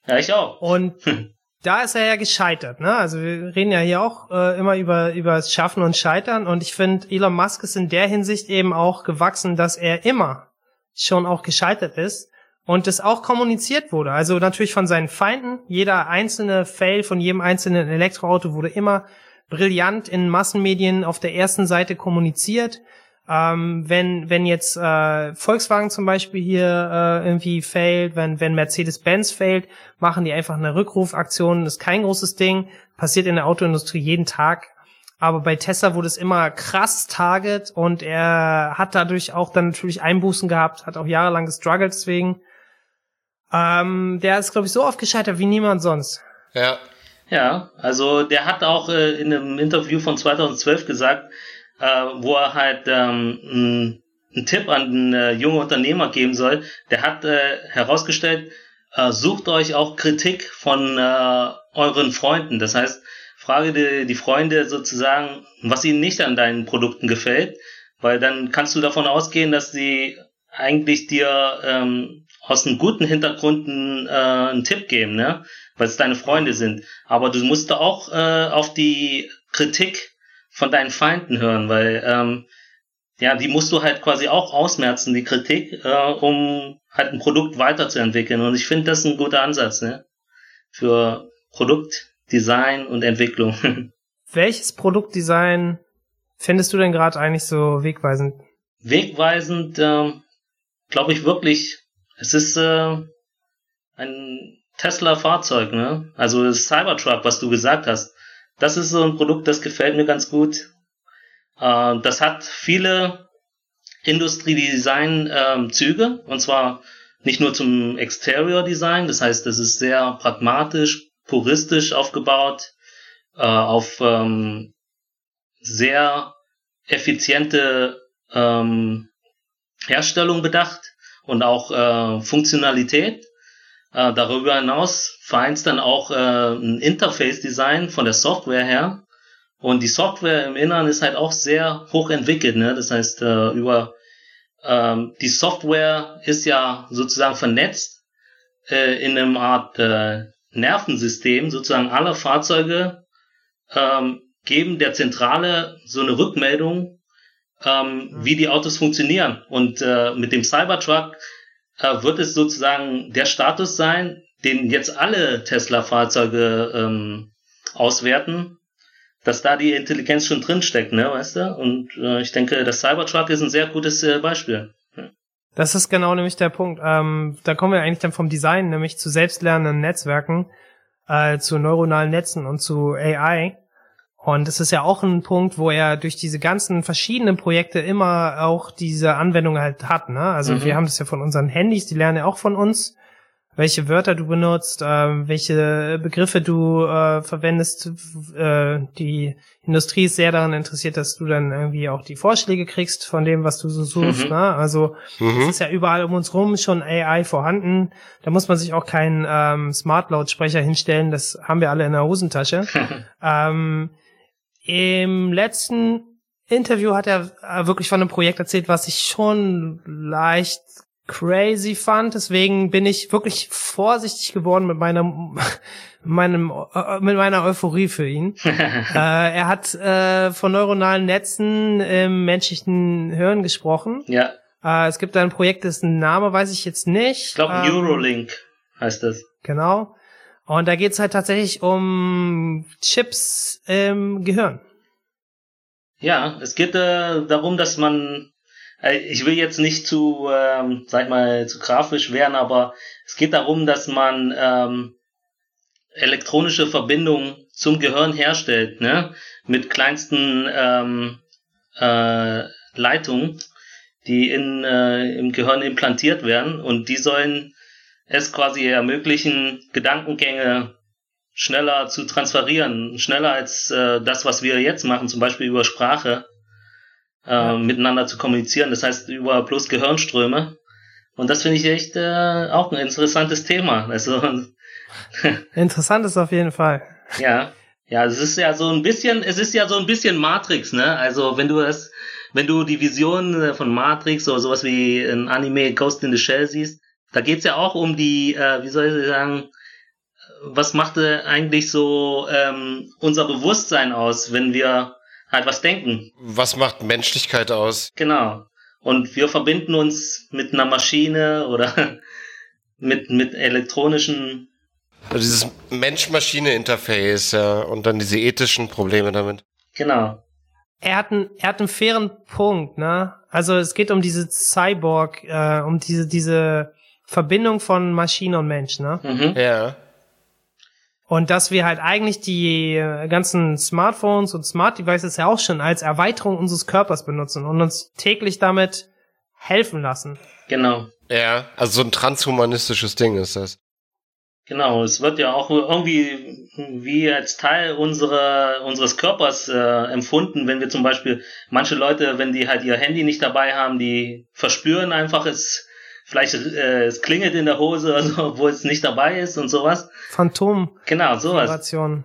Ja, ich auch. Und da ist er ja gescheitert, ne? Also wir reden ja hier auch äh, immer über über das Schaffen und Scheitern und ich finde Elon Musk ist in der Hinsicht eben auch gewachsen, dass er immer schon auch gescheitert ist und es auch kommuniziert wurde. Also natürlich von seinen Feinden, jeder einzelne Fail von jedem einzelnen Elektroauto wurde immer brillant in Massenmedien auf der ersten Seite kommuniziert. Ähm, wenn, wenn jetzt äh, Volkswagen zum Beispiel hier äh, irgendwie failt, wenn, wenn Mercedes-Benz failt, machen die einfach eine Rückrufaktion, ist kein großes Ding, passiert in der Autoindustrie jeden Tag. Aber bei Tesla wurde es immer krass Target und er hat dadurch auch dann natürlich Einbußen gehabt, hat auch jahrelang gestruggelt deswegen. Ähm, der ist, glaube ich, so oft gescheitert wie niemand sonst. ja. Ja, also der hat auch äh, in einem Interview von 2012 gesagt, äh, wo er halt ähm, einen, Tipp an äh, junge Unternehmer geben soll. Der hat äh, herausgestellt, äh, sucht euch auch Kritik von äh, euren Freunden. Das heißt, frage die, die Freunde sozusagen, was ihnen nicht an deinen Produkten gefällt, weil dann kannst du davon ausgehen, dass sie eigentlich dir ähm, aus einem guten Hintergrund einen, äh, einen Tipp geben, ne? weil es deine Freunde sind. Aber du musst da auch äh, auf die Kritik von deinen Feinden hören, weil ähm, ja, die musst du halt quasi auch ausmerzen, die Kritik, äh, um halt ein Produkt weiterzuentwickeln. Und ich finde das ein guter Ansatz, ne? Für Produktdesign und Entwicklung. Welches Produktdesign findest du denn gerade eigentlich so wegweisend? Wegweisend, ähm, glaube ich wirklich, es ist äh, ein Tesla-Fahrzeug, ne? Also das Cybertruck, was du gesagt hast. Das ist so ein Produkt, das gefällt mir ganz gut. Äh, das hat viele Industriedesign-Züge, und zwar nicht nur zum Exterior-Design, das heißt, das ist sehr pragmatisch, puristisch aufgebaut, äh, auf ähm, sehr effiziente ähm, Herstellung bedacht und auch äh, Funktionalität. Äh, darüber hinaus vereint dann auch äh, ein Interface-Design von der Software her. Und die Software im Inneren ist halt auch sehr hoch entwickelt. Ne? Das heißt, äh, über ähm, die Software ist ja sozusagen vernetzt äh, in einem Art äh, Nervensystem. Sozusagen alle Fahrzeuge ähm, geben der Zentrale so eine Rückmeldung, ähm, wie die Autos funktionieren. Und äh, mit dem Cybertruck wird es sozusagen der Status sein, den jetzt alle Tesla-Fahrzeuge ähm, auswerten, dass da die Intelligenz schon drinsteckt, ne, weißt du? Und äh, ich denke, das Cybertruck ist ein sehr gutes äh, Beispiel. Das ist genau nämlich der Punkt. Ähm, da kommen wir eigentlich dann vom Design, nämlich zu selbstlernenden Netzwerken, äh, zu neuronalen Netzen und zu AI. Und das ist ja auch ein Punkt, wo er durch diese ganzen verschiedenen Projekte immer auch diese Anwendung halt hat. Ne? Also Mhm. wir haben das ja von unseren Handys, die lernen ja auch von uns. welche Wörter du benutzt, äh, welche Begriffe du äh, verwendest. Äh, die Industrie ist sehr daran interessiert, dass du dann irgendwie auch die Vorschläge kriegst von dem, was du so suchst. Mhm. Ne? Also Mhm. es ist ja überall um uns rum schon AI vorhanden. Da muss man sich auch keinen ähm, Smart-Lautsprecher hinstellen. Das haben wir alle in der Hosentasche. ähm, Im letzten Interview hat er äh, wirklich von einem Projekt erzählt, was ich schon leicht crazy fand. Deswegen bin ich wirklich vorsichtig geworden mit meiner meinem äh, mit meiner Euphorie für ihn. äh, er hat äh, von neuronalen Netzen im menschlichen Hirn gesprochen. ja, Äh, es gibt ein Projekt, dessen Name weiß ich jetzt nicht. ich glaube Ähm, Neuralink heißt das. Genau. Und da geht's halt tatsächlich um Chips im Gehirn. Ja, es geht äh, darum, dass man, äh, ich will jetzt nicht zu, ähm, sag ich mal, zu grafisch werden, aber es geht darum, dass man ähm, elektronische Verbindungen zum Gehirn herstellt, ne? Mit kleinsten ähm, äh, Leitungen, die in, äh, im Gehirn implantiert werden und die sollen es quasi ermöglichen, Gedankengänge schneller zu transferieren, schneller als äh, das, was wir jetzt machen, zum Beispiel über Sprache äh, Ja. miteinander zu kommunizieren. Das heißt über bloß Gehirnströme. Und das finde ich echt äh, auch ein interessantes Thema. Also Interessant ist auf jeden Fall. ja, ja, es ist ja so ein bisschen, es ist ja so ein bisschen Matrix, ne? Also wenn du es, wenn du die Vision äh, von Matrix oder sowas wie ein Anime Ghost in the Shell siehst, da geht's ja auch um die, äh, wie soll ich sagen, was machte eigentlich so ähm, unser Bewusstsein aus, wenn wir halt was denken? Was macht Menschlichkeit aus? Genau. Und wir verbinden uns mit einer Maschine oder mit, mit elektronischen Also dieses Mensch-Maschine-Interface, ja, und dann diese ethischen Probleme damit. Genau. Er hat einen, er hat einen fairen Punkt, ne? Also es geht um diese Cyborg, äh, um diese, diese Verbindung von Maschine und Mensch, ne? Mhm. Ja. Und dass wir halt eigentlich die äh, ganzen Smartphones und Smart Devices ja auch schon als Erweiterung unseres Körpers benutzen und uns täglich damit helfen lassen. Genau. Ja, also so ein transhumanistisches Ding ist das. Genau, es wird ja auch irgendwie wie als Teil unserer, unseres Körpers äh, empfunden, wenn wir zum Beispiel, manche Leute, wenn die halt ihr Handy nicht dabei haben, die verspüren einfach, es vielleicht äh, es klingelt in der Hose, also, obwohl es nicht dabei ist und sowas. Genau, sowas. Phantom-Vibration.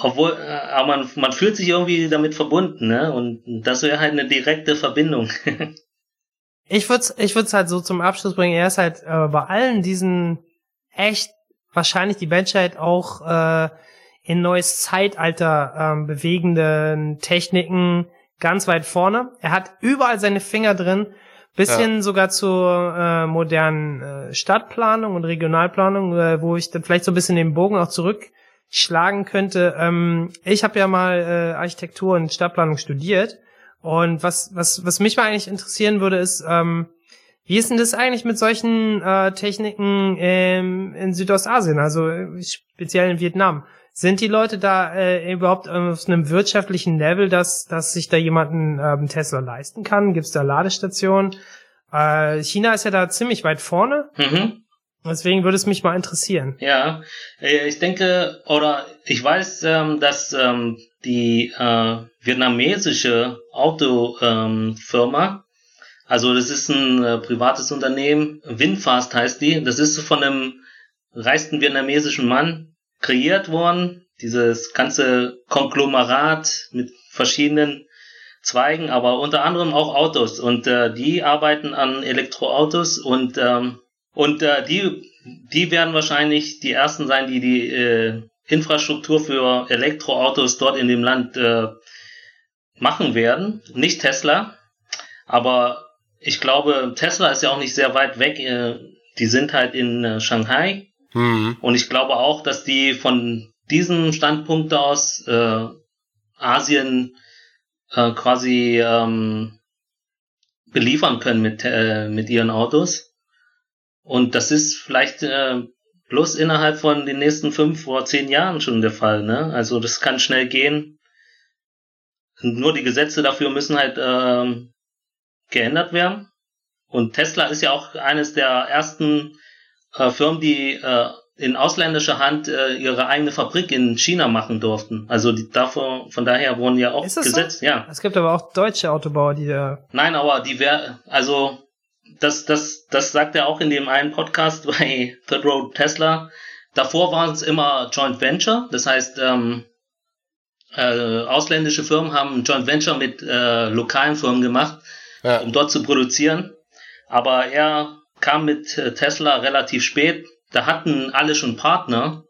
Obwohl, äh, aber man, man fühlt sich irgendwie damit verbunden, ne? Und das wäre halt eine direkte Verbindung. Ich würde es ich würd's halt so zum Abschluss bringen. Er ist halt äh, bei allen diesen echt wahrscheinlich die Menschheit auch äh, in neues Zeitalter ähm, bewegenden Techniken ganz weit vorne. Er hat überall seine Finger drin, bis Ja. sogar zur äh, modernen äh, Stadtplanung und Regionalplanung, äh, wo ich dann vielleicht so ein bisschen den Bogen auch zurückschlagen könnte. Ähm, ich habe ja mal äh, Architektur und Stadtplanung studiert und was, was, was mich mal eigentlich interessieren würde, ist, ähm, wie ist denn das eigentlich mit solchen äh, Techniken ähm, in Südostasien, also äh, speziell in Vietnam? Sind die Leute da äh, überhaupt auf einem wirtschaftlichen Level, dass, dass sich da jemanden ähm, Tesla leisten kann? Gibt es da Ladestationen? Äh, China ist ja da ziemlich weit vorne, mhm. deswegen würde es mich mal interessieren. Ja, äh, ich denke, oder ich weiß, ähm, dass ähm, die äh, vietnamesische Autofirma, ähm, also das ist ein äh, privates Unternehmen, Winfast heißt die, das ist von einem reichsten vietnamesischen Mann kreiert worden, dieses ganze Konglomerat mit verschiedenen Zweigen, aber unter anderem auch Autos und äh, die arbeiten an Elektroautos und ähm, und äh, die die werden wahrscheinlich die ersten sein, die die äh, Infrastruktur für Elektroautos dort in dem Land äh, machen werden. Nicht Tesla, aber ich glaube, Tesla ist ja auch nicht sehr weit weg. Äh, die sind halt in äh, Shanghai Hm. und ich glaube auch, dass die von diesem Standpunkt aus äh, Asien äh, quasi ähm, beliefern können mit, äh, mit ihren Autos. Und das ist vielleicht äh, bloß innerhalb von den nächsten fünf oder zehn Jahren schon der Fall. Ne? Also das kann schnell gehen. Nur die Gesetze dafür müssen halt ähm, geändert werden. Und Tesla ist ja auch eines der ersten äh, Firmen, die äh, in ausländischer Hand äh, ihre eigene Fabrik in China machen durften. Also die davor, von daher wurden ja auch gesetzt, so? ja. Es gibt aber auch deutsche Autobauer, die da. Nein, aber die wäre, also das, das, das sagt er auch in dem einen Podcast bei Third Road Tesla. Davor waren es immer Joint Venture, das heißt, ähm, äh, ausländische Firmen haben Joint Venture mit äh, lokalen Firmen gemacht, Ja. um dort zu produzieren. Aber er kam mit äh, Tesla relativ spät. Da hatten alle schon Partner.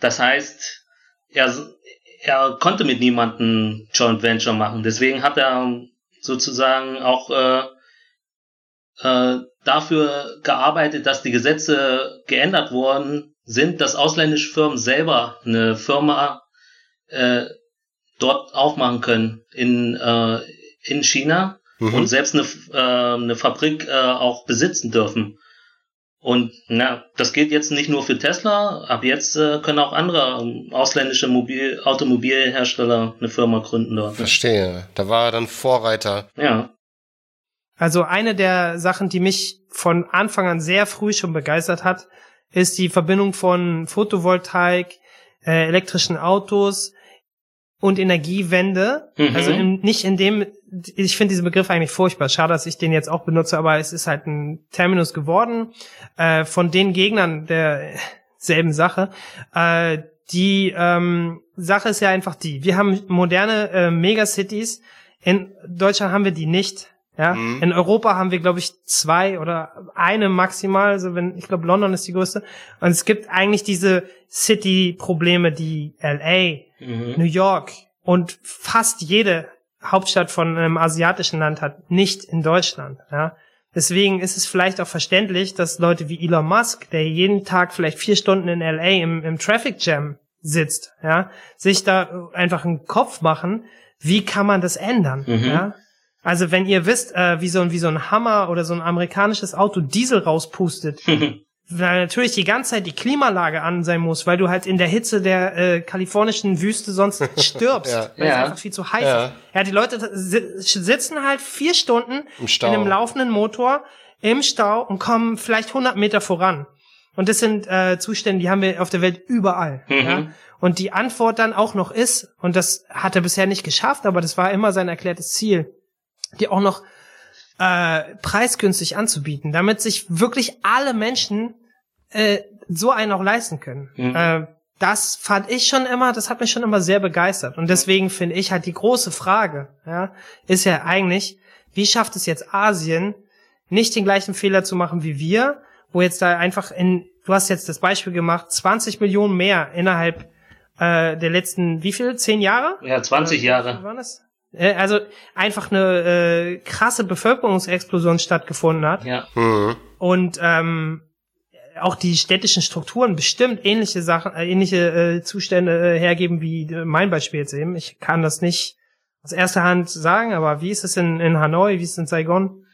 Das heißt, er, er konnte mit niemandem Joint Venture machen. Deswegen hat er sozusagen auch äh, äh, dafür gearbeitet, dass die Gesetze geändert worden sind, dass ausländische Firmen selber eine Firma äh, dort aufmachen können in, äh, in China Mhm. und selbst eine, äh, eine Fabrik äh, auch besitzen dürfen. Und na, das gilt jetzt nicht nur für Tesla, ab jetzt äh, können auch andere ähm, ausländische Mobil Automobilhersteller eine Firma gründen dort. Ne? Verstehe. Da war er dann Vorreiter. Ja. Also eine der Sachen, die mich von Anfang an sehr früh schon begeistert hat, ist die Verbindung von Photovoltaik, äh, elektrischen Autos und Energiewende. Mhm. Also in, nicht in dem, ich finde diesen Begriff eigentlich furchtbar. Schade, dass ich den jetzt auch benutze, aber es ist halt ein Terminus geworden äh, von den Gegnern derselben Sache. Äh, die ähm, Sache ist ja einfach die, wir haben moderne äh, Megacities. In Deutschland haben wir die nicht. Ja, Mhm. in Europa haben wir, glaube ich, zwei oder eine maximal. Also wenn, ich glaube, London ist die größte. Und es gibt eigentlich diese City-Probleme, die LA, Mhm. New York und fast jede Hauptstadt von einem asiatischen Land hat, nicht in Deutschland. Ja. Deswegen ist es vielleicht auch verständlich, dass Leute wie Elon Musk, der jeden Tag vielleicht vier Stunden in LA im, im Traffic Jam sitzt, ja, sich da einfach einen Kopf machen, wie kann man das ändern? Mhm. Ja? Also wenn ihr wisst, äh, wie so ein wie so ein Hammer oder so ein amerikanisches Auto Diesel rauspustet, weil natürlich die ganze Zeit die Klimaanlage an sein muss, weil du halt in der Hitze der äh, kalifornischen Wüste sonst stirbst, Ja. weil Ja. es einfach viel zu heiß Ja. ist. Ja, die Leute si sitzen halt vier Stunden Im Stau. in einem laufenden Motor im Stau und kommen vielleicht 100 Meter voran. Und das sind äh, Zustände, die haben wir auf der Welt überall. Mhm. Ja? Und die Antwort dann auch noch ist, und das hat er bisher nicht geschafft, aber das war immer sein erklärtes Ziel, die auch noch äh, preisgünstig anzubieten, damit sich wirklich alle Menschen äh, so einen auch leisten können. Mhm. Äh, das fand ich schon immer, das hat mich schon immer sehr begeistert. Und deswegen finde ich halt die große Frage, ja, ist ja eigentlich, wie schafft es jetzt Asien, nicht den gleichen Fehler zu machen wie wir, wo jetzt da einfach in, du hast jetzt das Beispiel gemacht, 20 Millionen mehr innerhalb äh, der letzten, wie viel, zehn Jahre? Ja, 20 Oder wie Jahre. waren das? Äh, Also einfach eine äh, krasse Bevölkerungsexplosion stattgefunden hat Ja. Mhm. und ähm, auch die städtischen Strukturen bestimmt ähnliche Sachen, äh, ähnliche äh, Zustände äh, hergeben wie äh, mein Beispiel jetzt eben. Ich kann das nicht aus erster Hand sagen, aber wie ist es in, in Hanoi, wie ist es in Saigon?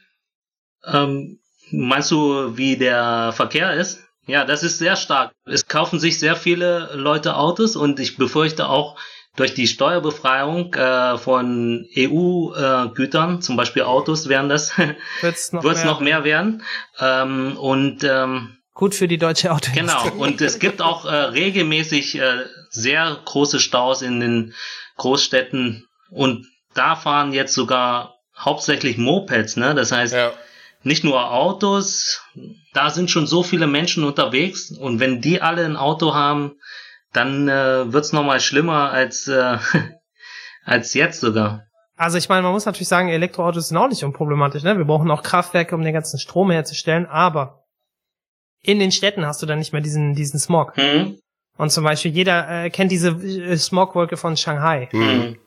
Ähm, meinst du, wie der Verkehr ist? Ja, das ist sehr stark. Es kaufen sich sehr viele Leute Autos und ich befürchte auch durch die Steuerbefreiung äh, von EU-Gütern, zum Beispiel Autos, werden das, wird es mehr? noch mehr werden. Ähm, und ähm, Gut für die deutsche Autoindustrie. Genau, und es gibt auch äh, regelmäßig äh, sehr große Staus in den Großstädten und da fahren jetzt sogar hauptsächlich Mopeds, ne? Das heißt, Ja. nicht nur Autos, da sind schon so viele Menschen unterwegs und wenn die alle ein Auto haben, dann äh, wird's noch mal schlimmer als äh, als jetzt sogar. Also ich meine, man muss natürlich sagen, Elektroautos sind auch nicht unproblematisch. Ne? Wir brauchen auch Kraftwerke, um den ganzen Strom herzustellen, aber in den Städten hast du dann nicht mehr diesen, diesen Smog. Hm? Und zum Beispiel jeder äh, kennt diese äh, Smogwolke von Shanghai. Mhm. Hm.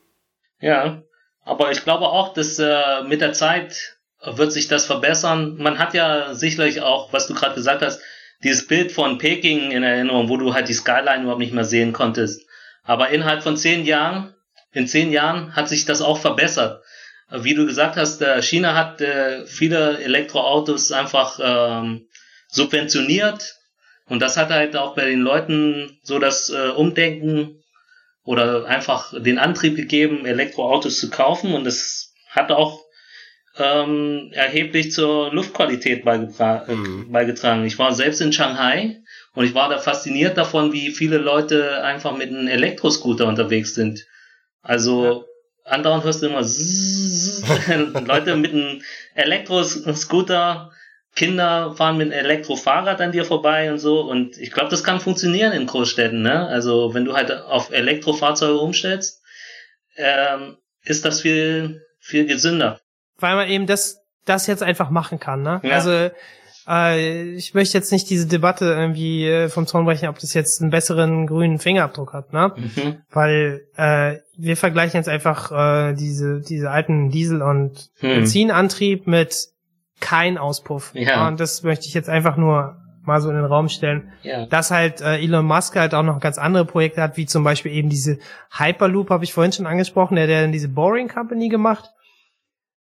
Ja, aber ich glaube auch, dass äh, mit der Zeit wird sich das verbessern. Man hat ja sicherlich auch, was du gerade gesagt hast, dieses Bild von Peking in Erinnerung, wo du halt die Skyline überhaupt nicht mehr sehen konntest. Aber innerhalb von zehn Jahren, in zehn Jahren hat sich das auch verbessert. Wie du gesagt hast, äh, China hat äh, viele Elektroautos einfach ähm, subventioniert und das hat halt auch bei den Leuten so das äh, Umdenken oder einfach den Antrieb gegeben, Elektroautos zu kaufen und es hat auch ähm, erheblich zur Luftqualität beigetra Mhm. beigetragen. Ich war selbst in Shanghai und ich war da fasziniert davon, wie viele Leute einfach mit einem Elektroscooter unterwegs sind. Also andauernd hörst du immer Leute mit einem Elektroscooter, Kinder fahren mit einem Elektrofahrrad an dir vorbei und so. Und ich glaube, das kann funktionieren in Großstädten. Ne? Also wenn du halt auf Elektrofahrzeuge umstellst, ähm, ist das viel, viel gesünder. Weil man eben das, das jetzt einfach machen kann, ne? Ja. Also, äh, ich möchte jetzt nicht diese Debatte irgendwie äh, vom Zaun brechen, ob das jetzt einen besseren grünen Fingerabdruck hat, ne? Mhm. Weil äh, wir vergleichen jetzt einfach äh, diese, diese alten Diesel- und Hm. Benzinantrieb mit kein Auspuff. Ja. Und das möchte ich jetzt einfach nur mal so in den Raum stellen. Ja. Dass halt äh, Elon Musk halt auch noch ganz andere Projekte hat, wie zum Beispiel eben diese Hyperloop, habe ich vorhin schon angesprochen, der, der dann diese Boring Company gemacht.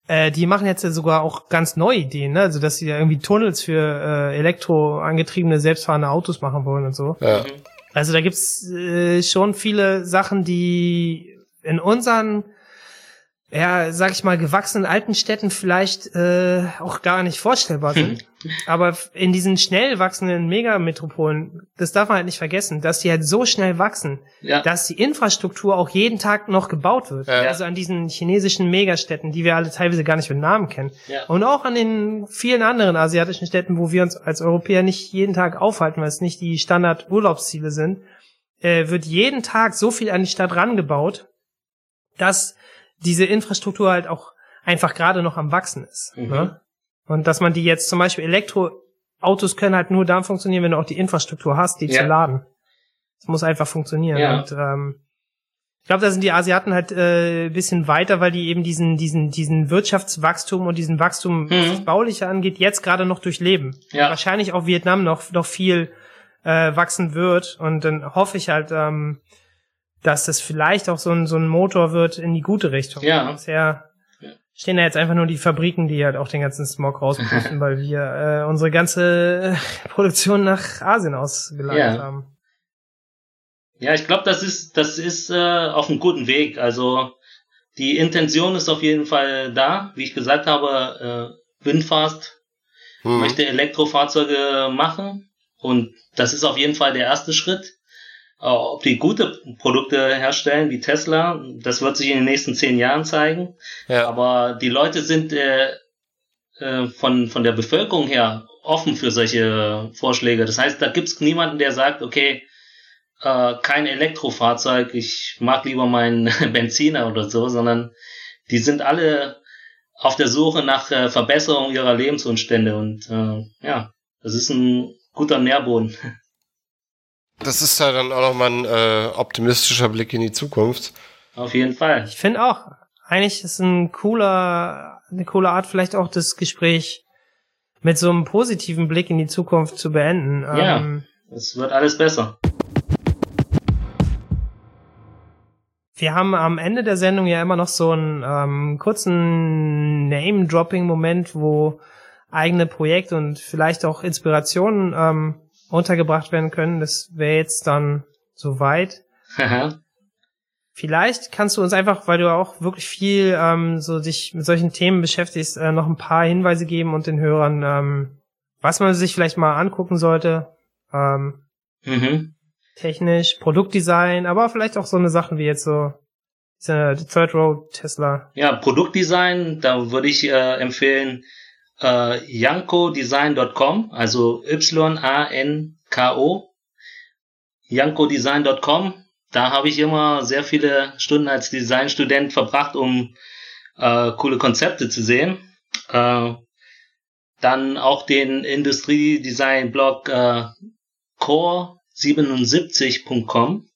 Äh, die machen jetzt ja sogar auch ganz neue Ideen, ne? Also dass sie da irgendwie Tunnels für äh, elektroangetriebene, selbstfahrende Autos machen wollen und so. Ja. Mhm. Also da gibt's äh, schon viele Sachen, die in unseren, ja, sag ich mal, gewachsenen alten Städten vielleicht äh, auch gar nicht vorstellbar sind. Aber in diesen schnell wachsenden Megametropolen, das darf man halt nicht vergessen, dass die halt so schnell wachsen, Ja. dass die Infrastruktur auch jeden Tag noch gebaut wird. Ja. Also an diesen chinesischen Megastädten, die wir alle teilweise gar nicht mit Namen kennen. Ja. Und auch an den vielen anderen asiatischen Städten, wo wir uns als Europäer nicht jeden Tag aufhalten, weil es nicht die Standard-Urlaubsziele sind, äh, wird jeden Tag so viel an die Stadt rangebaut, dass diese Infrastruktur halt auch einfach gerade noch am Wachsen ist. Mhm. Ne? Und dass man die jetzt zum Beispiel Elektroautos können halt nur dann funktionieren, wenn du auch die Infrastruktur hast, die Ja. zu laden. Es muss einfach funktionieren. Ja. Und ähm, ich glaube, da sind die Asiaten halt äh, ein bisschen weiter, weil die eben diesen, diesen, diesen Wirtschaftswachstum und diesen Wachstum, was Mhm. das Bauliche angeht, jetzt gerade noch durchleben. Ja. Wahrscheinlich auch Vietnam noch, noch viel äh, wachsen wird. Und dann hoffe ich halt, ähm, dass das vielleicht auch so ein, so ein Motor wird in die gute Richtung. Ja. Bisher stehen da jetzt einfach nur die Fabriken, die halt auch den ganzen Smog rauspusten, weil wir äh, unsere ganze äh, Produktion nach Asien ausgelagert Ja. haben. Ja, ich glaube, das ist, das ist äh, auf einem guten Weg. Also die Intention ist auf jeden Fall da. Wie ich gesagt habe, äh, Winfast Hm. möchte Elektrofahrzeuge machen und das ist auf jeden Fall der erste Schritt. Äh, ob die gute Produkte herstellen wie Tesla, das wird sich in den nächsten zehn Jahren zeigen. Ja. Aber die Leute sind äh, äh, von, von der Bevölkerung her offen für solche Vorschläge. Das heißt, da gibt's niemanden, der sagt, okay, äh, kein Elektrofahrzeug, ich mag lieber meinen Benziner oder so, sondern die sind alle auf der Suche nach äh, Verbesserung ihrer Lebensumstände und äh, ja, das ist ein guter Nährboden. Das ist ja dann auch nochmal ein äh, optimistischer Blick in die Zukunft. Auf jeden Fall. Ich finde auch, eigentlich ist ein cooler, eine coole Art, vielleicht auch das Gespräch mit so einem positiven Blick in die Zukunft zu beenden. Ja. Ähm, Es wird alles besser. Wir haben am Ende der Sendung ja immer noch so einen ähm, kurzen Name-Dropping-Moment, wo eigene Projekte und vielleicht auch Inspirationen ähm, untergebracht werden können. Das wäre jetzt dann soweit. Haha. Vielleicht kannst du uns einfach, weil du auch wirklich viel ähm, so dich mit solchen Themen beschäftigst, äh, noch ein paar Hinweise geben und den Hörern, ähm, was man sich vielleicht mal angucken sollte. Ähm, mhm. technisch, Produktdesign, aber vielleicht auch so eine Sachen wie jetzt so diese Third Row Tesla. Ja, Produktdesign, da würde ich äh, empfehlen äh, yankodesign.com, also Y-A-N-K-O, yankodesign.com. Da habe ich immer sehr viele Stunden als Designstudent verbracht, um äh, coole Konzepte zu sehen. Äh, dann auch den Industriedesign-Blog äh, core77.com.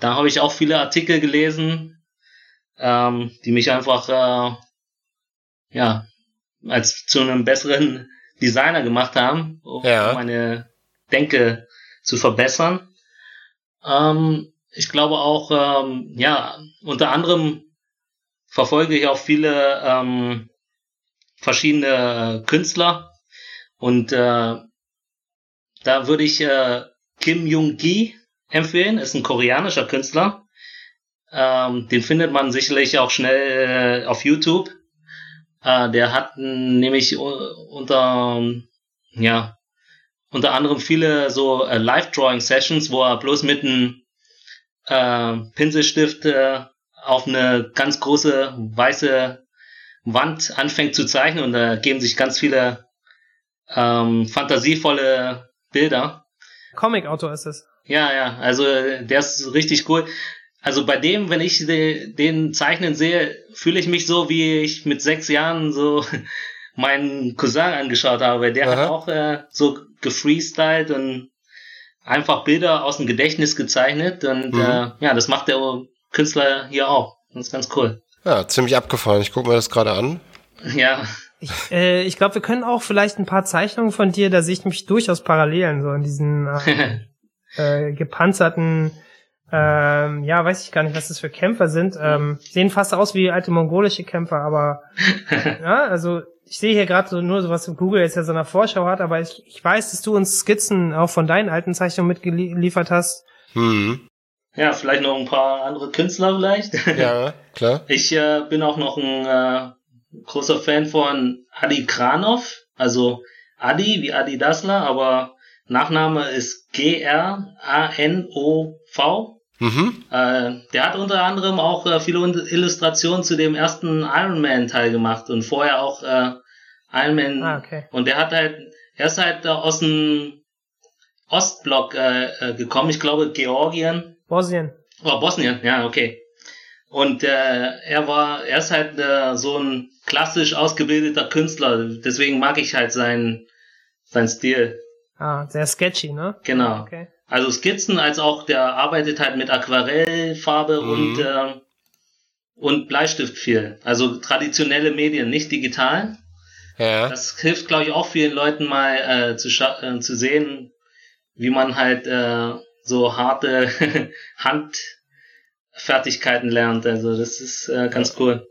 Da habe ich auch viele Artikel gelesen, ähm, die mich einfach äh, ja als zu einem besseren Designer gemacht haben, um Ja. meine Denke zu verbessern. Ähm, ich glaube auch, ähm, ja, unter anderem verfolge ich auch viele ähm, verschiedene Künstler und äh, da würde ich äh, Kim Jung-gi empfehlen, ist ein koreanischer Künstler. Ähm, den findet man sicherlich auch schnell äh, auf YouTube. Äh, der hat nämlich unter, ja, unter anderem viele so äh, Live-Drawing-Sessions, wo er bloß mit einem äh, Pinselstift äh, auf eine ganz große weiße Wand anfängt zu zeichnen und da geben sich ganz viele ähm, fantasievolle Bilder. Comic-Autor ist es. Ja, ja, also der ist richtig cool. Also bei dem, wenn ich de, den zeichnen sehe, fühle ich mich so, wie ich mit sechs Jahren so meinen Cousin angeschaut habe. Der Aha. hat auch äh, so gefreestylt und einfach Bilder aus dem Gedächtnis gezeichnet und mhm. äh, ja, das macht der Künstler hier auch. Das ist ganz cool. Ja, ziemlich abgefahren. Ich gucke mir das gerade an. Ja. Ich, äh, ich glaube, wir können auch vielleicht ein paar Zeichnungen von dir, da sehe ich mich durchaus Parallelen, so in diesen äh, äh, gepanzerten, ähm, ja, weiß ich gar nicht, was das für Kämpfer sind. Ähm, sehen fast aus wie alte mongolische Kämpfer, aber ja, also ich sehe hier gerade so nur so was Google jetzt ja so eine Vorschau hat, aber ich, ich weiß, dass du uns Skizzen auch von deinen alten Zeichnungen mitgeliefert hast. Hm. Ja, vielleicht noch ein paar andere Künstler vielleicht. Ja, klar. Ich äh, bin auch noch ein äh, großer Fan von Adi Kranov, also Adi wie Adi Dassler, aber Nachname ist G-R-A-N-O-V. Mhm. Äh, der hat unter anderem auch äh, viele Illustrationen zu dem ersten Iron Man Teil gemacht und vorher auch äh, Iron Man. Ah, okay. Und der hat halt, er ist halt aus dem Ostblock äh, äh, gekommen, ich glaube Georgien. Bosnien. Oh, Bosnien, ja, okay. Und äh, er war, er ist halt äh, so ein klassisch ausgebildeter Künstler, deswegen mag ich halt seinen, seinen Stil. Ah, sehr sketchy, ne? Genau. Okay. Also Skizzen als auch der arbeitet halt mit Aquarellfarbe mhm. und äh, und Bleistift viel. Also traditionelle Medien, nicht digital. Ja. Das hilft, glaube ich, auch vielen Leuten mal äh, zu, äh, zu sehen, wie man halt äh, so harte Handfertigkeiten lernt. Also das ist äh, ganz cool.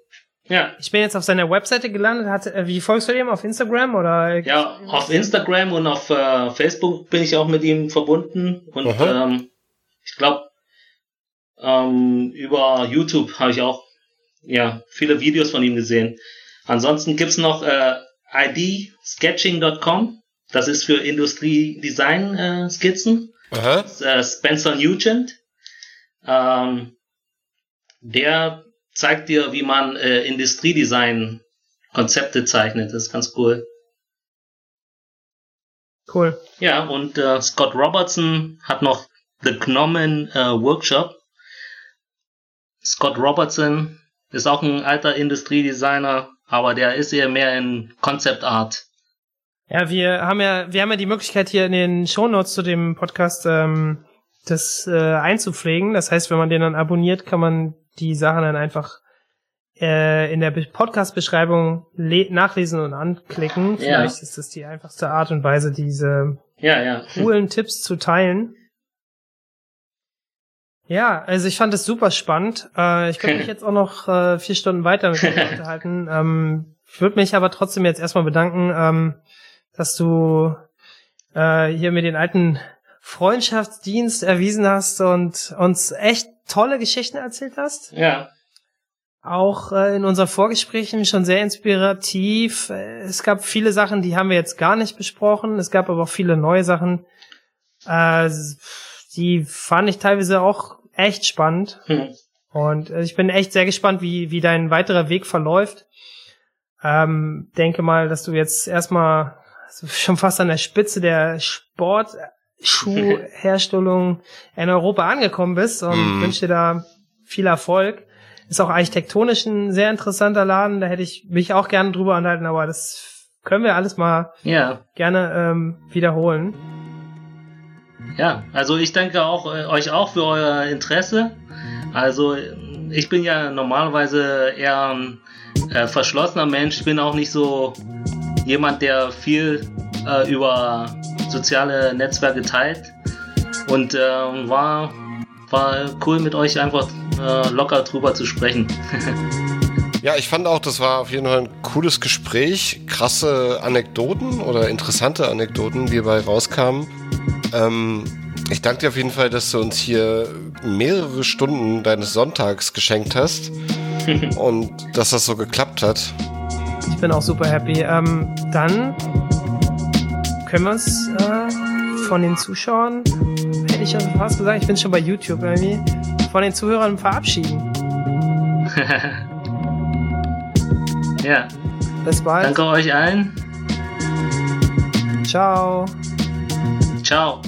Ja. Ich bin jetzt auf seiner Webseite gelandet. Hat, äh, wie folgst du ihm auf Instagram oder? Ja, auf Instagram und auf äh, Facebook bin ich auch mit ihm verbunden und ähm, ich glaube ähm, über YouTube habe ich auch ja viele Videos von ihm gesehen. Ansonsten gibt's noch äh, idsketching.com. Das ist für Industriedesign-Skizzen. Äh, äh, Spencer Nugent. Ähm, der zeigt dir, wie man äh, Industriedesign Konzepte zeichnet. Das ist ganz cool. Cool. Ja, und äh, Scott Robertson hat noch The Gnomon äh, Workshop. Scott Robertson ist auch ein alter Industriedesigner, aber der ist eher mehr in Concept Art. Ja, wir haben ja, wir haben ja die Möglichkeit hier in den Shownotes zu dem Podcast ähm, das äh, einzupflegen. Das heißt, wenn man den dann abonniert, kann man die Sachen dann einfach äh, in der Podcast-Beschreibung nachlesen und anklicken. Ja. Vielleicht ist das die einfachste Art und Weise, diese ja, ja. coolen Tipps zu teilen. Ja, also ich fand es super spannend. Äh, ich könnte mich jetzt auch noch äh, vier Stunden weiter mit dir unterhalten. Ähm, ich würde mich aber trotzdem jetzt erstmal bedanken, ähm, dass du äh, hier mir den alten Freundschaftsdienst erwiesen hast und uns echt tolle Geschichten erzählt hast. Ja. Auch äh, in unseren Vorgesprächen schon sehr inspirativ. Es gab viele Sachen, die haben wir jetzt gar nicht besprochen. Es gab aber auch viele neue Sachen. Äh, die fand ich teilweise auch echt spannend. Hm. Und äh, ich bin echt sehr gespannt, wie, wie dein weiterer Weg verläuft. Ähm, denke mal, dass du jetzt erstmal schon fast an der Spitze der Sportschuhherstellung in Europa angekommen bist und mm. wünsche dir da viel Erfolg. Ist auch architektonisch ein sehr interessanter Laden, da hätte ich mich auch gerne drüber anhalten, aber das können wir alles mal ja. gerne ähm, wiederholen. Ja, also ich danke auch äh, euch auch für euer Interesse. Also ich bin ja normalerweise eher ein äh, verschlossener Mensch. Ich bin auch nicht so jemand, der viel äh, über soziale Netzwerke teilt. Und äh, war, war cool mit euch einfach äh, locker drüber zu sprechen. ja, ich fand auch, das war auf jeden Fall ein cooles Gespräch. Krasse Anekdoten oder interessante Anekdoten, die dabei rauskamen. Ähm, ich danke dir auf jeden Fall, dass du uns hier mehrere Stunden deines Sonntags geschenkt hast und dass das so geklappt hat. bin auch super happy. Ähm, dann können wir uns äh, von den Zuschauern, hätte ich ja fast gesagt, ich bin schon bei YouTube irgendwie, von den Zuhörern verabschieden. ja. Bis bald. Danke euch allen. Ciao. Ciao.